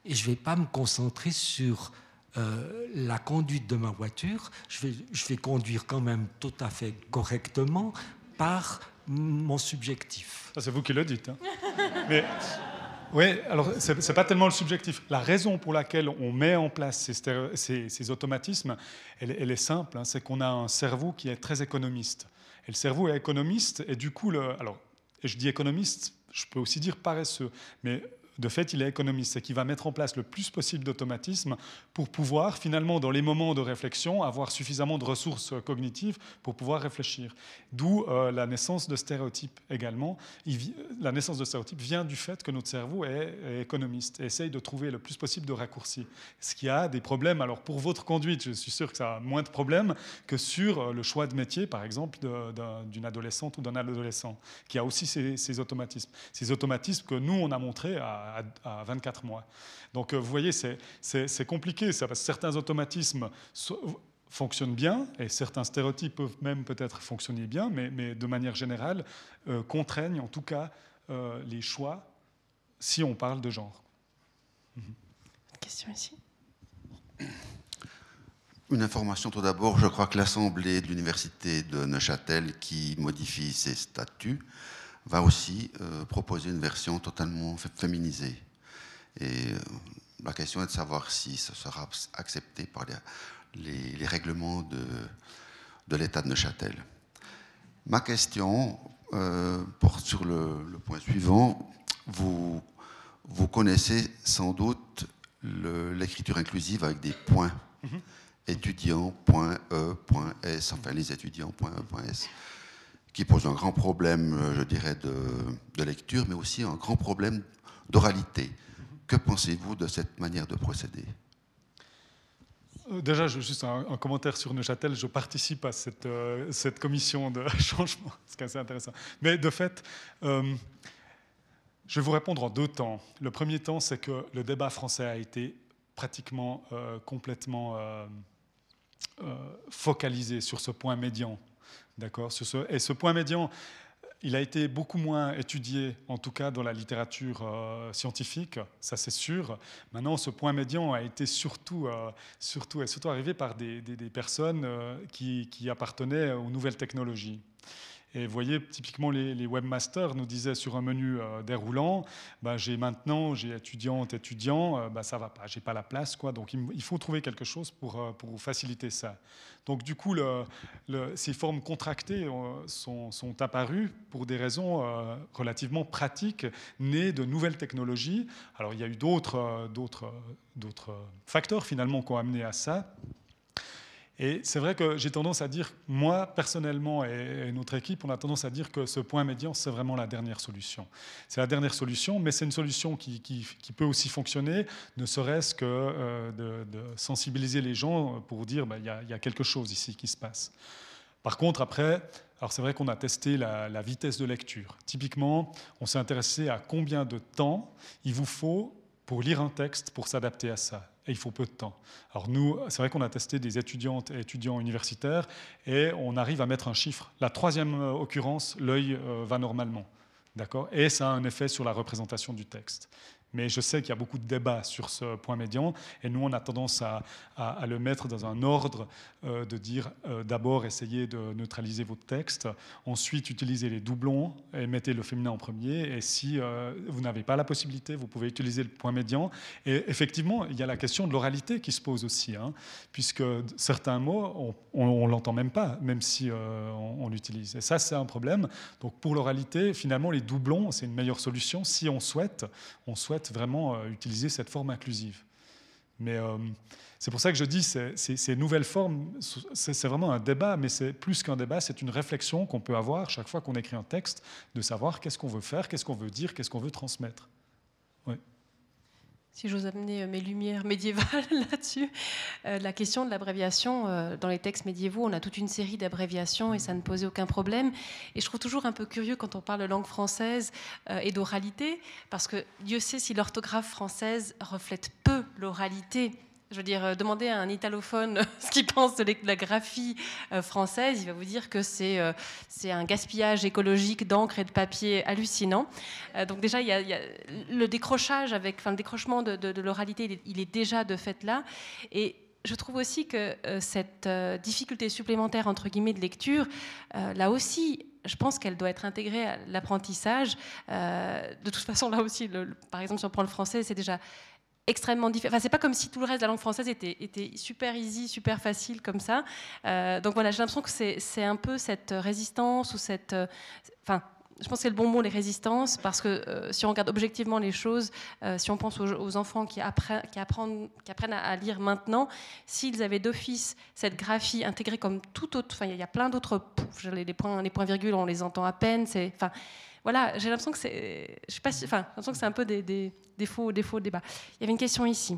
et je ne vais pas me concentrer sur euh, la conduite de ma voiture. Je vais, je vais conduire quand même tout à fait correctement par mon subjectif. c'est vous qui le dites. Hein. Mais oui, alors ce n'est pas tellement le subjectif. La raison pour laquelle on met en place ces, ces, automatismes, elle, est simple, hein. c'est qu'on a un cerveau qui est très économiste. Et le cerveau est économiste, et du coup, le, alors, et je dis économiste, je peux aussi dire paresseux, mais de fait, il est économiste, c'est qu'il va mettre en place le plus possible d'automatisme pour pouvoir, finalement, dans les moments de réflexion, avoir suffisamment de ressources cognitives pour pouvoir réfléchir. D'où euh, la naissance de stéréotypes également. la naissance de stéréotypes vient du fait que notre cerveau est, économiste et essaye de trouver le plus possible de raccourcis. Ce qui a des problèmes. Alors, pour votre conduite, je suis sûr que ça a moins de problèmes que sur euh, le choix de métier, par exemple, d'une adolescente ou d'un adolescent, qui a aussi ces automatismes. Ces automatismes que nous, on a montrés à à, 24 mois. Donc euh, vous voyez, c'est compliqué, ça, parce que certains automatismes fonctionnent bien, et certains stéréotypes peuvent même peut-être fonctionner bien, mais, mais, de manière générale, euh, contraignent en tout cas euh, les choix si on parle de genre. Une question ici une information tout d'abord, je crois que l'Assemblée de l'Université de Neuchâtel, qui modifie ses statuts, va aussi euh, proposer une version totalement féminisée. Et euh, la question est de savoir si ce sera accepté par les, règlements de, de l'État de Neuchâtel. Ma question euh, porte sur le, point suivant. Vous, vous connaissez sans doute l'écriture inclusive avec des points. Mm-hmm. Étudiant.e.s, enfin les étudiants.e.s qui pose un grand problème, je dirais, de, lecture, mais aussi un grand problème d'oralité. Que pensez-vous de cette manière de procéder? Euh, Déjà, juste un, commentaire sur Neuchâtel. Je participe à cette, euh, cette commission de changement, ce qui est assez intéressant. Mais de fait, je vais vous répondre en deux temps. Le premier temps, c'est que le débat français a été pratiquement complètement focalisé sur ce point médian D'accord? Et ce point médian, il a été beaucoup moins étudié, en tout cas dans la littérature euh, scientifique, ça c'est sûr. Maintenant, ce point médian a été surtout, euh, surtout, surtout arrivé par des, personnes euh, qui, appartenaient aux nouvelles technologies. Et vous voyez, typiquement, les, webmasters nous disaient sur un menu euh, déroulant, bah, j'ai maintenant, j'ai étudiante, étudiant, euh, bah, ça va pas, j'ai pas la place, quoi. Donc il, faut trouver quelque chose pour, euh, pour faciliter ça. Donc du coup, ces formes contractées sont, sont, apparues pour des raisons relativement pratiques, nées de nouvelles technologies. Alors il y a eu d'autres, d'autres, d'autres facteurs finalement qui ont amené à ça. Et c'est vrai que j'ai tendance à dire, moi personnellement et notre équipe, on a tendance à dire que ce point médian, c'est vraiment la dernière solution. C'est la dernière solution, mais c'est une solution qui, qui, peut aussi fonctionner, ne serait-ce que euh, de, sensibiliser les gens pour dire, bah, il y, a quelque chose ici qui se passe. Par contre, après, alors c'est vrai qu'on a testé la, la vitesse de lecture. Typiquement, on s'est intéressé à combien de temps il vous faut pour lire un texte pour s'adapter à ça et il faut peu de temps. Alors nous, c'est vrai qu'on a testé des étudiantes et étudiants universitaires et on arrive à mettre un chiffre. La troisième euh, occurrence, l'œil euh, va normalement. D'accord? Et ça a un effet sur la représentation du texte. Mais je sais qu'il y a beaucoup de débats sur ce point médian, et nous, on a tendance à, le mettre dans un ordre euh, de dire euh, d'abord essayez de neutraliser votre texte, ensuite utilisez les doublons et mettez le féminin en premier, et si euh, vous n'avez pas la possibilité, vous pouvez utiliser le point médian. Et effectivement, il y a la question de l'oralité qui se pose aussi, hein, puisque certains mots, on ne l'entend même pas, même si on, l'utilise. Et ça, c'est un problème. Donc pour l'oralité, finalement, les doublons, c'est une meilleure solution si on souhaite vraiment euh, utiliser cette forme inclusive. Mais euh, c'est pour ça que je dis ces, ces nouvelles formes, c'est vraiment un débat, mais c'est plus qu'un débat, c'est une réflexion qu'on peut avoir chaque fois qu'on écrit un texte, de savoir qu'est-ce qu'on veut faire, qu'est-ce qu'on veut dire, qu'est-ce qu'on veut transmettre. Si j'ose amener euh, mes lumières médiévales là-dessus, euh, la question de l'abréviation, euh, dans les textes médiévaux, on a toute une série d'abréviations et ça ne posait aucun problème. Et je trouve toujours un peu curieux quand on parle de langue française et d'oralité, parce que Dieu sait si l'orthographe française reflète peu l'oralité je veux dire, euh, demandez à un italophone ce qu'il pense de la graphie euh, française, il va vous dire que c'est euh, c'est un gaspillage écologique d'encre et de papier hallucinant. Donc déjà, y, a, le décrochage, enfin, le décrochement de, l'oralité, il, est déjà de fait là. Et je trouve aussi que cette difficulté supplémentaire, entre guillemets, de lecture, là aussi, je pense qu'elle doit être intégrée à l'apprentissage. de toute façon, là aussi, par exemple, si on prend le français, c'est déjà extrêmement différent. Enfin, c'est pas comme si tout le reste de la langue française était, était super easy, super facile comme ça. Euh, donc voilà, j'ai l'impression que c'est un peu cette résistance ou cette. Euh, enfin, je pense que c'est le bon mot, les résistances, parce que euh, si on regarde objectivement les choses, si on pense aux, enfants qui apprennent, qui apprennent, qui apprennent à, lire maintenant, s'ils avaient d'office cette graphie intégrée comme tout autre, enfin, il y, a plein d'autres, les points, les points virgules, on les entend à peine, c'est, enfin, voilà, j'ai l'impression que c'est, je sais pas, enfin, l'impression que c'est un peu des, des, faux, des faux débats. Il y avait une question ici.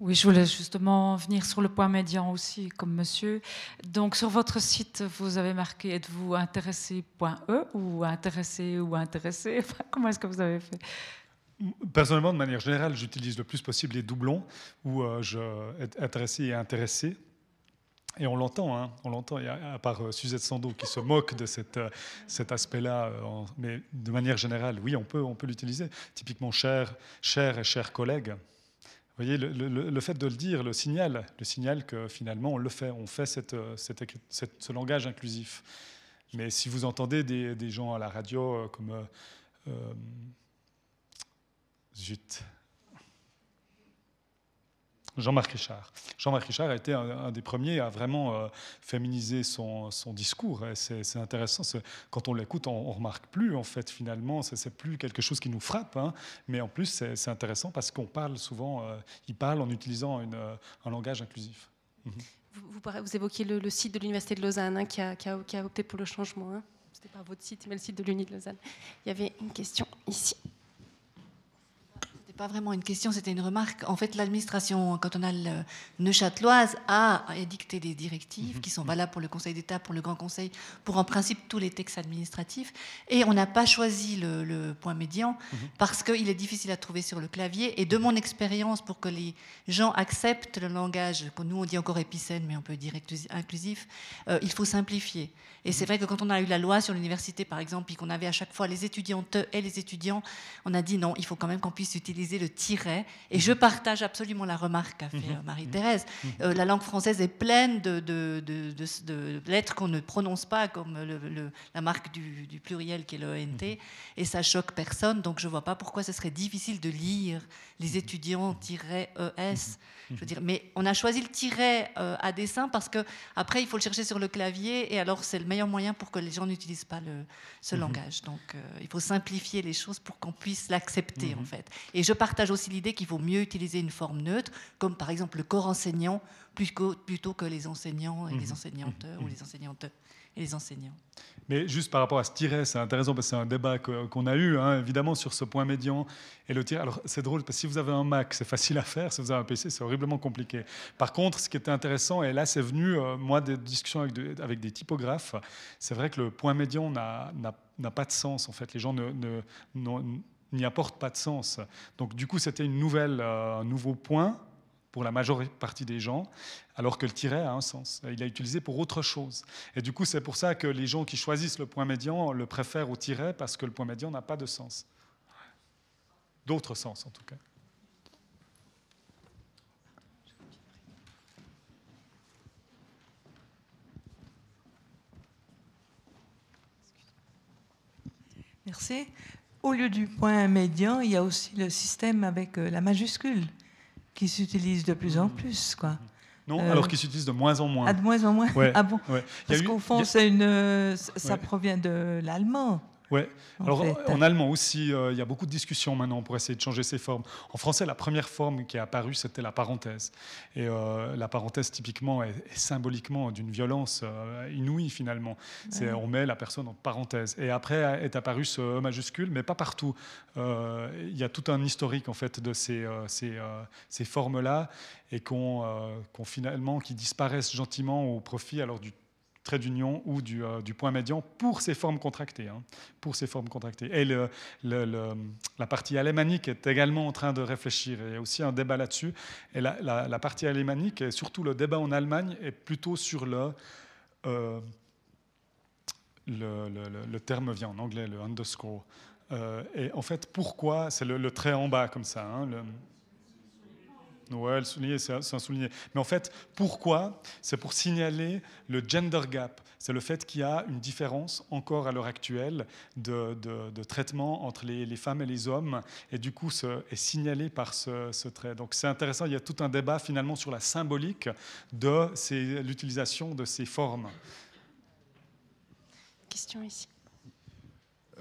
Oui, je voulais justement venir sur le point médian aussi, comme monsieur. Donc, sur votre site, vous avez marqué êtes-vous intéressé.e ou intéressé ou intéressé? Comment est-ce que vous avez fait? Personnellement, de manière générale, j'utilise le plus possible les doublons où euh, je intéressé et intéressé. Et on l'entend, hein, on l'entend, à part euh, Suzette Sando qui se moque de cette, euh, cet aspect-là, euh, mais de manière générale, oui, on peut, on peut l'utiliser. Typiquement, cher, cher et chers collègues. Vous voyez, le, le, fait de le dire, le signal, le signal que finalement on le fait, on fait cette, cette, ce langage inclusif. Mais si vous entendez des, des gens à la radio comme euh, zut, Jean-Marc Richard. Jean-Marc Richard a été un, des premiers à vraiment euh, féminiser son, discours. C'est intéressant. Quand on l'écoute, on, ne remarque plus, en fait, finalement. C'est plus quelque chose qui nous frappe. Hein. mais en plus, c'est intéressant parce qu'on parle souvent, euh, il parle en utilisant euh, un langage inclusif. Mhm. vous, vous, évoquiez le, site de l'Université de Lausanne hein, qui, a, qui, a, opté pour le changement. Hein. Ce n'était pas votre site, mais le site de l'Uni de Lausanne. Il y avait une question ici pas vraiment une question, c'était une remarque. En fait, l'administration cantonale neuchâteloise a édicté des directives qui sont valables pour le Conseil d'État, pour le Grand Conseil, pour en principe tous les textes administratifs. Et on n'a pas choisi le, point médian parce qu'il est difficile à trouver sur le clavier. Et de mon expérience, pour que les gens acceptent le langage, que nous on dit encore épicène, mais on peut dire inclusif, euh, il faut simplifier. Et c'est vrai que quand on a eu la loi sur l'université, par exemple, et qu'on avait à chaque fois les étudiantes et les étudiants, on a dit non, il faut quand même qu'on puisse utiliser le tiret. Et je partage absolument la remarque qu'a fait mhm. Marie-Thérèse. Mhm. Euh, la langue française est pleine de, de, de, lettres qu'on ne prononce pas, comme le, la marque du, pluriel qui est le ENT, mhm. et ça choque personne. Donc je ne vois pas pourquoi ce serait difficile de lire les étudiants-ES. Je veux dire, mais on a choisi le tiret euh, à dessin parce que après il faut le chercher sur le clavier et alors c'est le meilleur moyen pour que les gens n'utilisent pas le, ce mhm. langage. Donc euh, il faut simplifier les choses pour qu'on puisse l'accepter en mhm. fait. Et je partage aussi l'idée qu'il vaut mieux utiliser une forme neutre, comme par exemple le corps enseignant plutôt, plutôt que les enseignants et les mhm. enseignantes ou les enseignantes et les enseignants. Mais juste par rapport à ce tiret, c'est intéressant parce que c'est un débat qu'on a eu, hein, évidemment, sur ce point médian et le tiret. Alors, c'est drôle parce que si vous avez un Mac, c'est facile à faire. Si vous avez un PC, c'est horriblement compliqué. Par contre, ce qui était intéressant, et là, c'est venu, euh, moi, des discussions avec, avec des typographes, c'est vrai que le point médian n'a pas de sens, en fait. Les gens n'y apportent pas de sens. Donc, du coup, c'était euh, un nouveau point pour la majorité partie des gens, alors que le tiret a un sens. Il est utilisé pour autre chose. Et du coup, c'est pour ça que les gens qui choisissent le point médian le préfèrent au tiret, parce que le point médian n'a pas de sens. D'autres sens, en tout cas. Merci. Au lieu du point médian, il y a aussi le système avec euh, la majuscule qui s'utilise de plus en plus. Quoi. Non, euh, alors qu'il s'utilise de moins en moins. Ah, de moins en moins Ah bon? Parce qu'au fond, une, ça provient de l'allemand. Ouais. En Alors fait. en allemand aussi, euh, il y a beaucoup de discussions maintenant pour essayer de changer ces formes. En français, la première forme qui est apparue, c'était la parenthèse. Et euh, la parenthèse, typiquement, est, est symboliquement d'une violence euh, inouïe finalement. C'est on met la personne en parenthèse. Et après est apparu ce E majuscule, mais pas partout. Il y a tout un historique en fait de ces, ces, ces formes-là et qu'on qu'on finalement qui disparaissent gentiment au profit alors du trait d'union ou du, euh, du point médian pour ces formes contractées. hein, pour ces formes contractées. Et la partie alémanique est également en train de réfléchir. Il y a aussi un débat là-dessus. Et la, partie alémanique, et surtout le débat en Allemagne, est plutôt sur le... euh, le, terme vient en anglais, le underscore. Euh, et en fait, pourquoi C'est le, trait en bas comme ça. hein, Ouais, le souligné, c'est un, souligné. Mais en fait, pourquoi? C'est pour signaler le gender gap. C'est le fait qu'il y a une différence encore à l'heure actuelle de, de- de traitement entre les, les femmes et les hommes, et du coup, ce, est signalé par ce, ce trait. Donc c'est intéressant, il y a tout un débat finalement sur la symbolique de ces- l'utilisation de ces formes. Question ici.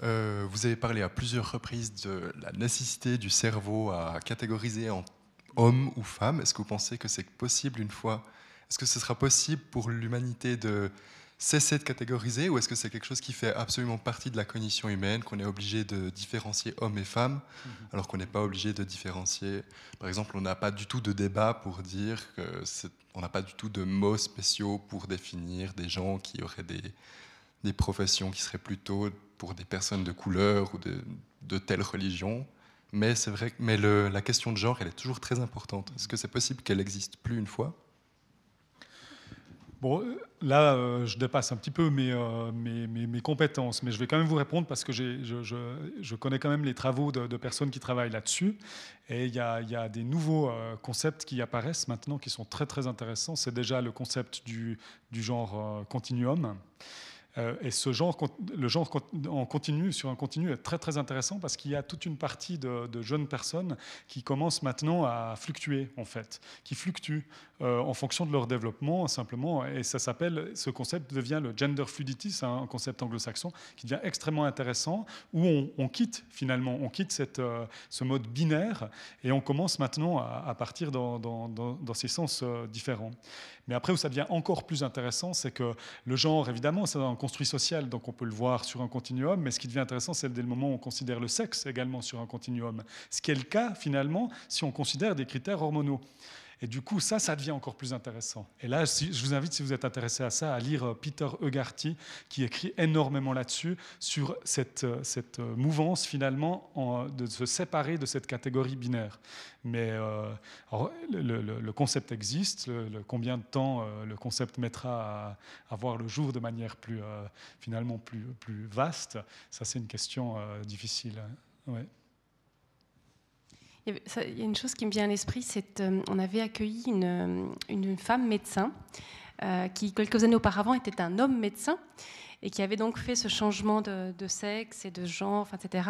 Euh, vous avez parlé à plusieurs reprises de la nécessité du cerveau à catégoriser en homme ou femme. Est-ce que vous pensez que c'est possible une fois Est-ce que ce sera possible pour l'humanité de cesser de catégoriser ou est-ce que c'est quelque chose qui fait absolument partie de la cognition humaine, qu'on est obligé de différencier hommes et femmes, alors qu'on n'est pas obligé de différencier Par exemple, on n'a pas du tout de débat pour dire que on n'a pas du tout de mots spéciaux pour définir des gens qui auraient des, des professions qui seraient plutôt pour des personnes de couleur ou de, de telle religion. Mais c'est vrai mais la question de genre, elle est toujours très importante. Est-ce que c'est possible qu'elle n'existe plus une fois? Bon, euh, là, euh, je dépasse un petit peu mes, euh, mes, mes- mes compétences, mais je vais quand même vous répondre parce que je, je- je connais quand même les travaux de, personnes qui travaillent là-dessus. Et il y y a des nouveaux concepts qui apparaissent maintenant qui sont très très intéressants. C'est déjà le concept du, du genre continuum. Euh, et ce genre, le genre en continu, sur un continu, est très très intéressant parce qu'il y a toute une partie de, de jeunes personnes qui commencent maintenant à fluctuer en fait, qui fluctuent euh, en fonction de leur développement simplement. Et ça s'appelle, ce concept devient le gender fluidity, c'est un concept anglo-saxon qui devient extrêmement intéressant où on, quitte finalement, on quitte cette, euh, ce mode binaire et on commence maintenant à, partir dans- dans ces sens euh, différents. Mais après, où ça devient encore plus intéressant, c'est que le genre, évidemment, c'est un construit social, donc on peut le voir sur un continuum, mais ce qui devient intéressant, c'est dès le moment où on considère le sexe également sur un continuum. Ce qui est le cas, finalement, si on considère des critères hormonaux. Et du coup, ça, ça devient encore plus intéressant. Et là, je vous invite, si vous êtes intéressé à ça, à lire euh, Peter Egarty, qui écrit énormément là-dessus, sur cette, euh, cette euh, mouvance, finalement, en- de se séparer de cette catégorie binaire. Mais le, concept existe. Combien de temps le concept mettra à, à voir le jour de manière plus, finalement, plus, plus vaste, ça, c'est une question difficile. hein. Ouais. Il y, a une chose qui me vient à l'esprit, c'est euh, on avait accueilli une, euh, femme médecin euh, qui, quelques années auparavant, était un homme médecin et qui avait donc fait ce changement de, sexe et de genre, etc.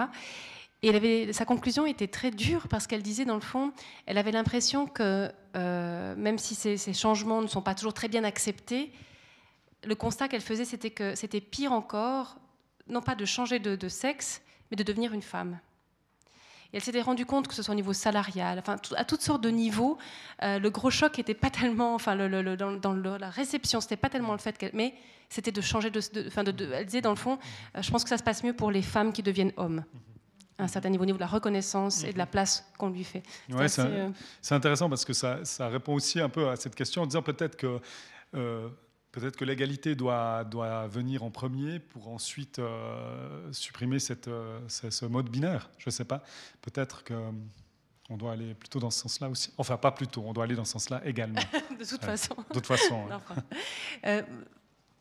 Et sa conclusion était très dure parce qu'elle disait, dans le fond, elle avait l'impression que euh, même si ces, changements ne sont pas toujours très bien acceptés, le constat qu'elle faisait, c'était que c'était pire encore, non pas de changer de sexe, mais de devenir une femme. Et elle s'était rendue compte que ce soit au niveau salarial, enfin, à toutes sortes de niveaux, euh, le gros choc n'était pas tellement, enfin, le- le- le- dans, la réception, c'était pas tellement le fait qu'elle, mais c'était de changer de, de- enfin, de- de- elle disait dans le fond, euh, je pense que ça se passe mieux pour les femmes qui deviennent hommes, à un certain niveau, au niveau de la reconnaissance et de la place qu'on lui fait. Ouais, c'est assez, euh, intéressant parce que ça, ça répond aussi un peu à cette question en disant peut-être que, euh, peut-être que l'égalité doit, doit venir en premier pour ensuite euh, supprimer cette, euh, ce, ce mode binaire. Je ne sais pas. Peut-être que. euh, On doit aller plutôt dans ce sens-là aussi. Enfin, pas plutôt, on doit aller dans ce sens-là également. de toute façon. De toute façon.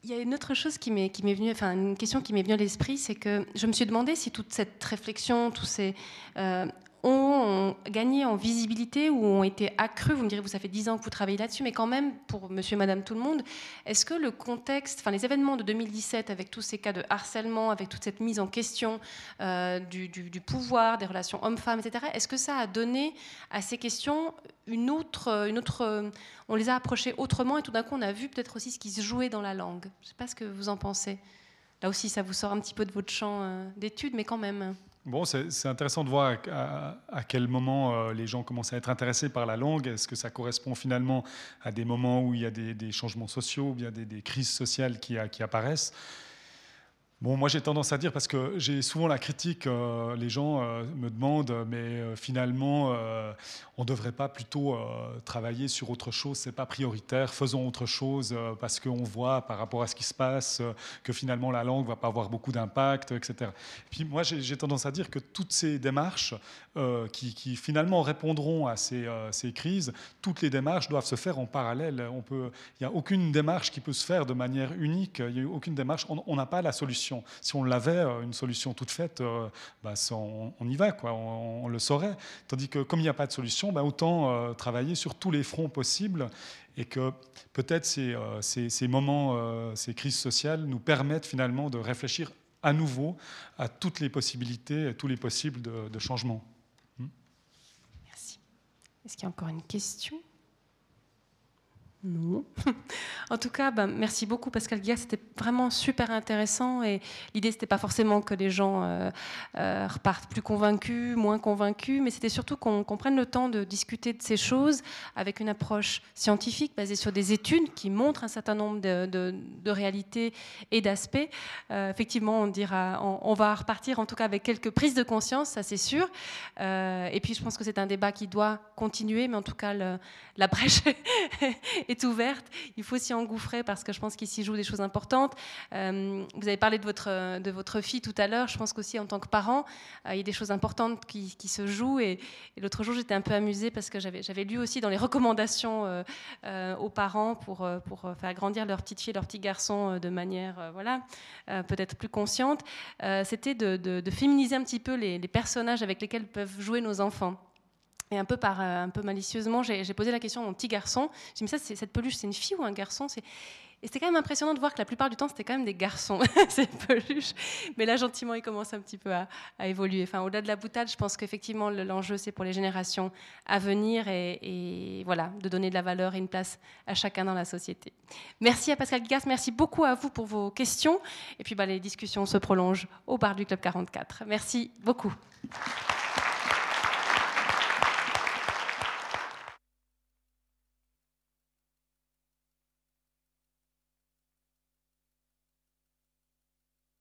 Il y a une autre chose qui m'est qui m'est venue, enfin une question qui m'est venue à l'esprit, c'est que je me suis demandé si toute cette réflexion, tous ces ont gagné en visibilité ou ont été accrus. Vous me direz, vous ça fait 10 ans que vous travaillez là-dessus, mais quand même, pour Monsieur, Madame, tout le monde, est-ce que le contexte, enfin les événements de 2017, avec tous ces cas de harcèlement, avec toute cette mise en question euh, du, pouvoir, des relations hommes-femmes, etc., est-ce que ça a donné à ces questions une autre, une autre, euh, on les a approchées autrement et tout d'un coup on a vu peut-être aussi ce qui se jouait dans la langue? Je ne sais pas ce que vous en pensez. là aussi, ça vous sort un petit peu de votre champ d'études, mais quand même. Bon, c'est intéressant de voir à, quel moment les gens commencent à être intéressés par la langue. Est-ce que ça correspond finalement à des moments où il y a des, changements sociaux, ou bien des, crises sociales qui apparaissent? Bon, moi j'ai tendance à dire, parce que j'ai souvent la critique, euh, les gens euh, me demandent, mais euh, finalement, on ne devrait pas plutôt travailler sur autre chose, c'est pas prioritaire, faisons autre chose, parce qu'on voit par rapport à ce qui se passe que finalement la langue va pas avoir beaucoup d'impact, etc. puis moi j'ai tendance à dire que toutes ces démarches qui, finalement répondront à ces, ces, crises, toutes les démarches doivent se faire en parallèle. Il n'y a aucune démarche qui peut se faire de manière unique, il n'y a aucune démarche, on n'a pas la solution. Si on l'avait, euh, une solution toute faite, euh, bah, on, y va, quoi, on, le saurait. Tandis que comme il n'y a pas de solution, bah, autant euh, travailler sur tous les fronts possibles et que peut-être ces, moments, ces crises sociales nous permettent finalement de réfléchir à nouveau à toutes les possibilités et tous les possibles de, de changement. Hmm. Merci. Est-ce qu'il y a encore une question? Non. en tout cas, ben, merci beaucoup Pascal Guillard, c'était vraiment super intéressant et l'idée c'était pas forcément que les gens euh, euh, repartent plus convaincus, moins convaincus, mais c'était surtout qu'on prenne le temps de discuter de ces choses avec une approche scientifique basée sur des études qui montrent un certain nombre de, réalités et d'aspects. Euh, effectivement, on dira, on, va repartir en tout cas avec quelques prises de conscience, ça c'est sûr. et puis je pense que c'est un débat qui doit continuer, mais en tout cas la brèche ouverte. Il faut s'y engouffrer parce que je pense qu'il s'y joue des choses importantes. Euh, vous avez parlé de votre, de votre fille tout à l'heure. Je pense qu'aussi en tant que parent, euh, il y a des choses importantes qui, qui se jouent. Et, l'autre jour, j'étais un peu amusée parce que j'avais, lu aussi dans les recommandations euh, aux parents pour, pour faire grandir leur petite fille, leur petit garçon de manière voilà, peut-être plus consciente, c'était de, de, féminiser un petit peu les personnages avec lesquels peuvent jouer nos enfants. Et un peu, par, euh, un peu malicieusement, j'ai posé la question à mon petit garçon. J'ai dit, mais ça, cette peluche, c'est une fille ou un garçon? Et c'était quand même impressionnant de voir que la plupart du temps, c'était quand même des garçons, ces peluches. Mais là, gentiment, il commence un petit peu à, évoluer. Enfin, au-delà de la boutade, je pense qu'effectivement, l'enjeu, c'est pour les générations à venir et, voilà, de donner de la valeur et une place à chacun dans la société. Merci à Pascal Gigas, merci beaucoup à vous pour vos questions. Et puis, bah, les discussions se prolongent au bar du Club 44. Merci beaucoup.